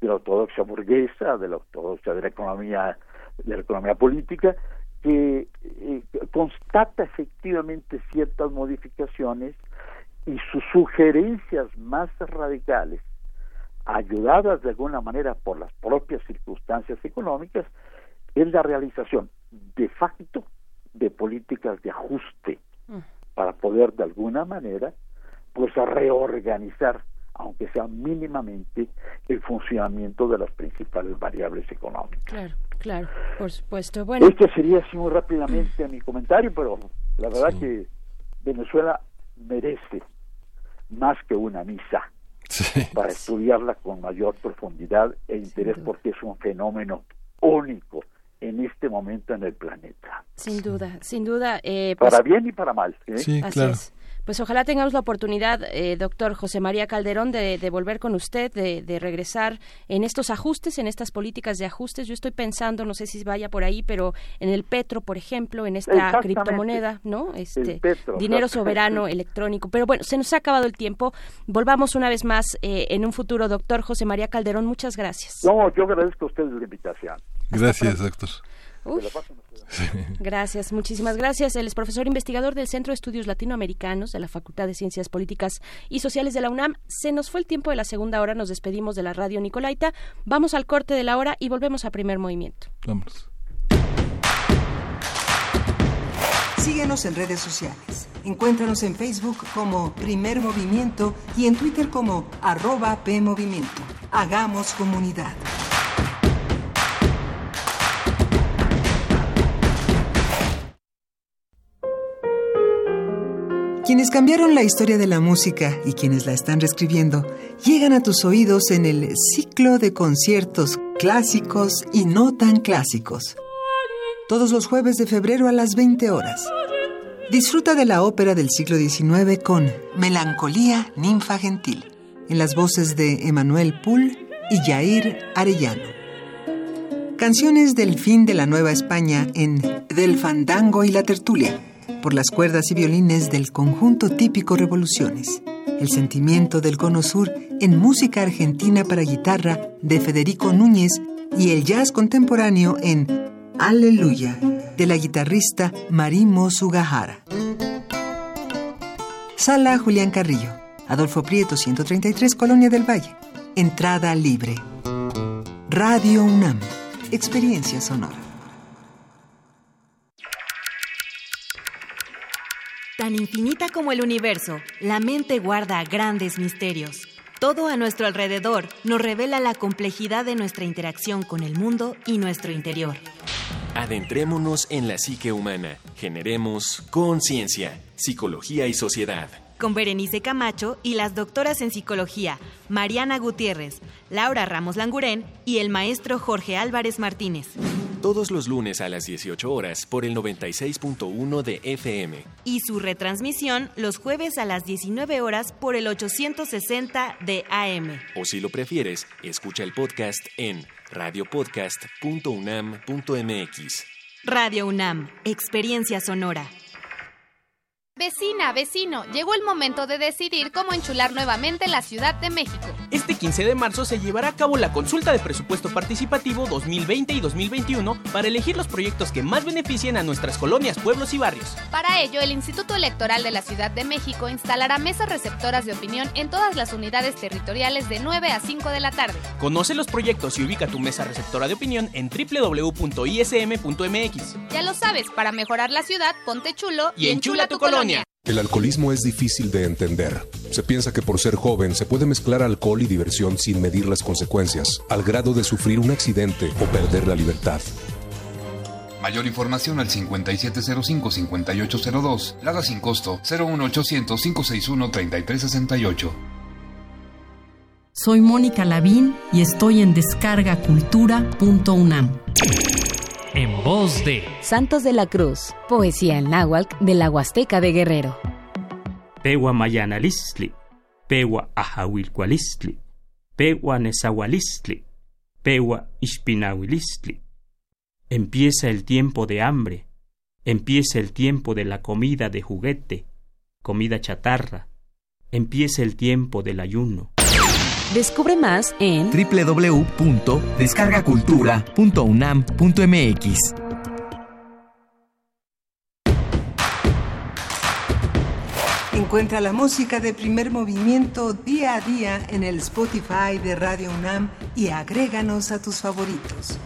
de la ortodoxia burguesa, de la ortodoxia de la economía, de la economía política, que eh, constata efectivamente ciertas modificaciones y sus sugerencias más radicales, ayudadas de alguna manera por las propias circunstancias económicas, es la realización de facto de políticas de ajuste para poder de alguna manera pues reorganizar aunque sea mínimamente el funcionamiento de las principales variables económicas. Claro, claro, por supuesto. Bueno, este sería así muy rápidamente mi comentario, pero la verdad que Venezuela merece más que una misa para estudiarla con mayor profundidad e interés porque es un fenómeno único en este momento en el planeta. Sin duda, sin duda. Eh, para pues bien y para mal. ¿eh? Sí, claro. Pues ojalá tengamos la oportunidad, eh, doctor José María Calderón, de, volver con usted, de, regresar en estos ajustes, en estas políticas de ajustes. Yo estoy pensando, no sé si vaya por ahí, pero en el petro, por ejemplo, en esta criptomoneda, ¿no? Este dinero soberano electrónico. Pero bueno, se nos ha acabado el tiempo. Volvamos una vez más eh, en un futuro, doctor José María Calderón. Muchas gracias. No, yo agradezco a ustedes la invitación. Gracias, doctor. Gracias, muchísimas gracias. Él es profesor investigador del Centro de Estudios Latinoamericanos de la Facultad de Ciencias Políticas y Sociales de la UNAM. Se nos fue el tiempo de la segunda hora, nos despedimos de la radio Nicolaita. Vamos al corte de la hora y volvemos a primer movimiento. Vamos. Síguenos en redes sociales. Encuéntranos en Facebook como Primer Movimiento y en Twitter como arroba PMovimiento. Hagamos comunidad. Quienes cambiaron la historia de la música y quienes la están reescribiendo llegan a tus oídos en el ciclo de conciertos clásicos y no tan clásicos. Todos los jueves de febrero a las 20 horas. Disfruta de la ópera del siglo XIX con Melancolía Ninfa Gentil, en las voces de Emanuel Poul y Jair Arellano. Canciones del fin de la Nueva España en Del Fandango y la Tertulia por las cuerdas y violines del conjunto típico Revoluciones. El sentimiento del cono sur en música argentina para guitarra de Federico Núñez y el jazz contemporáneo en Aleluya de la guitarrista Marimo Sugahara. Sala Julián Carrillo, Adolfo Prieto 133, Colonia del Valle. Entrada libre. Radio UNAM, experiencia sonora. Tan infinita como el universo, la mente guarda grandes misterios. Todo a nuestro alrededor nos revela la complejidad de nuestra interacción con el mundo y nuestro interior. Adentrémonos en la psique humana. Generemos conciencia, psicología y sociedad con Berenice Camacho y las doctoras en psicología Mariana Gutiérrez, Laura Ramos Langurén y el maestro Jorge Álvarez Martínez. Todos los lunes a las 18 horas por el 96.1 de FM. Y su retransmisión los jueves a las 19 horas por el 860 de AM. O si lo prefieres, escucha el podcast en radiopodcast.unam.mx. Radio UNAM, Experiencia Sonora. Vecina, vecino, llegó el momento de decidir cómo enchular nuevamente la Ciudad de México. Este 15 de marzo se llevará a cabo la consulta de presupuesto participativo 2020 y 2021 para elegir los proyectos que más beneficien a nuestras colonias, pueblos y barrios. Para ello, el Instituto Electoral de la Ciudad de México instalará mesas receptoras de opinión en todas las unidades territoriales de 9 a 5 de la tarde. Conoce los proyectos y ubica tu mesa receptora de opinión en www.ism.mx. Ya lo sabes, para mejorar la ciudad, ponte chulo y, enchula, tu colonia. El alcoholismo es difícil de entender. Se piensa que por ser joven se puede mezclar alcohol y diversión sin medir las consecuencias, al grado de sufrir un accidente o perder la libertad. Mayor información al 5705-5802. Lada sin costo 01800-561-3368. Soy Mónica Lavín y estoy en descargacultura.unam en voz de Santos de la Cruz, poesía en náhuatl de la Huasteca de Guerrero. Pewa mayanalistli, pewa ahahuilcualistli, pewa nezahualistli, pewa ishpinahuilistli. Empieza el tiempo de hambre, empieza el tiempo de la comida de juguete, comida chatarra, empieza el tiempo del ayuno. Descubre más en www.descargacultura.unam.mx. Encuentra la música de primer movimiento día a día en el Spotify de Radio UNAM y agréganos a tus favoritos.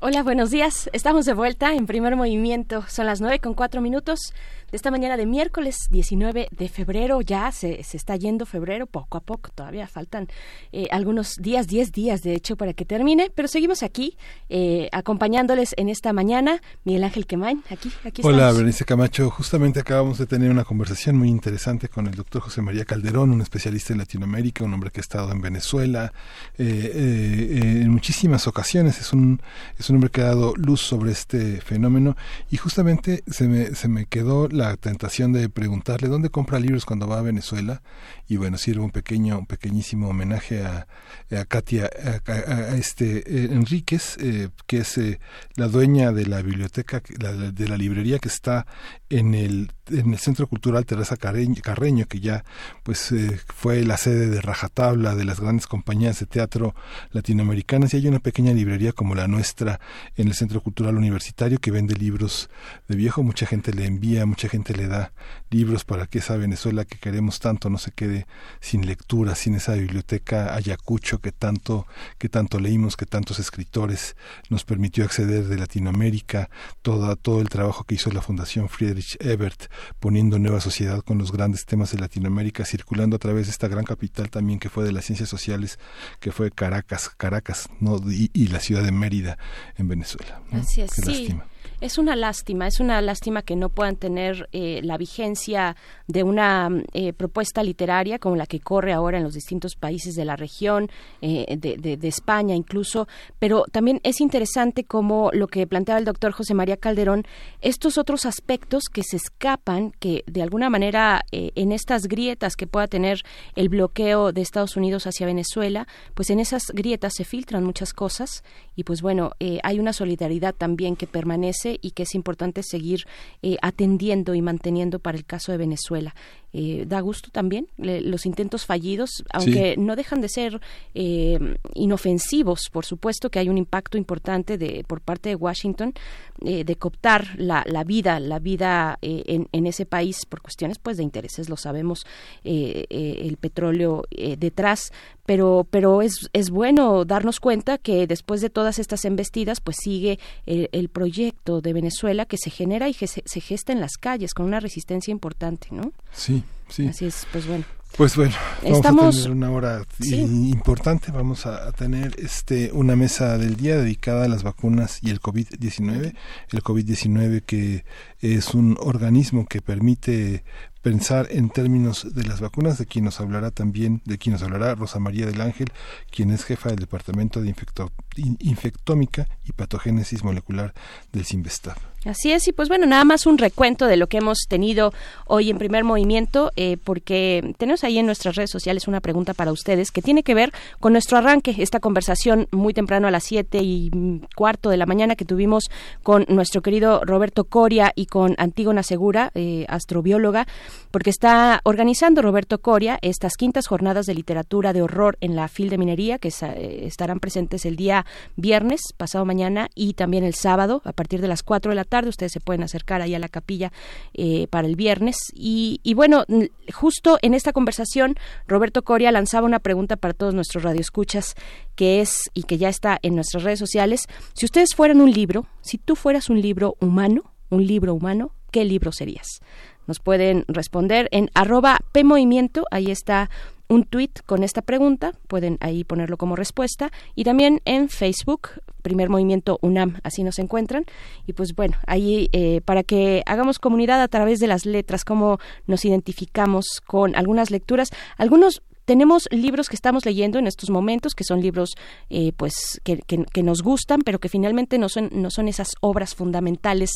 Hola, buenos días. Estamos de vuelta en primer movimiento. Son las nueve con cuatro minutos de esta mañana de miércoles 19 de febrero. Ya se, se está yendo febrero poco a poco. Todavía faltan eh, algunos días, 10 días de hecho para que termine. Pero seguimos aquí eh, acompañándoles en esta mañana. Miguel Ángel Quemain, aquí, aquí Hola, estamos. Berenice Camacho. Justamente acabamos de tener una conversación muy interesante con el doctor José María Calderón, un especialista en Latinoamérica, un hombre que ha estado en Venezuela eh, eh, en muchísimas ocasiones. Es un, es un hombre que ha dado luz sobre este fenómeno y justamente se me, se me quedó la tentación de preguntarle dónde compra libros cuando va a Venezuela y bueno sirve un pequeño un pequeñísimo homenaje a, a Katia a, este eh, Enríquez eh, que es eh, la dueña de la biblioteca la- de la librería que está en el en el Centro Cultural Teresa Carreño, Carreño que ya pues eh, fue la sede de rajatabla de las grandes compañías de teatro latinoamericanas. Y hay una pequeña librería como la nuestra en el Centro Cultural Universitario que vende libros de viejo. Mucha gente le envía mucha gente le da libros para que esa Venezuela que queremos tanto no se quede sin lectura sin esa biblioteca Ayacucho que tanto que tanto leímos que tantos escritores nos permitió acceder de Latinoamérica toda todo el trabajo que hizo la Fundación Friedrich Ebert poniendo nueva sociedad con los grandes temas de Latinoamérica circulando a través de esta gran capital también que fue de las ciencias sociales que fue Caracas Caracas no y, y la ciudad de Mérida en Venezuela ¿no? Así es, Qué sí. lástima. Es una lástima, es una lástima que no puedan tener eh, la vigencia de una mm, eh, propuesta literaria como la que corre ahora en los distintos países de la región, eh, de, de- de España incluso, pero también es interesante como lo que planteaba el doctor José María Calderón, estos otros aspectos que se escapan, que de alguna manera eh, en estas grietas que pueda tener el bloqueo de Estados Unidos hacia Venezuela, pues en esas grietas se filtran muchas cosas y pues bueno, eh, hay una solidaridad también que permanece y que es importante seguir eh, atendiendo y manteniendo para el caso de Venezuela. Eh, da gusto también le- los intentos fallidos, aunque no dejan de ser eh, inofensivos. Por supuesto que hay un impacto importante de, por parte de Washington eh, de cooptar la, la vida, la vida eh, en, en ese país por cuestiones pues de intereses, lo sabemos, eh, eh, el petróleo detrás, pero pero es, es bueno darnos cuenta que después de todas estas embestidas pues sigue el, el proyecto de Venezuela que se genera y que se, se gesta en las calles con una resistencia importante, ¿no? Sí sí Así es, pues bueno. Pues bueno, vamos Estamos- a tener una hora Sí. importante. Vamos a, a tener este una mesa del día dedicada a las vacunas y el COVID-19. El COVID-19 que es un organismo que permite pensar en términos de las vacunas, de quien nos hablará también, de quien nos hablará Rosa María del Ángel, quien es jefa del Departamento de Infecto- in- Infectómica y Patogénesis Molecular del CIMBESTAB. Así es, y pues bueno, nada más un recuento de lo que hemos tenido hoy en primer movimiento, eh, porque tenemos ahí en nuestras redes sociales una pregunta para ustedes que tiene que ver con nuestro arranque, esta conversación muy temprano a las siete y cuarto de la mañana que tuvimos con nuestro querido Roberto Coria y con Antígona Segura, eh, astrobióloga, porque está organizando Roberto Coria estas quintas jornadas de literatura de horror en la FIL de Minería, que eh, estarán presentes el día viernes, pasado mañana, y también el sábado, a partir de las 4 de la tarde. Ustedes se pueden acercar ahí a la capilla eh, para el viernes. Y, y bueno, justo en esta conversación, Roberto Coria lanzaba una pregunta para todos nuestros radioescuchas, que es, y que ya está en nuestras redes sociales, si ustedes fueran un libro, si tú fueras un libro humano, un libro humano, ¿qué libro serías? Nos pueden responder en arroba PMovimiento, ahí está un tuit con esta pregunta, pueden ahí ponerlo como respuesta, y también en Facebook, Primer Movimiento UNAM, así nos encuentran, y pues bueno, ahí eh, para que hagamos comunidad a través de las letras, cómo nos identificamos con algunas lecturas, algunos tenemos libros que estamos leyendo en estos momentos que son libros eh, pues que, que- nos gustan pero que finalmente no son no son esas obras fundamentales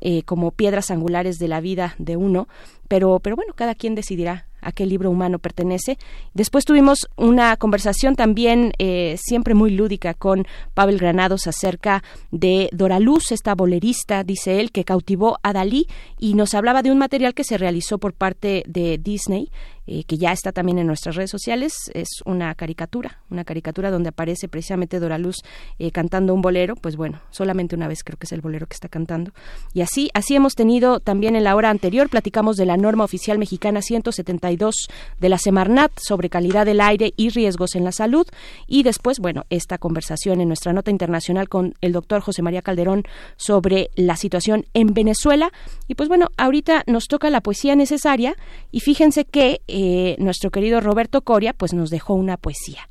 eh, como piedras angulares de la vida de uno. Pero pero bueno cada quien decidirá a qué libro humano pertenece. Después tuvimos una conversación también eh, siempre muy lúdica con Pavel Granados acerca de Doraluz esta bolerista dice él que cautivó a Dalí y nos hablaba de un material que se realizó por parte de Disney eh, que ya está también en nuestras redes sociales. Es una caricatura, una caricatura donde aparece precisamente Dora Luz eh, cantando un bolero. Pues bueno, solamente una vez creo que es el bolero que está cantando. Y así, así hemos tenido también en la hora anterior, platicamos de la norma oficial mexicana 172 de la Semarnat sobre calidad del aire y riesgos en la salud. Y después, bueno, esta conversación en nuestra nota internacional con el doctor José María Calderón sobre la situación en Venezuela. Y pues bueno, ahorita nos toca la poesía necesaria y fíjense que eh, nuestro querido Roberto Coria pues nos dejó una poesía.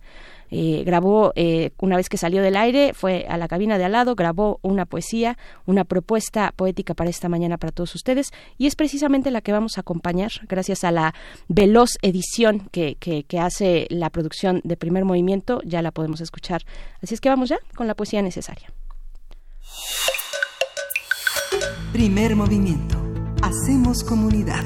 Eh, grabó, eh, una vez que salió del aire, fue a la cabina de al lado, grabó una poesía, una propuesta poética para esta mañana para todos ustedes y es precisamente la que vamos a acompañar gracias a la veloz edición que, que, que hace la producción de primer movimiento, ya la podemos escuchar. Así es que vamos ya con la poesía necesaria. Primer movimiento. Hacemos comunidad.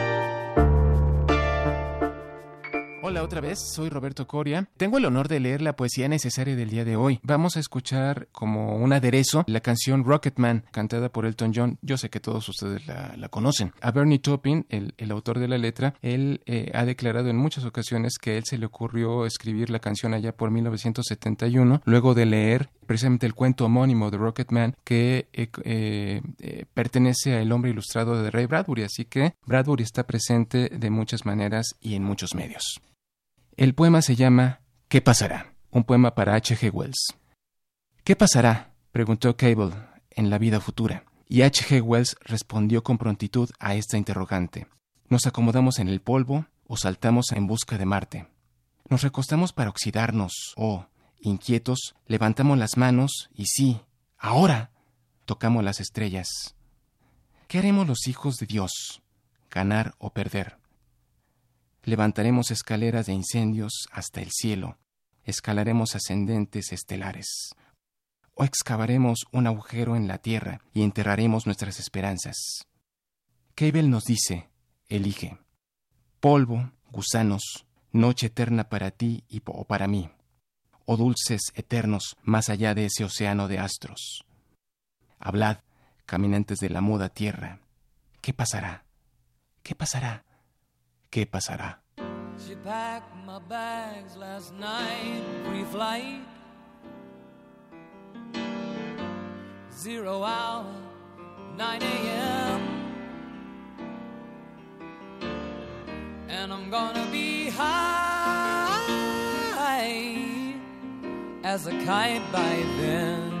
Hola otra vez, soy Roberto Coria. Tengo el honor de leer la poesía necesaria del día de hoy. Vamos a escuchar como un aderezo la canción Rocketman, cantada por Elton John. Yo sé que todos ustedes la, conocen. A Bernie Taupin, el, autor de la letra, él eh, ha declarado en muchas ocasiones que a él se le ocurrió escribir la canción allá por 1971, luego de leer precisamente el cuento homónimo de Rocketman que eh, eh, pertenece a El hombre ilustrado de Ray Bradbury, así que Bradbury está presente de muchas maneras y en muchos medios. El poema se llama ¿Qué pasará? Un poema para H. G. Wells. ¿Qué pasará? preguntó Cable en la vida futura. Y H. G. Wells respondió con prontitud a esta interrogante. ¿Nos acomodamos en el polvo o saltamos en busca de Marte? ¿Nos recostamos para oxidarnos o, inquietos, levantamos las manos y sí, ahora, tocamos las estrellas? ¿Qué haremos los hijos de Dios? ¿Ganar o perder? Levantaremos escaleras de incendios hasta el cielo, escalaremos ascendentes estelares, o excavaremos un agujero en la tierra y enterraremos nuestras esperanzas. Cable nos dice, elige, polvo, gusanos, noche eterna para ti y o para mí, o dulces eternos más allá de ese océano de astros. Hablad, caminantes de la muda tierra, ¿qué pasará? ¿Qué pasará? ¿Qué pasará? She packed my bags last night. Zero hour, 9 a.m. And I'm gonna be high as a kite by then.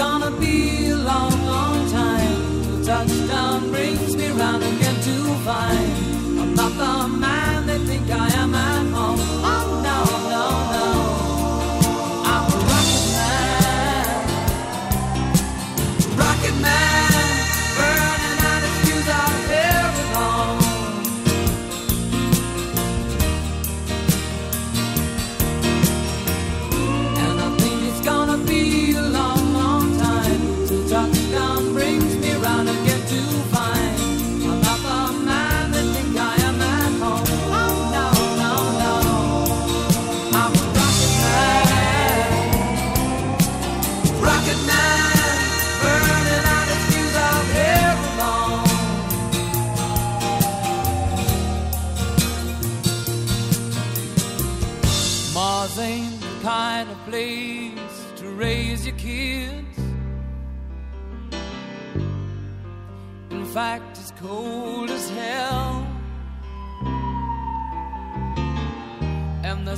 Gonna be a long, long time. Till touchdown brings me round again to find I'm not the man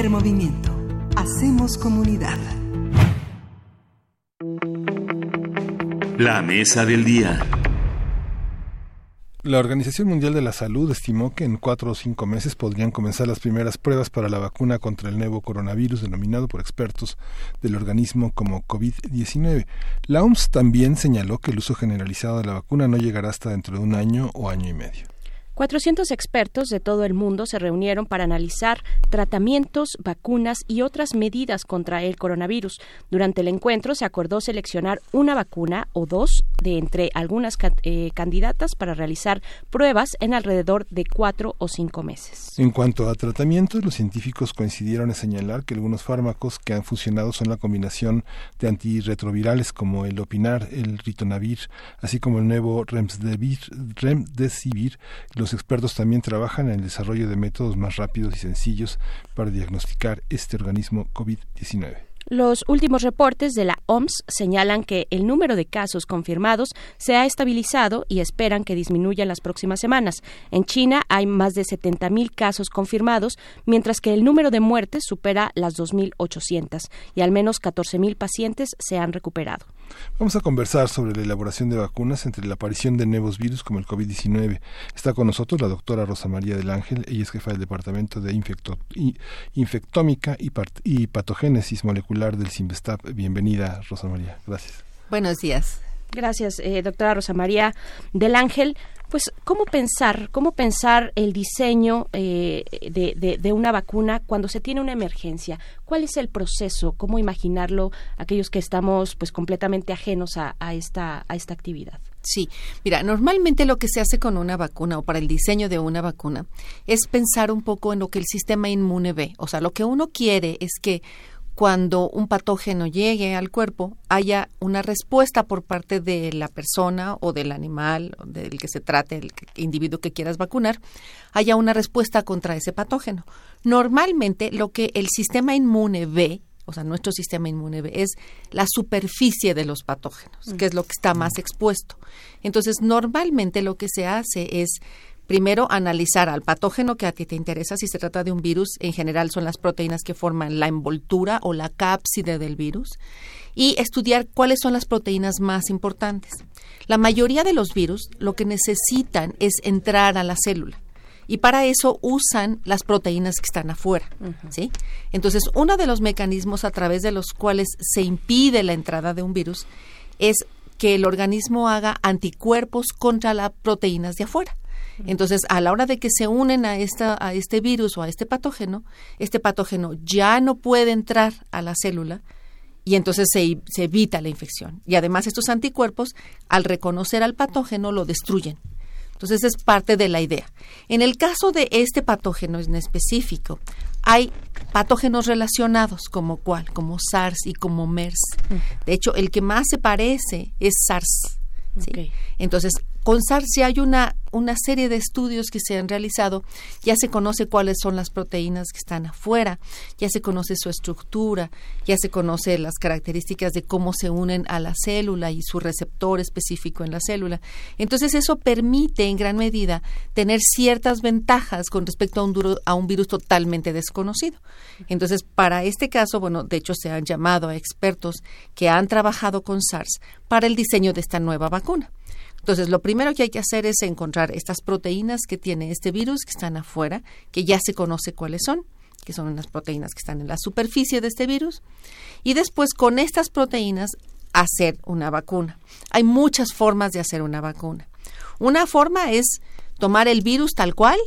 Primer movimiento. Hacemos comunidad. La mesa del día. La Organización Mundial de la Salud estimó que en cuatro o cinco meses podrían comenzar las primeras pruebas para la vacuna contra el nuevo coronavirus denominado por expertos del organismo como COVID-19. La OMS también señaló que el uso generalizado de la vacuna no llegará hasta dentro de un año o año y medio. 400 expertos de todo el mundo se reunieron para analizar tratamientos, vacunas y otras medidas contra el coronavirus. Durante el encuentro se acordó seleccionar una vacuna o dos de entre algunas eh, candidatas para realizar pruebas en alrededor de cuatro o cinco meses. En cuanto a tratamientos, los científicos coincidieron en señalar que algunos fármacos que han funcionado son la combinación de antirretrovirales como el Opinar, el Ritonavir, así como el nuevo Remdesivir. Remdesivir. Los expertos también trabajan en el desarrollo de métodos más rápidos y sencillos para diagnosticar este organismo COVID-19. Los últimos reportes de la OMS señalan que el número de casos confirmados se ha estabilizado y esperan que disminuya en las próximas semanas. En China hay más de 70.000 casos confirmados, mientras que el número de muertes supera las 2.800 y al menos 14.000 pacientes se han recuperado. Vamos a conversar sobre la elaboración de vacunas entre la aparición de nuevos virus como el COVID-19. Está con nosotros la doctora Rosa María del Ángel, ella es jefa del Departamento de Infecto- Infectómica y Patogénesis Molecular del. Bienvenida, Rosa María. Gracias. Buenos días. Gracias, eh, doctora Rosa María del Ángel. Pues, ¿cómo pensar, cómo pensar el diseño eh, de, de- de una vacuna cuando se tiene una emergencia? ¿Cuál es el proceso? ¿Cómo imaginarlo aquellos que estamos pues completamente ajenos a, a esta, a esta actividad? Sí, mira, normalmente lo que se hace con una vacuna o para el diseño de una vacuna es pensar un poco en lo que el sistema inmune ve. O sea, lo que uno quiere es que cuando un patógeno llegue al cuerpo haya una respuesta por parte de la persona o del animal o del que se trate, el individuo que quieras vacunar, haya una respuesta contra ese patógeno. Normalmente lo que el sistema inmune ve o sea, nuestro sistema inmune ve, es la superficie de los patógenos, que es lo que está más expuesto. Entonces, normalmente lo que se hace es primero analizar al patógeno que a ti te interesa, si se trata de un virus, en general son las proteínas que forman la envoltura o la cápside del virus, y estudiar cuáles son las proteínas más importantes. La mayoría de los virus lo que necesitan es entrar a la célula y para eso usan las proteínas que están afuera, ¿sí? Entonces, uno de los mecanismos a través de los cuales se impide la entrada de un virus es que el organismo haga anticuerpos contra las proteínas de afuera. Entonces, a la hora de que se unen a, esta, a este virus o a este patógeno, este patógeno ya no puede entrar a la célula y entonces se, se evita la infección. Y además estos anticuerpos, al reconocer al patógeno, lo destruyen. Entonces es parte de la idea. En el caso de este patógeno en específico, hay patógenos relacionados como cuál, como SARS y como MERS. De hecho, el que más se parece es SARS. ¿sí? Entonces, con SARS ya hay una, una serie de estudios que se han realizado, ya se conoce cuáles son las proteínas que están afuera, ya se conoce su estructura, ya se conoce las características de cómo se unen a la célula y su receptor específico en la célula. Entonces eso permite en gran medida tener ciertas ventajas con respecto a un, duro, a un virus totalmente desconocido. Entonces, para este caso, bueno, de hecho se han llamado a expertos que han trabajado con SARS para el diseño de esta nueva vacuna. Entonces, lo primero que hay que hacer es encontrar estas proteínas que tiene este virus que están afuera, que ya se conoce cuáles son, que son unas proteínas que están en la superficie de este virus, y después con estas proteínas hacer una vacuna. Hay muchas formas de hacer una vacuna. Una forma es tomar el virus tal cual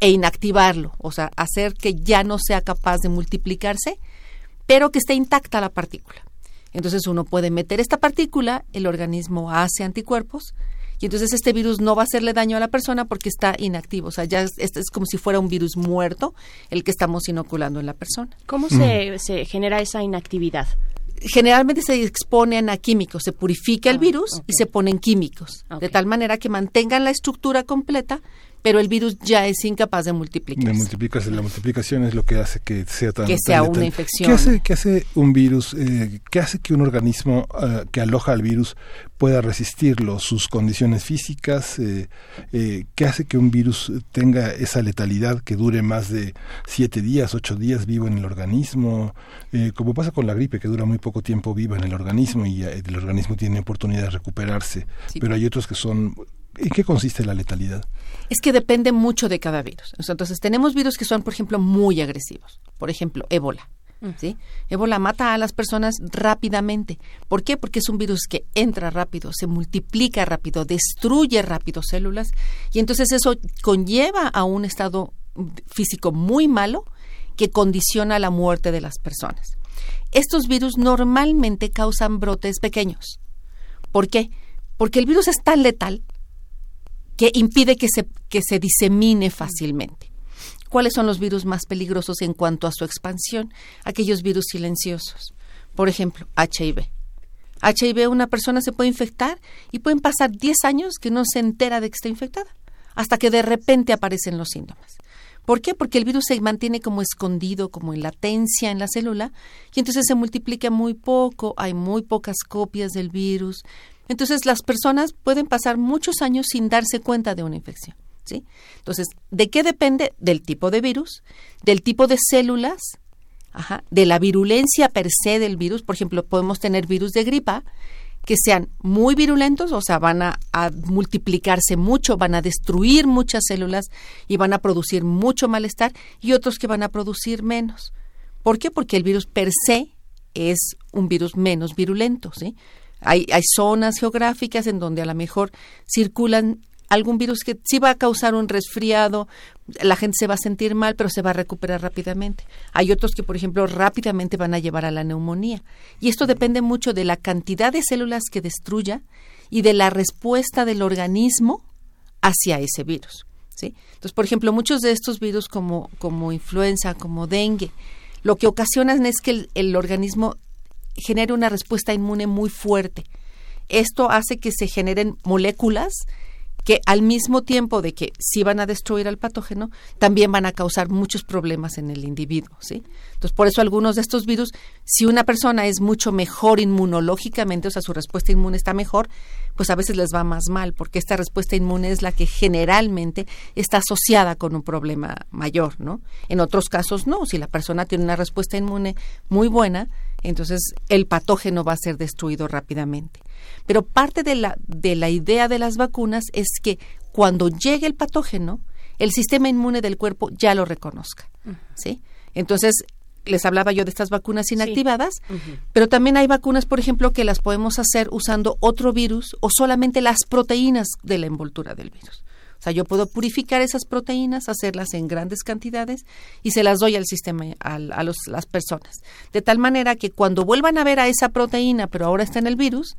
e inactivarlo, o sea, hacer que ya no sea capaz de multiplicarse, pero que esté intacta la partícula. Entonces uno puede meter esta partícula, el organismo hace anticuerpos y entonces este virus no va a hacerle daño a la persona porque está inactivo. O sea, ya es, es como si fuera un virus muerto el que estamos inoculando en la persona. ¿Cómo se, se genera esa inactividad? generalmente se exponen a químicos, se purifica el Ah, virus y se ponen químicos, de tal manera que mantengan la estructura completa, pero el virus ya es incapaz de multiplicarse. De multiplicarse. La multiplicación es lo que hace que sea tan Que tan sea una letal. infección. ¿Qué hace, qué hace un virus? eh, ¿Qué hace que un organismo eh, que aloja al virus pueda resistirlo? ¿Sus condiciones físicas? eh, ¿Qué hace que un virus tenga esa letalidad que dure más de siete días, ocho días vivo en el organismo? Como pasa con la gripe, que dura muy poco tiempo viva en el organismo y el organismo tiene oportunidad de recuperarse. Sí. Pero hay otros que son... ¿En qué consiste la letalidad? Es que depende mucho de cada virus. Entonces, tenemos virus que son, por ejemplo, muy agresivos. Por ejemplo, ébola. ¿sí? Ébola mata a las personas rápidamente. ¿Por qué? Porque es un virus que entra rápido, se multiplica rápido, destruye rápido células y entonces eso conlleva a un estado físico muy malo que condiciona la muerte de las personas. Estos virus normalmente causan brotes pequeños. ¿Por qué? Porque el virus es tan letal que impide que se, que se disemine fácilmente. ¿Cuáles son los virus más peligrosos en cuanto a su expansión? Aquellos virus silenciosos. Por ejemplo, HIV. HIV una persona se puede infectar y pueden pasar 10 años que no se entera de que está infectada, hasta que de repente aparecen los síntomas. ¿Por qué? Porque el virus se mantiene como escondido, como en latencia en la célula, y entonces se multiplica muy poco, hay muy pocas copias del virus. Entonces las personas pueden pasar muchos años sin darse cuenta de una infección. ¿sí? Entonces, ¿de qué depende? Del tipo de virus, del tipo de células, ajá, de la virulencia per se del virus. Por ejemplo, podemos tener virus de gripa que sean muy virulentos, o sea, van a, a multiplicarse mucho, van a destruir muchas células y van a producir mucho malestar, y otros que van a producir menos. ¿Por qué? Porque el virus per se es un virus menos virulento, ¿sí? Hay, zonas geográficas en donde a lo mejor circulan algún virus que sí va a causar un resfriado, la gente se va a sentir mal, pero se va a recuperar rápidamente. Hay otros que, por ejemplo, rápidamente van a llevar a la neumonía. Y esto depende mucho de la cantidad de células que destruya y de la respuesta del organismo hacia ese virus. ¿sí? Entonces, por ejemplo, muchos de estos virus como, como influenza, como dengue, lo que ocasionan es que el, el organismo genere una respuesta inmune muy fuerte. Esto hace que se generen moléculas que al mismo tiempo de que sí van a destruir al patógeno, también van a causar muchos problemas en el individuo, ¿sí? Entonces, por eso algunos de estos virus, si una persona es mucho mejor inmunológicamente, o sea, su respuesta inmune está mejor, pues a veces les va más mal, porque esta respuesta inmune es la que generalmente está asociada con un problema mayor, ¿no? En otros casos no, si la persona tiene una respuesta inmune muy buena, entonces el patógeno va a ser destruido rápidamente. Pero parte de la, de la idea de las vacunas es que cuando llegue el patógeno, el sistema inmune del cuerpo ya lo reconozca. ¿sí? Entonces, les hablaba yo de estas vacunas inactivadas, pero también hay vacunas, por ejemplo, que las podemos hacer usando otro virus o solamente las proteínas de la envoltura del virus. Sea, yo puedo purificar esas proteínas, hacerlas en grandes cantidades y se las doy al sistema, al- a las personas. De tal manera que cuando vuelvan a ver a esa proteína, pero ahora está en el virus,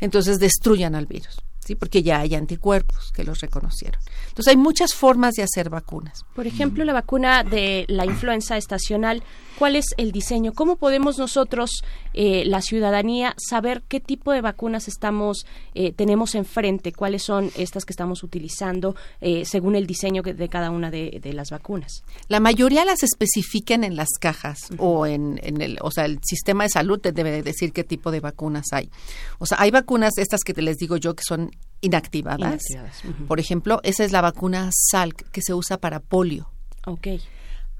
entonces destruyan al virus. ¿Sí? Porque ya hay anticuerpos que los reconocieron. Entonces hay muchas formas de hacer vacunas. Por ejemplo, la vacuna de la influenza estacional, ¿cuál es el diseño? ¿Cómo podemos nosotros, eh, la ciudadanía, saber qué tipo de vacunas estamos eh, tenemos enfrente? ¿Cuáles son estas que estamos utilizando eh, según el diseño de cada una de, de las vacunas? La mayoría las especifican en las cajas o en, en el, o sea, el sistema de salud te debe de decir qué tipo de vacunas hay. O sea, hay vacunas estas que te les digo yo que son inactivadas. Por ejemplo, esa es la vacuna Salk que se usa para polio. Ok.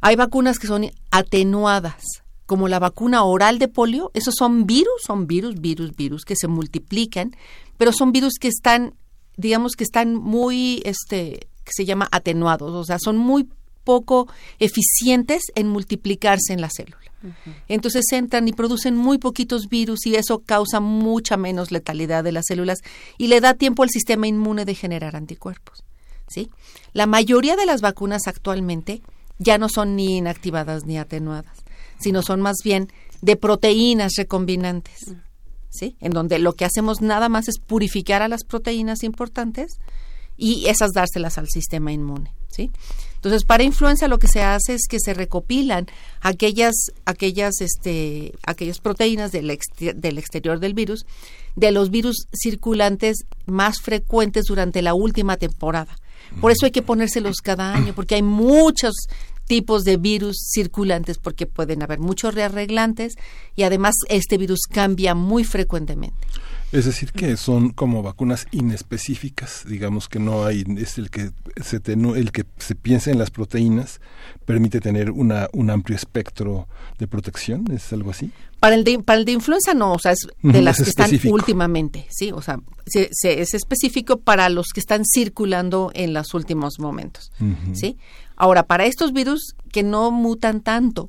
Hay vacunas que son atenuadas, como la vacuna oral de polio. Esos son virus, son virus, virus, virus que se multiplican, pero son virus que están, digamos que están muy, este, que se llama atenuados, o sea, son muy poco eficientes en multiplicarse en la célula. Entonces entran y producen muy poquitos virus y eso causa mucha menos letalidad de las células y le da tiempo al sistema inmune de generar anticuerpos. ¿sí? La mayoría de las vacunas actualmente ya no son ni inactivadas ni atenuadas, sino son más bien de proteínas recombinantes. ¿sí? En donde lo que hacemos nada más es purificar a las proteínas importantes y esas dárselas al sistema inmune, ¿sí? Entonces, para influenza lo que se hace es que se recopilan aquellas aquellas este aquellas proteínas del, del exterior del virus de los virus circulantes más frecuentes durante la última temporada. Por eso hay que ponérselos cada año porque hay muchos tipos de virus circulantes porque pueden haber muchos rearreglantes y además este virus cambia muy frecuentemente. Es decir, que son como vacunas inespecíficas, digamos que no hay, es el que se el que se piensa en las proteínas permite tener una, un amplio espectro de protección, ¿es algo así? Para el de, para el de influenza no, o sea, es de las es que están últimamente, sí, o sea, se- se- es específico para los que están circulando en los últimos momentos. ¿sí? Ahora, para estos virus que no mutan tanto,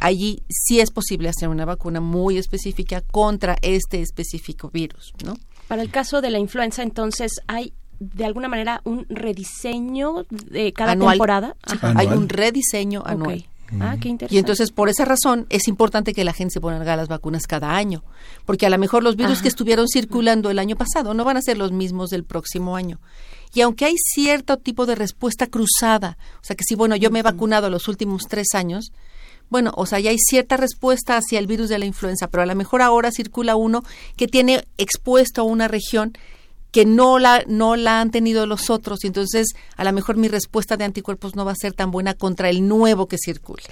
allí sí es posible hacer una vacuna muy específica contra este específico virus, ¿no? Para el caso de la influenza, entonces, ¿hay de alguna manera un rediseño de cada Anual. temporada? Hay un rediseño anual. Ah, qué interesante. Y entonces, por esa razón, es importante que la gente se ponga las vacunas cada año, porque a lo mejor los virus Ajá. que estuvieron circulando el año pasado no van a ser los mismos del próximo año. Y aunque hay cierto tipo de respuesta cruzada, o sea que si, bueno, yo me he vacunado los últimos tres años, bueno, o sea, ya hay cierta respuesta hacia el virus de la influenza, pero a lo mejor ahora circula uno que tiene expuesto a una región que no la no la han tenido los otros y entonces a lo mejor mi respuesta de anticuerpos no va a ser tan buena contra el nuevo que circula.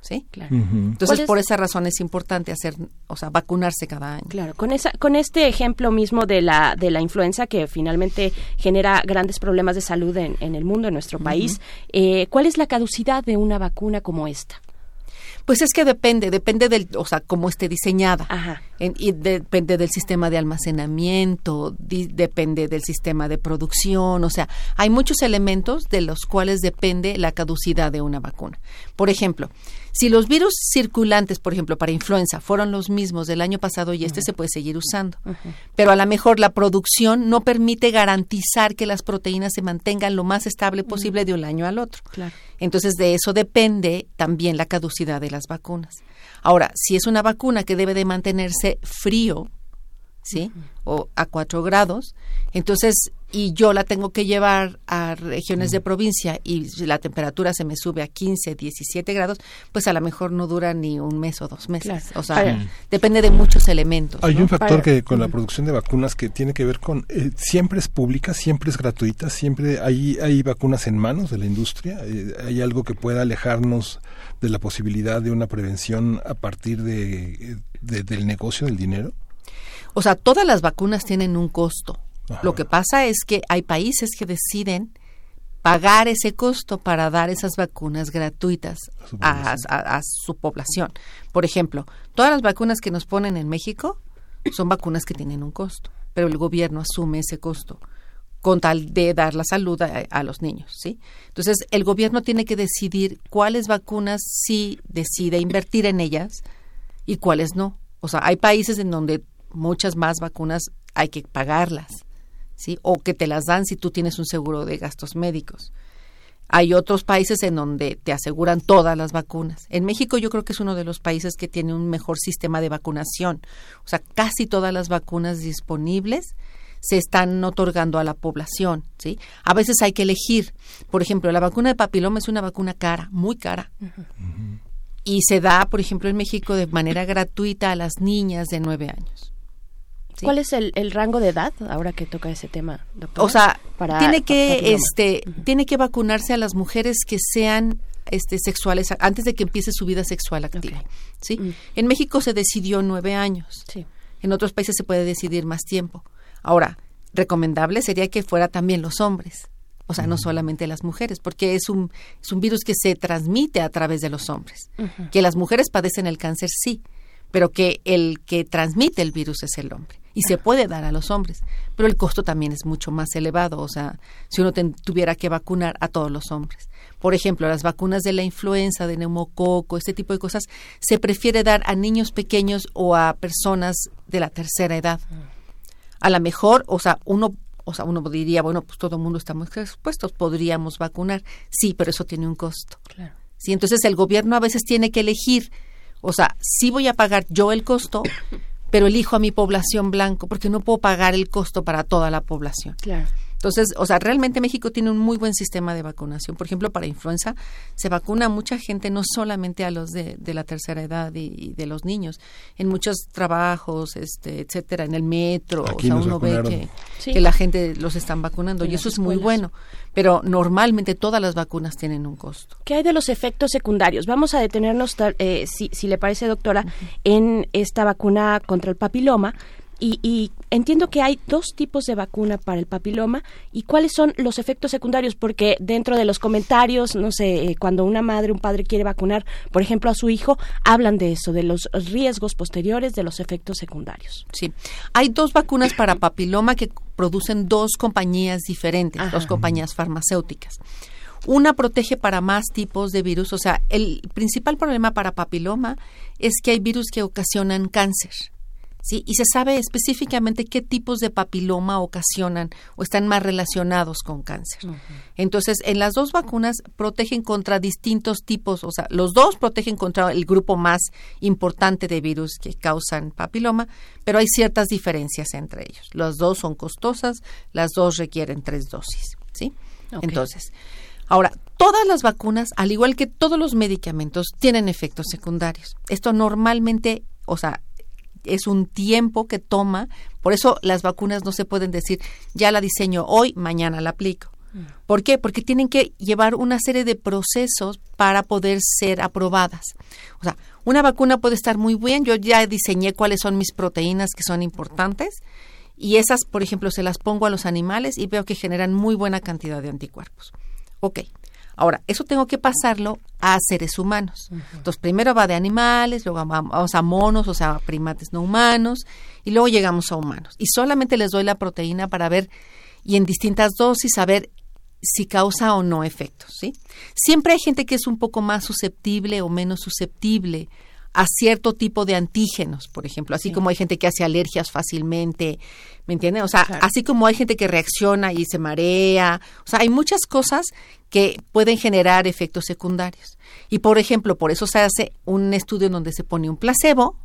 ¿Sí? Claro. Ujú. Entonces ¿Cuál es- por esa razón es importante hacer, o sea, vacunarse cada año. Claro, con esa, con este ejemplo mismo de la de la influenza que finalmente genera grandes problemas de salud en, en el mundo, en nuestro país, eh, ¿cuál es la caducidad de una vacuna como esta? Pues es que depende, depende del, o sea, cómo esté diseñada. Ajá. En- y depende del sistema de almacenamiento, di- depende del sistema de producción, o sea, hay muchos elementos de los cuales depende la caducidad de una vacuna. Por ejemplo, si los virus circulantes, por ejemplo, para influenza, fueron los mismos del año pasado y este se puede seguir usando, pero a lo mejor la producción no permite garantizar que las proteínas se mantengan lo más estable posible de un año al otro. Claro. Entonces, de eso depende también la caducidad de las vacunas. Ahora, si es una vacuna que debe de mantenerse frío, ¿sí? O a 4 grados, entonces, y yo la tengo que llevar a regiones de provincia y la temperatura se me sube a 15, 17 grados, pues a lo mejor no dura ni un mes o dos meses. Claro. O sea, Para- depende de muchos elementos. Hay ¿no? un factor Para- que con la Ujú. producción de vacunas que tiene que ver con eh, siempre es pública, siempre es gratuita, siempre hay hay vacunas en manos de la industria. eh, hay algo que pueda alejarnos de la posibilidad de una prevención a partir de, eh, de- del negocio del dinero. O sea, todas las vacunas tienen un costo. Ajá. Lo que pasa es que hay países que deciden pagar ese costo para dar esas vacunas gratuitas A su población. a- a su población. Por ejemplo, todas las vacunas que nos ponen en México son vacunas que tienen un costo, pero el gobierno asume ese costo con tal de dar la salud a, a los niños, ¿sí? Entonces, el gobierno tiene que decidir cuáles vacunas sí decide invertir en ellas y cuáles no. O sea, hay países en donde muchas más vacunas hay que pagarlas, ¿sí? O que te las dan si tú tienes un seguro de gastos médicos. Hay otros países en donde te aseguran todas las vacunas. En México yo creo que es uno de los países que tiene un mejor sistema de vacunación. O sea, casi todas las vacunas disponibles se están otorgando a la población, ¿sí? A veces hay que elegir. Por ejemplo, la vacuna de papiloma es una vacuna cara, muy cara. Y se da, por ejemplo, en México de manera gratuita a las niñas de nueve años. ¿Sí? ¿Cuál es el, el rango de edad ahora que toca ese tema, doctora? O sea, Para tiene que este tiene que vacunarse a las mujeres que sean este sexuales antes de que empiece su vida sexual activa, ¿sí? En México se decidió nueve años. En otros países se puede decidir más tiempo. Ahora, recomendable sería que fuera también los hombres, o sea, no solamente las mujeres, porque es un es un virus que se transmite a través de los hombres. Que las mujeres padecen el cáncer sí, pero que el que transmite el virus es el hombre y se puede dar a los hombres, pero el costo también es mucho más elevado, o sea, si uno ten- tuviera que vacunar a todos los hombres. Por ejemplo, las vacunas de la influenza, de neumococo, este tipo de cosas, se prefiere dar a niños pequeños o a personas de la tercera edad. A lo mejor, o sea, uno o sea, uno diría, bueno, pues todo el mundo estamos expuestos, podríamos vacunar. Sí, pero eso tiene un costo. Claro. Sí, entonces el gobierno a veces tiene que elegir, o sea, sí voy a pagar yo el costo, pero elijo a mi población blanco porque no puedo pagar el costo para toda la población. Claro. Entonces, o sea, realmente México tiene un muy buen sistema de vacunación. Por ejemplo, para influenza se vacuna a mucha gente, no solamente a los de, de la tercera edad y, y de los niños. En muchos trabajos, este, etcétera, en el metro, Aquí o sea, uno ve que, Sí. que la gente los están vacunando En y eso es muy bueno. Pero normalmente todas las vacunas tienen un costo. ¿Qué hay de los efectos secundarios? Vamos a detenernos, tal- eh, si, si le parece, doctora, en esta vacuna contra el papiloma. Y, y entiendo que hay dos tipos de vacuna para el papiloma. ¿Y cuáles son los efectos secundarios? Porque dentro de los comentarios, no sé, eh, cuando una madre, un padre quiere vacunar, por ejemplo, a su hijo, hablan de eso, de los riesgos posteriores de los efectos secundarios. Sí. Hay dos vacunas para papiloma que producen dos compañías diferentes, Ajá. dos compañías farmacéuticas. Una protege para más tipos de virus, o sea, el principal problema para papiloma es que hay virus que ocasionan cáncer. ¿Sí? Y se sabe específicamente qué tipos de papiloma ocasionan o están más relacionados con cáncer. Entonces, en las dos vacunas protegen contra distintos tipos, o sea, los dos protegen contra el grupo más importante de virus que causan papiloma, pero hay ciertas diferencias entre ellos. Las dos son costosas, las dos requieren tres dosis, ¿sí? Entonces, ahora, todas las vacunas, al igual que todos los medicamentos, tienen efectos secundarios. Esto normalmente, o sea, es un tiempo que toma, por eso las vacunas no se pueden decir, ya la diseño hoy, mañana la aplico. ¿Por qué? Porque tienen que llevar una serie de procesos para poder ser aprobadas. O sea, una vacuna puede estar muy bien, yo ya diseñé cuáles son mis proteínas que son importantes y esas, por ejemplo, se las pongo a los animales y veo que generan muy buena cantidad de anticuerpos. Ok, ahora, eso tengo que pasarlo a seres humanos. Entonces, primero va de animales, luego vamos a monos, o sea, primates no humanos, y luego llegamos a humanos. Y solamente les doy la proteína para ver, y en distintas dosis, saber si causa o no efectos, ¿sí? Siempre hay gente que es un poco más susceptible o menos susceptible a cierto tipo de antígenos, por ejemplo, así como hay gente que hace alergias fácilmente, ¿me entienden? O sea, así como hay gente que reacciona y se marea, o sea, hay muchas cosas que pueden generar efectos secundarios. Y por ejemplo, por eso se hace un estudio en donde se pone un placebo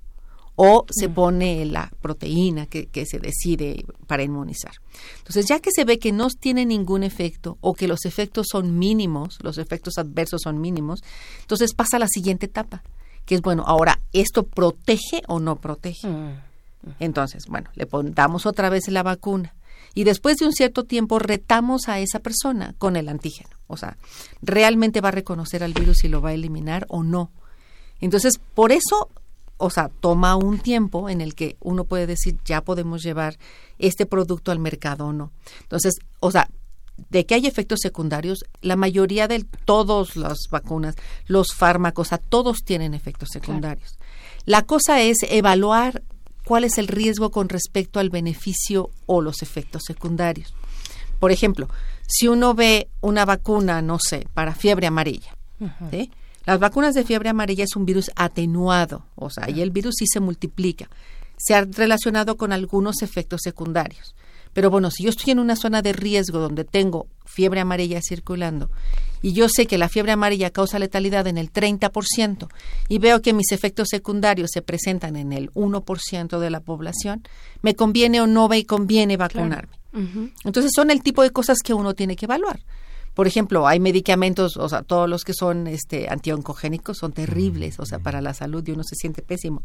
o se pone la proteína que, que se decide para inmunizar. Entonces, ya que se ve que no tiene ningún efecto o que los efectos son mínimos, los efectos adversos son mínimos, entonces pasa a la siguiente etapa, que es, bueno, ahora, ¿esto protege o no protege? Entonces, bueno, le damos otra vez la vacuna y después de un cierto tiempo retamos a esa persona con el antígeno. O sea, ¿realmente va a reconocer al virus y lo va a eliminar o no? Entonces, por eso, o sea, toma un tiempo en el que uno puede decir, ya podemos llevar este producto al mercado o no. Entonces, o sea, de que hay efectos secundarios, la mayoría de todas las vacunas, los fármacos, sea, todos tienen efectos secundarios. La cosa es evaluar cuál es el riesgo con respecto al beneficio o los efectos secundarios. Por ejemplo, si uno ve una vacuna, no sé, para fiebre amarilla, ¿sí? Las vacunas de fiebre amarilla es un virus atenuado, o sea, y el virus sí se multiplica. Se ha relacionado con algunos efectos secundarios, Pero bueno, si yo estoy en una zona de riesgo donde tengo fiebre amarilla circulando y yo sé que la fiebre amarilla causa letalidad en el 30% y veo que mis efectos secundarios se presentan en el 1% de la población, me conviene o no me conviene vacunarme. Entonces son el tipo de cosas que uno tiene que evaluar. Por ejemplo, hay medicamentos, o sea, todos los que son este antioncogénicos son terribles, o sea, para la salud y uno se siente pésimo.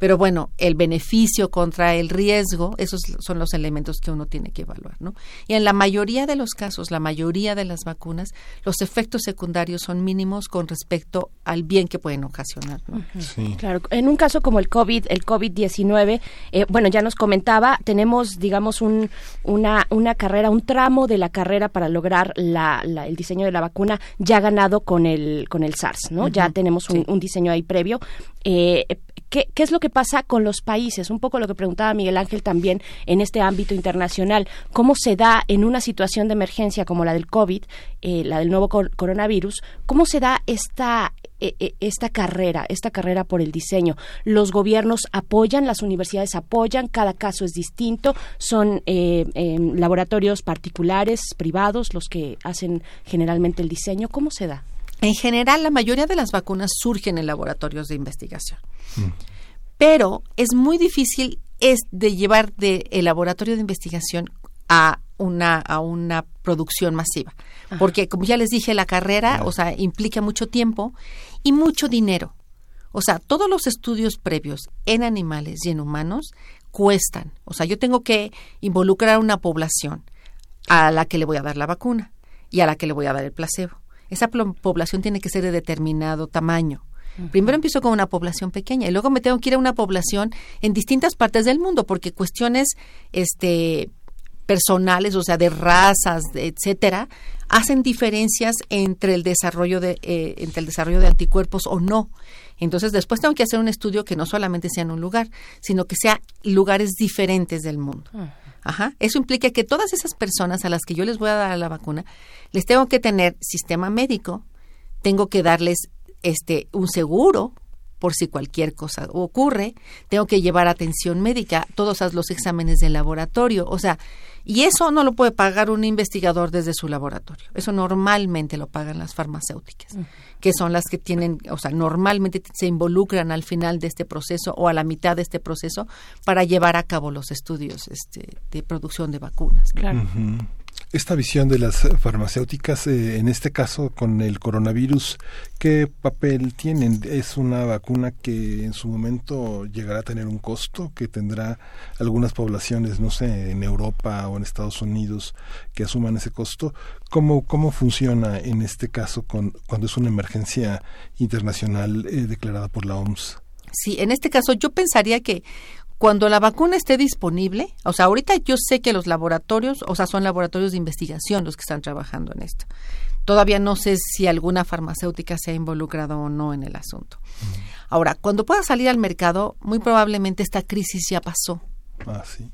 Pero bueno, el beneficio contra el riesgo, esos son los elementos que uno tiene que evaluar, ¿no? Y en la mayoría de los casos, la mayoría de las vacunas, los efectos secundarios son mínimos con respecto al bien que pueden ocasionar, ¿no? Claro, en un caso como el COVID, el COVID-19, eh, bueno, ya nos comentaba, tenemos, digamos, un, una, una carrera, un tramo de la carrera para lograr la, la- el diseño de la vacuna ya ganado con el, con el SARS, ¿no? Ya tenemos un, sí. un diseño ahí previo. Eh, ¿qué, ¿Qué es lo que pasa con los países? Un poco lo que preguntaba Miguel Ángel también en este ámbito internacional. ¿Cómo se da en una situación de emergencia como la del COVID, eh, la del nuevo cor- coronavirus, cómo se da esta eh, eh, esta carrera, esta carrera por el diseño. Los gobiernos apoyan, las universidades apoyan, cada caso es distinto, son eh, eh, laboratorios particulares, privados, los que hacen generalmente el diseño. ¿Cómo se da? En general, la mayoría de las vacunas surgen en laboratorios de investigación. Pero es muy difícil es de llevar del laboratorio de investigación a una, a una producción masiva. Porque, como ya les dije, la carrera, o sea, implica mucho tiempo y mucho dinero. O sea, todos los estudios previos en animales y en humanos cuestan. O sea, yo tengo que involucrar a una población a la que le voy a dar la vacuna y a la que le voy a dar el placebo. Esa población tiene que ser de determinado tamaño. Primero empiezo con una población pequeña y luego me tengo que ir a una población en distintas partes del mundo porque cuestiones este personales, o sea, de razas, de etcétera, hacen diferencias entre el desarrollo de eh, entre el desarrollo de anticuerpos o no. Entonces, después tengo que hacer un estudio que no solamente sea en un lugar, sino que sea lugares diferentes del mundo. Ajá. Eso implica que todas esas personas a las que yo les voy a dar la vacuna, les tengo que tener sistema médico, tengo que darles este un seguro por si cualquier cosa ocurre, tengo que llevar atención médica, todos los exámenes de laboratorio, o sea, y eso no lo puede pagar un investigador desde su laboratorio. Eso normalmente lo pagan las farmacéuticas, que son las que tienen, o sea, normalmente se involucran al final de este proceso o a la mitad de este proceso para llevar a cabo los estudios este, de producción de vacunas. ¿no? Ujú. Esta visión de las farmacéuticas, eh, en este caso con el coronavirus, ¿qué papel tienen? ¿Es una vacuna que en su momento llegará a tener un costo, que tendrá algunas poblaciones, no sé, en Europa o en Estados Unidos, que asuman ese costo? ¿Cómo, cómo funciona en este caso con, cuando es una emergencia internacional eh, declarada por la OMS? Sí, en este caso yo pensaría que cuando la vacuna esté disponible, o sea, ahorita yo sé que los laboratorios, o sea, son laboratorios de investigación los que están trabajando en esto. Todavía no sé si alguna farmacéutica se ha involucrado o no en el asunto. Ahora, cuando pueda salir al mercado, muy probablemente esta crisis ya pasó. Ah, sí.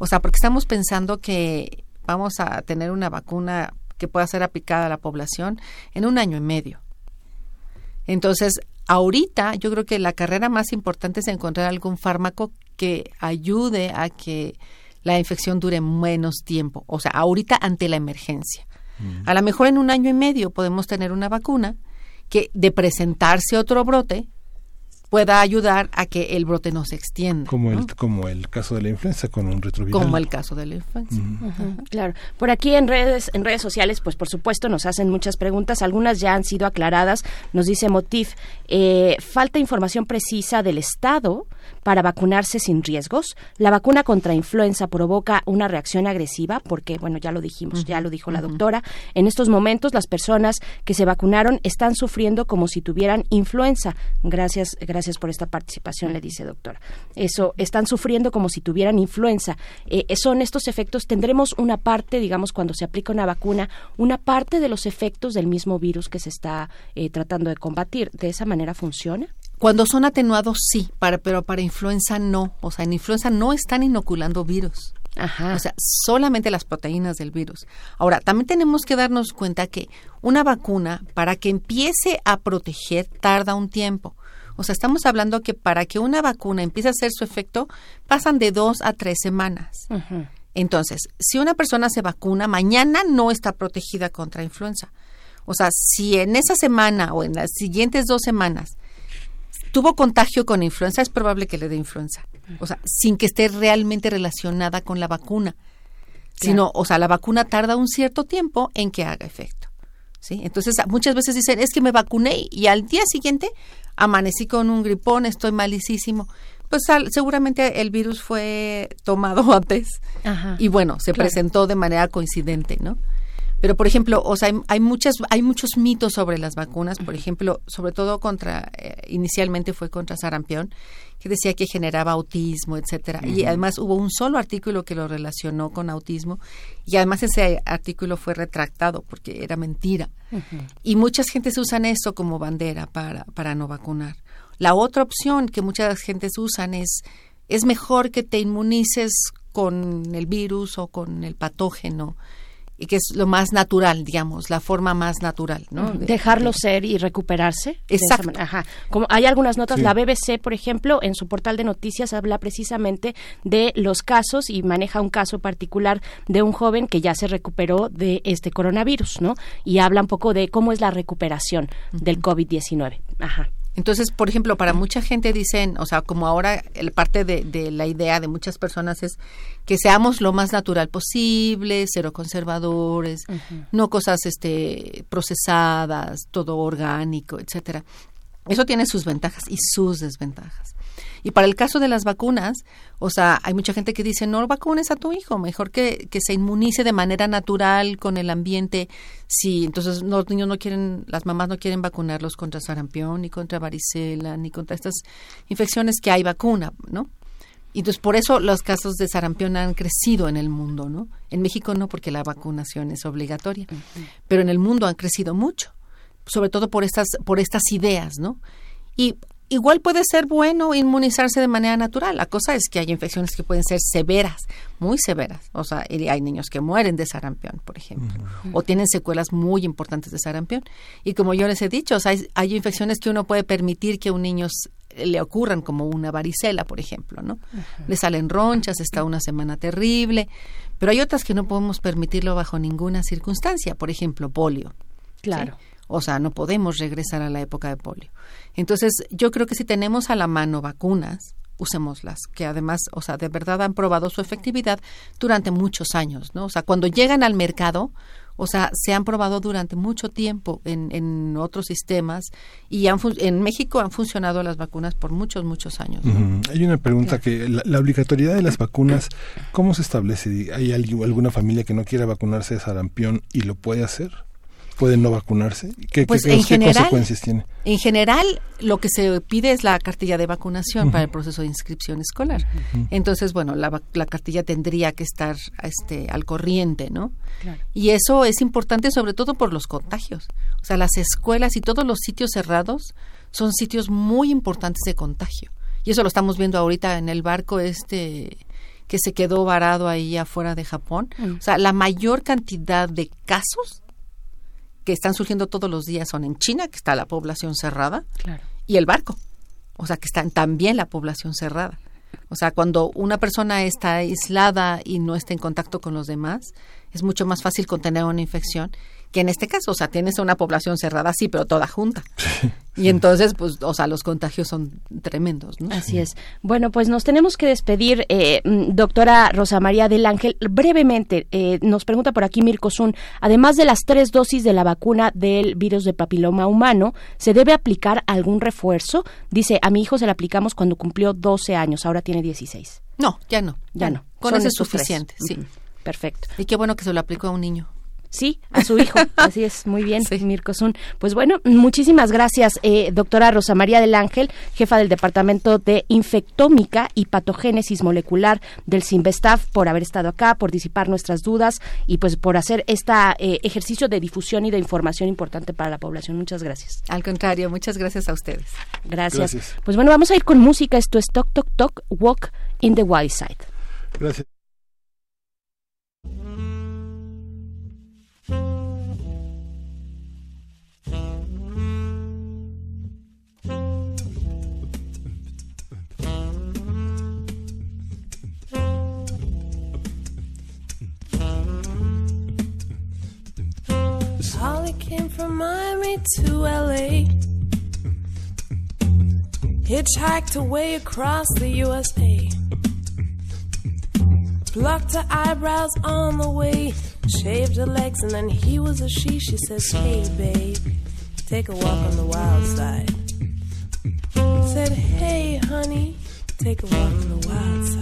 O sea, porque estamos pensando que vamos a tener una vacuna que pueda ser aplicada a la población en un año y medio. Entonces, ahorita yo creo que la carrera más importante es encontrar algún fármaco que ayude a que la infección dure menos tiempo. O sea, ahorita ante la emergencia. A lo mejor en un año y medio podemos tener una vacuna que de presentarse otro brote pueda ayudar a que el brote no se extienda. Como, ¿no? el, como el caso de la influenza con un retroviral. Como el caso de la influenza. Ujú, Claro. Por aquí en redes, en redes sociales, pues por supuesto nos hacen muchas preguntas. Algunas ya han sido aclaradas. Nos dice Motif, eh, falta información precisa del Estado para vacunarse sin riesgos. La vacuna contra influenza provoca una reacción agresiva, porque, bueno, ya lo dijimos, ya lo dijo la doctora. En estos momentos, las personas que se vacunaron están sufriendo como si tuvieran influenza. Gracias, gracias por esta participación, le dice doctora. Eso, están sufriendo como si tuvieran influenza. Eh, son estos efectos, tendremos una parte, digamos, cuando se aplica una vacuna, una parte de los efectos del mismo virus que se está eh, tratando de combatir. ¿De esa manera funciona? Cuando son atenuados, sí, para, pero para influenza no. O sea, en influenza no están inoculando virus. Ajá. O sea, solamente las proteínas del virus. Ahora, también tenemos que darnos cuenta que una vacuna, para que empiece a proteger, tarda un tiempo. O sea, estamos hablando que para que una vacuna empiece a hacer su efecto, pasan de dos a tres semanas. Entonces, si una persona se vacuna, mañana no está protegida contra influenza. O sea, si en esa semana o en las siguientes dos semanas tuvo contagio con influenza, es probable que le dé influenza. O sea, sin que esté realmente relacionada con la vacuna. Sino, o sea, la vacuna tarda un cierto tiempo en que haga efecto. ¿sí? Entonces, muchas veces dicen, es que me vacuné y al día siguiente amanecí con un gripón, estoy malicísimo. Pues seguramente el virus fue tomado antes y bueno, se presentó de manera coincidente, ¿no? Pero, por ejemplo, o sea, hay, muchas, hay muchos mitos sobre las vacunas, por ejemplo, sobre todo contra, eh, inicialmente fue contra sarampión, que decía que generaba autismo, etcétera. Y además hubo un solo artículo que lo relacionó con autismo y además ese artículo fue retractado porque era mentira. Y muchas gentes usan eso como bandera para, para no vacunar. La otra opción que muchas gentes usan es es mejor que te inmunices con el virus o con el patógeno y que es lo más natural, digamos, la forma más natural, ¿no? Dejarlo ser y recuperarse. Exacto. Ajá. Como hay algunas notas, la BBC, por ejemplo, en su portal de noticias habla precisamente de los casos y maneja un caso particular de un joven que ya se recuperó de este coronavirus, ¿no? Y habla un poco de cómo es la recuperación del COVID-19. Ajá. Entonces, por ejemplo, para mucha gente dicen, o sea, como ahora el parte de, la idea de muchas personas es que seamos lo más natural posible, cero conservadores, no cosas este procesadas, todo orgánico, etcétera. Eso tiene sus ventajas y sus desventajas. Y para el caso de las vacunas, o sea, hay mucha gente que dice, no vacunes a tu hijo, mejor que, que se inmunice de manera natural con el ambiente. Si entonces los niños no quieren, las mamás no quieren vacunarlos contra sarampión, ni contra varicela, ni contra estas infecciones que hay vacuna, ¿no? Y entonces por eso los casos de sarampión han crecido en el mundo, ¿no? En México no, porque la vacunación es obligatoria, pero en el mundo han crecido mucho, sobre todo por estas, por estas ideas, ¿no? Y igual puede ser bueno inmunizarse de manera natural. La cosa es que hay infecciones que pueden ser severas, muy severas. O sea, hay niños que mueren de sarampión, por ejemplo, o tienen secuelas muy importantes de sarampión. Y como yo les he dicho, hay, infecciones que uno puede permitir que a un niño le ocurran, como una varicela, por ejemplo, ¿no? Le salen ronchas, está una semana terrible, pero hay otras que no podemos permitirlo bajo ninguna circunstancia, por ejemplo, polio. Claro. O sea, no podemos regresar a la época de polio. Entonces, yo creo que si tenemos a la mano vacunas, usémoslas, que además, o sea, de verdad han probado su efectividad durante muchos años, ¿no? O sea, cuando llegan al mercado, o sea, se han probado durante mucho tiempo en, en otros sistemas y han en México han funcionado las vacunas por muchos, muchos años. Hay una pregunta que la, obligatoriedad de las vacunas, ¿cómo se establece? ¿Hay alguna familia que no quiera vacunarse de sarampión y lo puede hacer? Pueden no vacunarse? ¿Qué, pues en general, consecuencias tiene? En general, lo que se pide es la cartilla de vacunación para el proceso de inscripción escolar. Entonces, bueno, la, cartilla tendría que estar este, al corriente, ¿no? Y eso es importante sobre todo por los contagios. O sea, las escuelas y todos los sitios cerrados son sitios muy importantes de contagio. Y eso lo estamos viendo ahorita en el barco este que se quedó varado ahí afuera de Japón. O sea, la mayor cantidad de casos que están surgiendo todos los días son en China, que está la población cerrada, y el barco, o sea, que está también la población cerrada. O sea, cuando una persona está aislada y no está en contacto con los demás, es mucho más fácil contener una infección que en este caso, o sea, tienes una población cerrada, sí, pero toda junta. Y entonces, pues, o sea, los contagios son tremendos, ¿no? Así es. Bueno, pues nos tenemos que despedir, eh, mm, doctora Rosa María del Ángel. Brevemente, eh, nos pregunta por aquí Mirko Zun, además de las tres dosis de la vacuna del virus de papiloma humano, ¿se debe aplicar algún refuerzo? Dice, a mi hijo se le aplicamos cuando cumplió 12 años, ahora tiene 16. No, ya no. Ya no. Con eso es suficiente, sí. Perfecto. Y qué bueno que se lo aplicó a un niño. Sí, a su hijo. Así es, muy bien, sí. Mirkosun. Pues bueno, muchísimas gracias, eh, doctora Rosa María del Ángel, jefa del Departamento de Infectómica y Patogénesis Molecular del CIMBESTAF, por haber estado acá, por disipar nuestras dudas y pues por hacer este ejercicio de difusión y de información importante para la población. Muchas gracias. Al contrario, muchas gracias a ustedes. Gracias. gracias. Pues bueno, vamos a ir con música. Esto es Talk, Talk, Talk, Walk in the Wild Side. Gracias. Johnny came from Miami to LA. Hitchhiked away across the USA. Plucked her eyebrows on the way. Shaved her legs and then he was a she. She says, Hey babe, take a walk on the wild side. Said, Hey honey, take a walk on the wild side.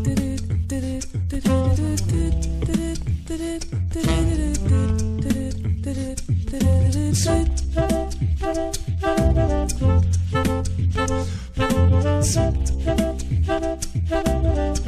Thank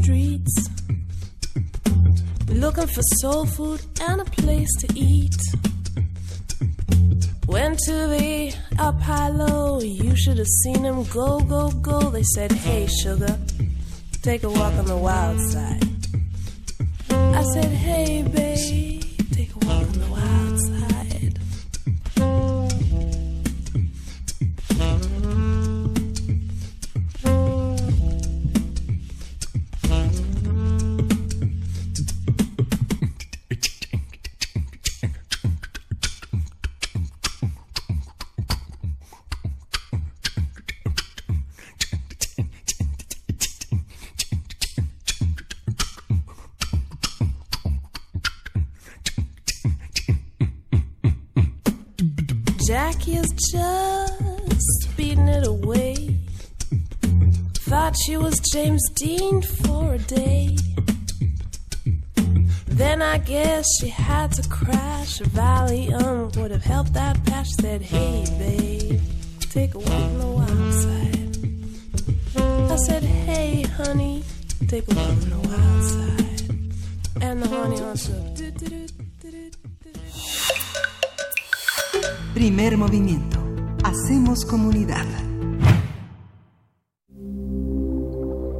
streets. Looking for soul food and a place to eat. Went to the up high low, you should have seen them go, go, go. They said, Hey, sugar, take a walk on the wild side. I said, Hey, babe, Dean for a day. Then I guess she had to crash. A valium would have helped that patch. Said, Hey, babe, take a walk on the wild side. I said, Hey, honey, take a walk on the wild side. And the honey answered, Primer movimiento. Hacemos comunidad.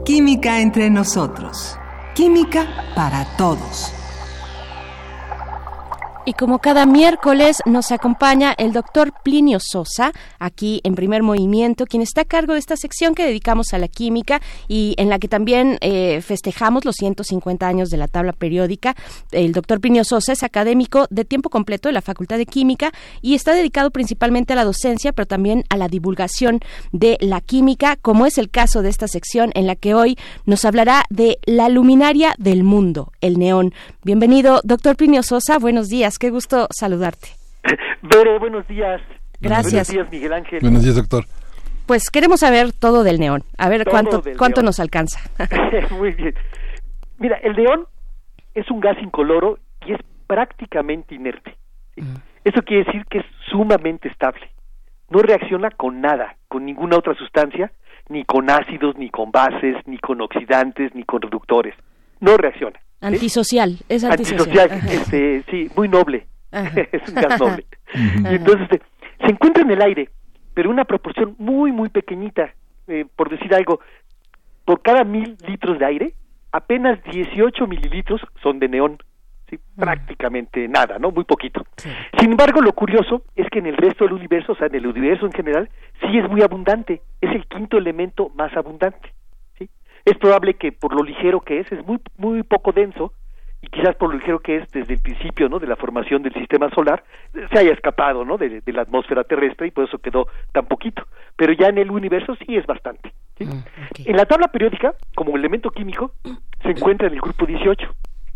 Química entre nosotros. Química para todos. Y como cada miércoles nos acompaña el doctor Plinio Sosa, aquí en primer movimiento, quien está a cargo de esta sección que dedicamos a la química y en la que también eh, festejamos los 150 años de la tabla periódica. El doctor Plinio Sosa es académico de tiempo completo de la Facultad de Química y está dedicado principalmente a la docencia, pero también a la divulgación de la química, como es el caso de esta sección en la que hoy nos hablará de la luminaria del mundo, el neón. Bienvenido, doctor Plinio Sosa, buenos días qué gusto saludarte. Bere, buenos días. Gracias. Buenos días, Miguel Ángel. Buenos días, doctor. Pues queremos saber todo del neón. A ver Todo cuánto cuánto neón. nos alcanza. Muy bien. Mira, el neón es un gas incoloro y es prácticamente inerte. Eso quiere decir que es sumamente estable. No reacciona con nada, con ninguna otra sustancia, ni con ácidos, ni con bases, ni con oxidantes, ni con reductores. No reacciona. Antisocial, es antisocial. Antisocial, este, sí, muy noble. Es un gas noble. Y entonces este, se encuentra en el aire, pero una proporción muy, muy pequeñita. Eh, por decir algo, por cada mil litros de aire, apenas 18 mililitros son de neón. ¿sí? prácticamente nada, ¿no? Muy poquito. Sin embargo, lo curioso es que en el resto del universo, o sea, en el universo en general, sí es muy abundante, es el quinto elemento más abundante. Es probable que por lo ligero que es, es muy, muy poco denso, y quizás por lo ligero que es desde el principio ¿no? de la formación del sistema solar, se haya escapado ¿no? de, de la atmósfera terrestre y por eso quedó tan poquito. Pero ya en el universo sí es bastante. ¿sí? En la tabla periódica, como elemento químico, se encuentra en el grupo 18.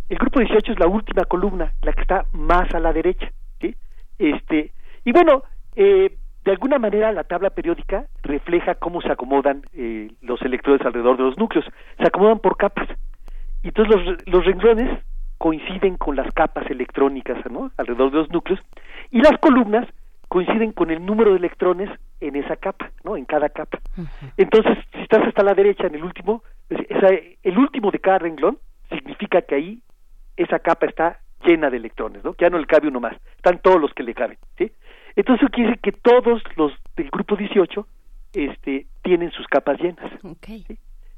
El grupo 18 es la última columna, la que está más a la derecha. ¿sí? Este, y bueno, eh, de alguna manera la tabla periódica refleja cómo se acomodan eh, los electrones alrededor de los núcleos. Se acomodan por capas. Y entonces los, los renglones coinciden con las capas electrónicas ¿no? alrededor de los núcleos y las columnas coinciden con el número de electrones en esa capa, ¿no? En cada capa. Entonces, si estás hasta la derecha en el último, el último de cada renglón significa que ahí esa capa está llena de electrones, ¿no? Que ya no le cabe uno más, están todos los que le caben, ¿sí? Entonces quiere decir que todos los del grupo 18 este tienen sus capas llenas. ¿sí?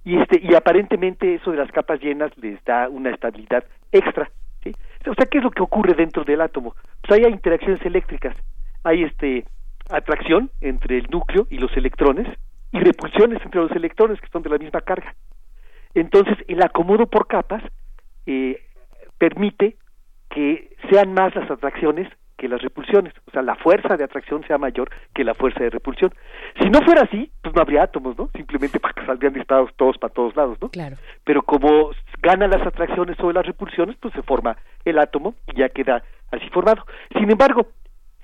Y este y aparentemente eso de las capas llenas les da una estabilidad extra, ¿sí? O sea, ¿qué es lo que ocurre dentro del átomo? Pues hay interacciones eléctricas, hay este atracción entre el núcleo y los electrones y repulsiones entre los electrones que son de la misma carga. Entonces, el acomodo por capas eh, permite que sean más las atracciones que las repulsiones, o sea, la fuerza de atracción sea mayor que la fuerza de repulsión. Si no fuera así, pues no habría átomos, ¿no? Simplemente para que saldrían disparados todos para todos lados, ¿no? Claro. Pero como ganan las atracciones sobre las repulsiones, pues se forma el átomo y ya queda así formado. Sin embargo,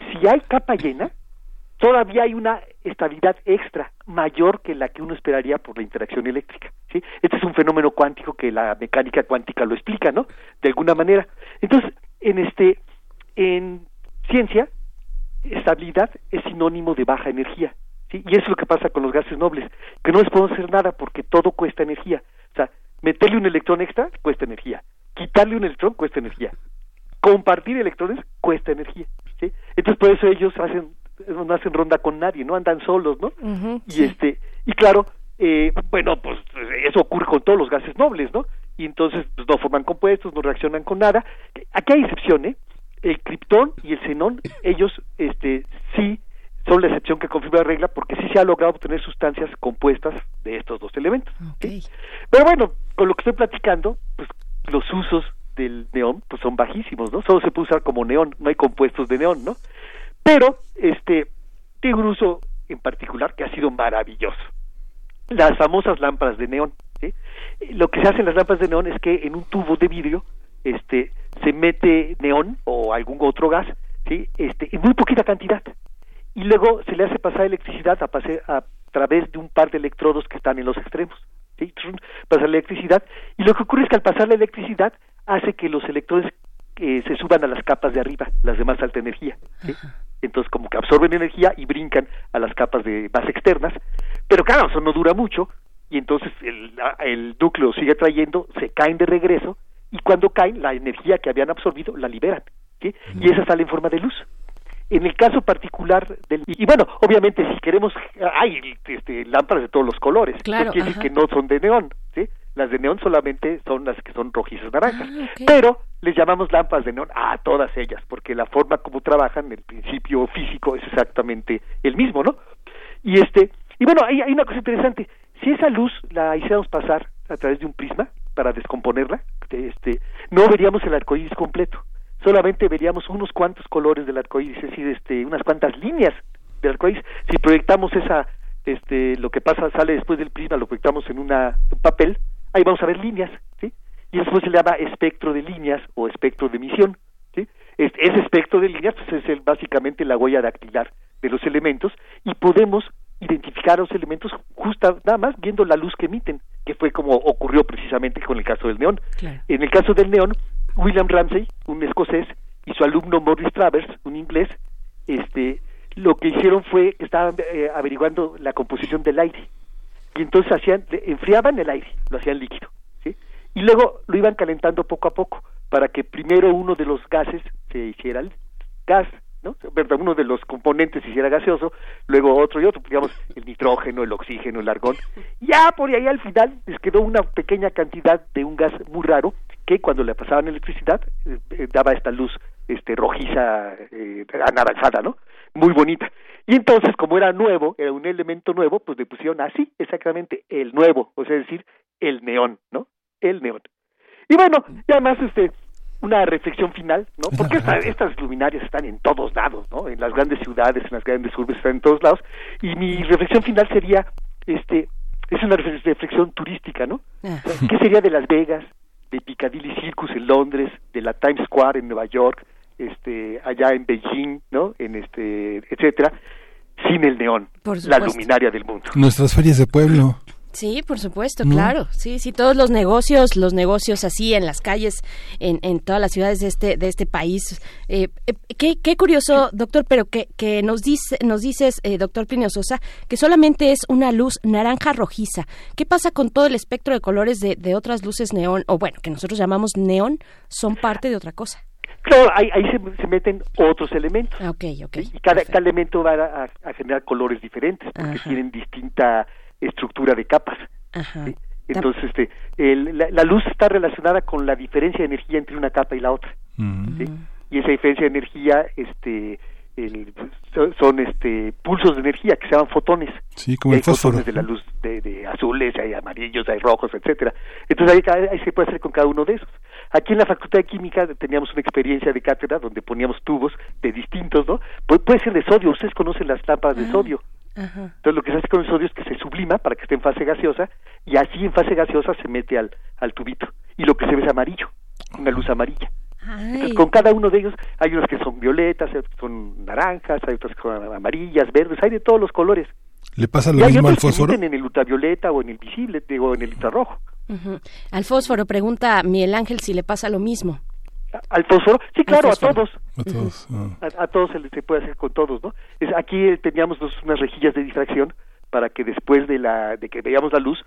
si hay capa llena, todavía hay una estabilidad extra mayor que la que uno esperaría por la interacción eléctrica. ¿sí? Este es un fenómeno cuántico que la mecánica cuántica lo explica, ¿no? De alguna manera. Entonces, en este, en ciencia, estabilidad es sinónimo de baja energía. ¿sí? Y eso es lo que pasa con los gases nobles, que no les podemos hacer nada porque todo cuesta energía. O sea, meterle un electrón extra cuesta energía, quitarle un electrón cuesta energía, compartir electrones cuesta energía. ¿sí? Entonces, por eso ellos hacen no hacen ronda con nadie, no andan solos, ¿no? y este y claro, eh, bueno, pues eso ocurre con todos los gases nobles, ¿no? Y entonces pues, no forman compuestos, no reaccionan con nada. Aquí hay excepciones, el criptón y el xenón, ellos este sí son la excepción que confirma la regla porque sí se ha logrado obtener sustancias compuestas de estos dos elementos. ¿sí? Pero bueno, con lo que estoy platicando, pues los usos del neón pues son bajísimos, ¿no? Solo se puede usar como neón, no hay compuestos de neón, ¿no? Pero este tiene un uso en particular que ha sido maravilloso. Las famosas lámparas de neón. ¿sí? Lo que se hace en las lámparas de neón es que en un tubo de vidrio este se mete neón o algún otro gas, ¿sí? Este en muy poquita cantidad. Y luego se le hace pasar electricidad a, pase- a través de un par de electrodos que están en los extremos. ¿sí? Pasa la electricidad y lo que ocurre es que al pasar la electricidad hace que los electrones eh, se suban a las capas de arriba, las de más alta energía. ¿sí? Entonces como que absorben energía y brincan a las capas de más externas, pero claro, eso no dura mucho y entonces el, el núcleo sigue trayendo, se caen de regreso y cuando caen la energía que habían absorbido la liberan, ¿sí? Y esa sale en forma de luz. En el caso particular del y, y bueno, obviamente si queremos hay este, lámparas de todos los colores, Claro, quiere decir que no son de neón, ¿sí? Las de neón solamente son las que son rojizas naranjas, Ah, pero les llamamos lámparas de neón a todas ellas, porque la forma como trabajan, el principio físico es exactamente el mismo, ¿no? Y este, y bueno, hay, hay una cosa interesante, si esa luz la hiciéramos pasar a través de un prisma para descomponerla, este, no veríamos el arco iris completo, solamente veríamos unos cuantos colores del arco iris, es decir, este, unas cuantas líneas del arco iris. Si proyectamos esa, este, lo que pasa, sale después del prisma, lo proyectamos en una, un papel, ahí vamos a ver líneas, ¿sí? Y después se le llama espectro de líneas o espectro de emisión, ¿sí? Es- ese espectro de líneas pues, es el, básicamente la huella dactilar de los elementos y podemos identificar los elementos justa nada más viendo la luz que emiten, que fue como ocurrió precisamente con el caso del neón. En el caso del neón, William Ramsey, un escocés, y su alumno Morris Travers, un inglés, este, lo que hicieron fue que estaban eh, averiguando la composición del aire y entonces hacían enfriaban el aire, lo hacían líquido, ¿sí? Y luego lo iban calentando poco a poco para que primero uno de los gases se hiciera el gas, ¿no? Uno de los componentes se hiciera gaseoso, luego otro y otro, digamos, el nitrógeno, el oxígeno, el argón. Ya por ahí al final les quedó una pequeña cantidad de un gas muy raro que cuando le pasaban electricidad eh, eh, daba esta luz este rojiza eh, anaranjada, ¿no? Muy bonita. Y entonces, como era nuevo, era un elemento nuevo, pues le pusieron así, exactamente, el nuevo, o sea, es decir, el neón, ¿no? El neón. Y bueno, y además, este, una reflexión final, ¿no? Porque esta- estas luminarias están en todos lados, ¿no? En las grandes ciudades, en las grandes urbes, están en todos lados. Y mi reflexión final sería, este, es una refle- reflexión turística, ¿no? Ah. O sea, ¿Qué sería de Las Vegas, de Piccadilly Circus en Londres, de la Times Square en Nueva York, este, allá en Beijing, ¿no? En este, etcétera, sin el neón, la luminaria del mundo. Nuestras ferias de pueblo. Sí, por supuesto, ¿No? claro. Sí, sí, todos los negocios, los negocios así en las calles, en, en todas las ciudades de este de este país. Eh, eh, qué, qué curioso, doctor, pero que, que nos dice, nos dices, eh, doctor Plinio Sosa, que solamente es una luz naranja rojiza. ¿Qué pasa con todo el espectro de colores de, de otras luces neón, o bueno, que nosotros llamamos neón, son parte de otra cosa? Claro, ahí, ahí se, se meten otros elementos. Ah, Ok, ok. Y cada, cada elemento va a, a- a generar colores diferentes, porque Ajá. tienen distinta estructura de capas. Ajá. Entonces, este, el- la, la luz está relacionada con la diferencia de energía entre una capa y la otra. ¿sí? Y esa diferencia de energía, este, el- son, son, este, pulsos de energía que se llaman fotones. Sí, como el hay fotones fósforo. de la luz de, de azules, hay amarillos, hay rojos, etcétera. Entonces ahí, ahí se puede hacer con cada uno de esos. Aquí en la Facultad de Química teníamos una experiencia de cátedra donde poníamos tubos de distintos, ¿no? Pu- puede ser de sodio, ustedes conocen las lámparas de sodio. Ajá. Entonces lo que se hace con el sodio es que se sublima para que esté en fase gaseosa y así en fase gaseosa se mete al, al tubito. Y lo que se ve es amarillo, una luz amarilla. Entonces con cada uno de ellos hay unos que son violetas, hay otros que son naranjas, hay otros que son amarillas, verdes, hay de todos los colores. ¿Le pasa y lo hay mismo al otros que fósforo? emiten en el ultravioleta o en el visible, digo, en el infrarrojo. Ujú. Al fósforo pregunta Miguel Ángel si le pasa lo mismo. ¿Al fósforo? Sí, claro, a todos. A todos. ah. A, a todos se, les- se puede hacer con todos, ¿no? Es, aquí eh, teníamos dos- unas rejillas de difracción para que después de la de que veíamos la luz,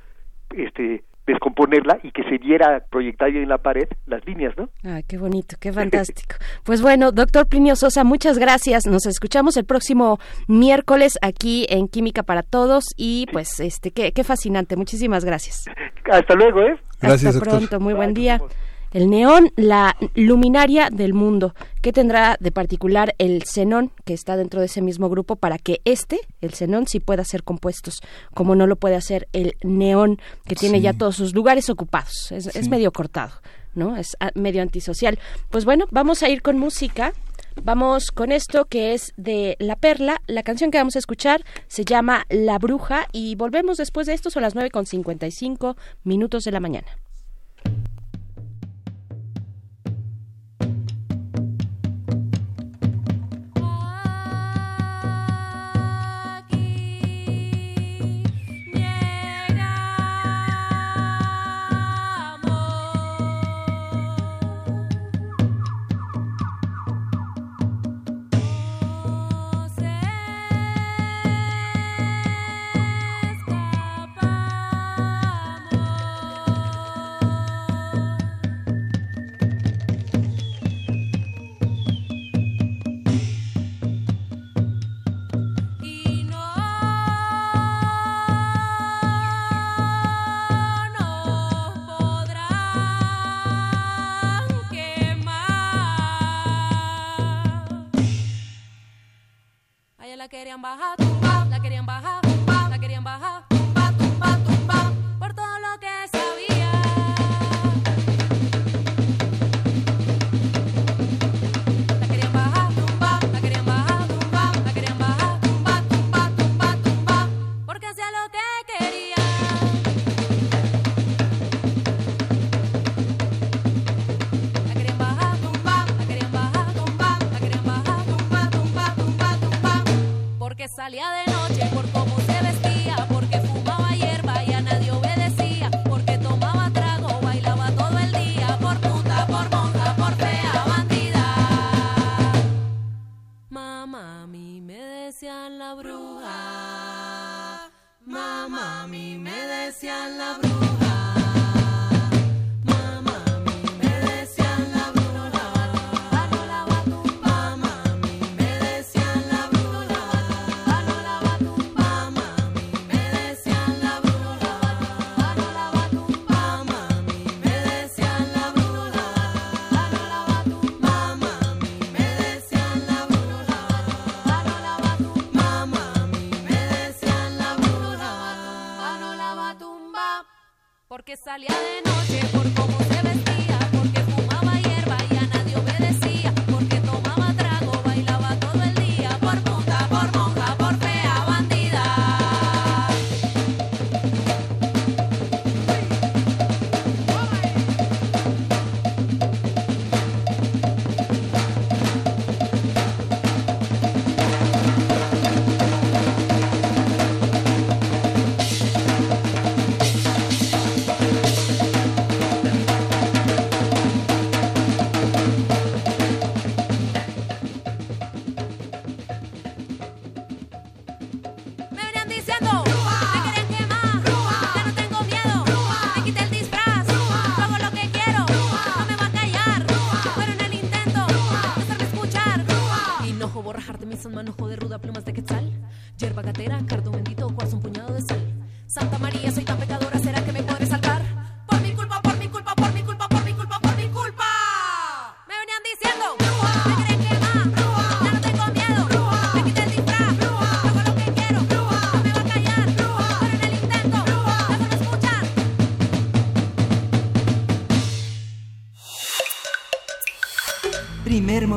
este descomponerla y que se viera proyectada en la pared las líneas, ¿no? Ah, qué bonito, qué fantástico. Pues bueno, doctor Plinio Sosa, muchas gracias. Nos escuchamos el próximo miércoles aquí en Química para Todos y pues este qué, qué fascinante. Muchísimas gracias. Hasta luego, ¿eh? Hasta pronto, muy buen día. El neón, la luminaria del mundo. ¿Qué tendrá de particular el xenón que está dentro de ese mismo grupo para que este, el xenón, sí pueda hacer compuestos, como no lo puede hacer el neón, que tiene Sí. ya todos sus lugares ocupados? Es, es medio cortado, ¿no? Es ah, medio antisocial. Pues bueno, vamos a ir con música. Vamos con esto que es de La Perla. La canción que vamos a escuchar se llama La Bruja y volvemos después de esto. Son las 9 con 55 minutos de la mañana.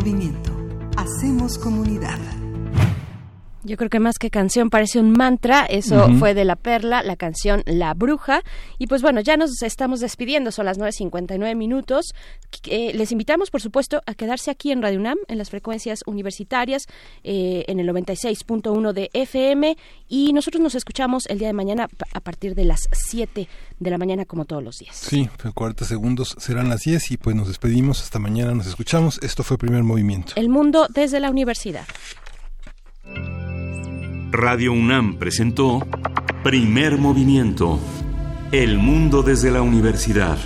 Movimiento. Hacemos comunidad. Yo creo que más que canción parece un mantra, eso fue de La Perla, la canción La Bruja. Y pues bueno, ya nos estamos despidiendo, son las 9.59 minutos. Eh, les invitamos, por supuesto, a quedarse aquí en Radio UNAM, en las frecuencias universitarias, eh, en el 96.1 de FM. Y nosotros nos escuchamos el día de mañana a partir de las 7 de la mañana, como todos los días. Sí, 40 segundos serán las 10 y pues nos despedimos. Hasta mañana nos escuchamos. Esto fue Primer Movimiento. El mundo desde la universidad. Radio UNAM presentó Primer Movimiento. El mundo desde la universidad.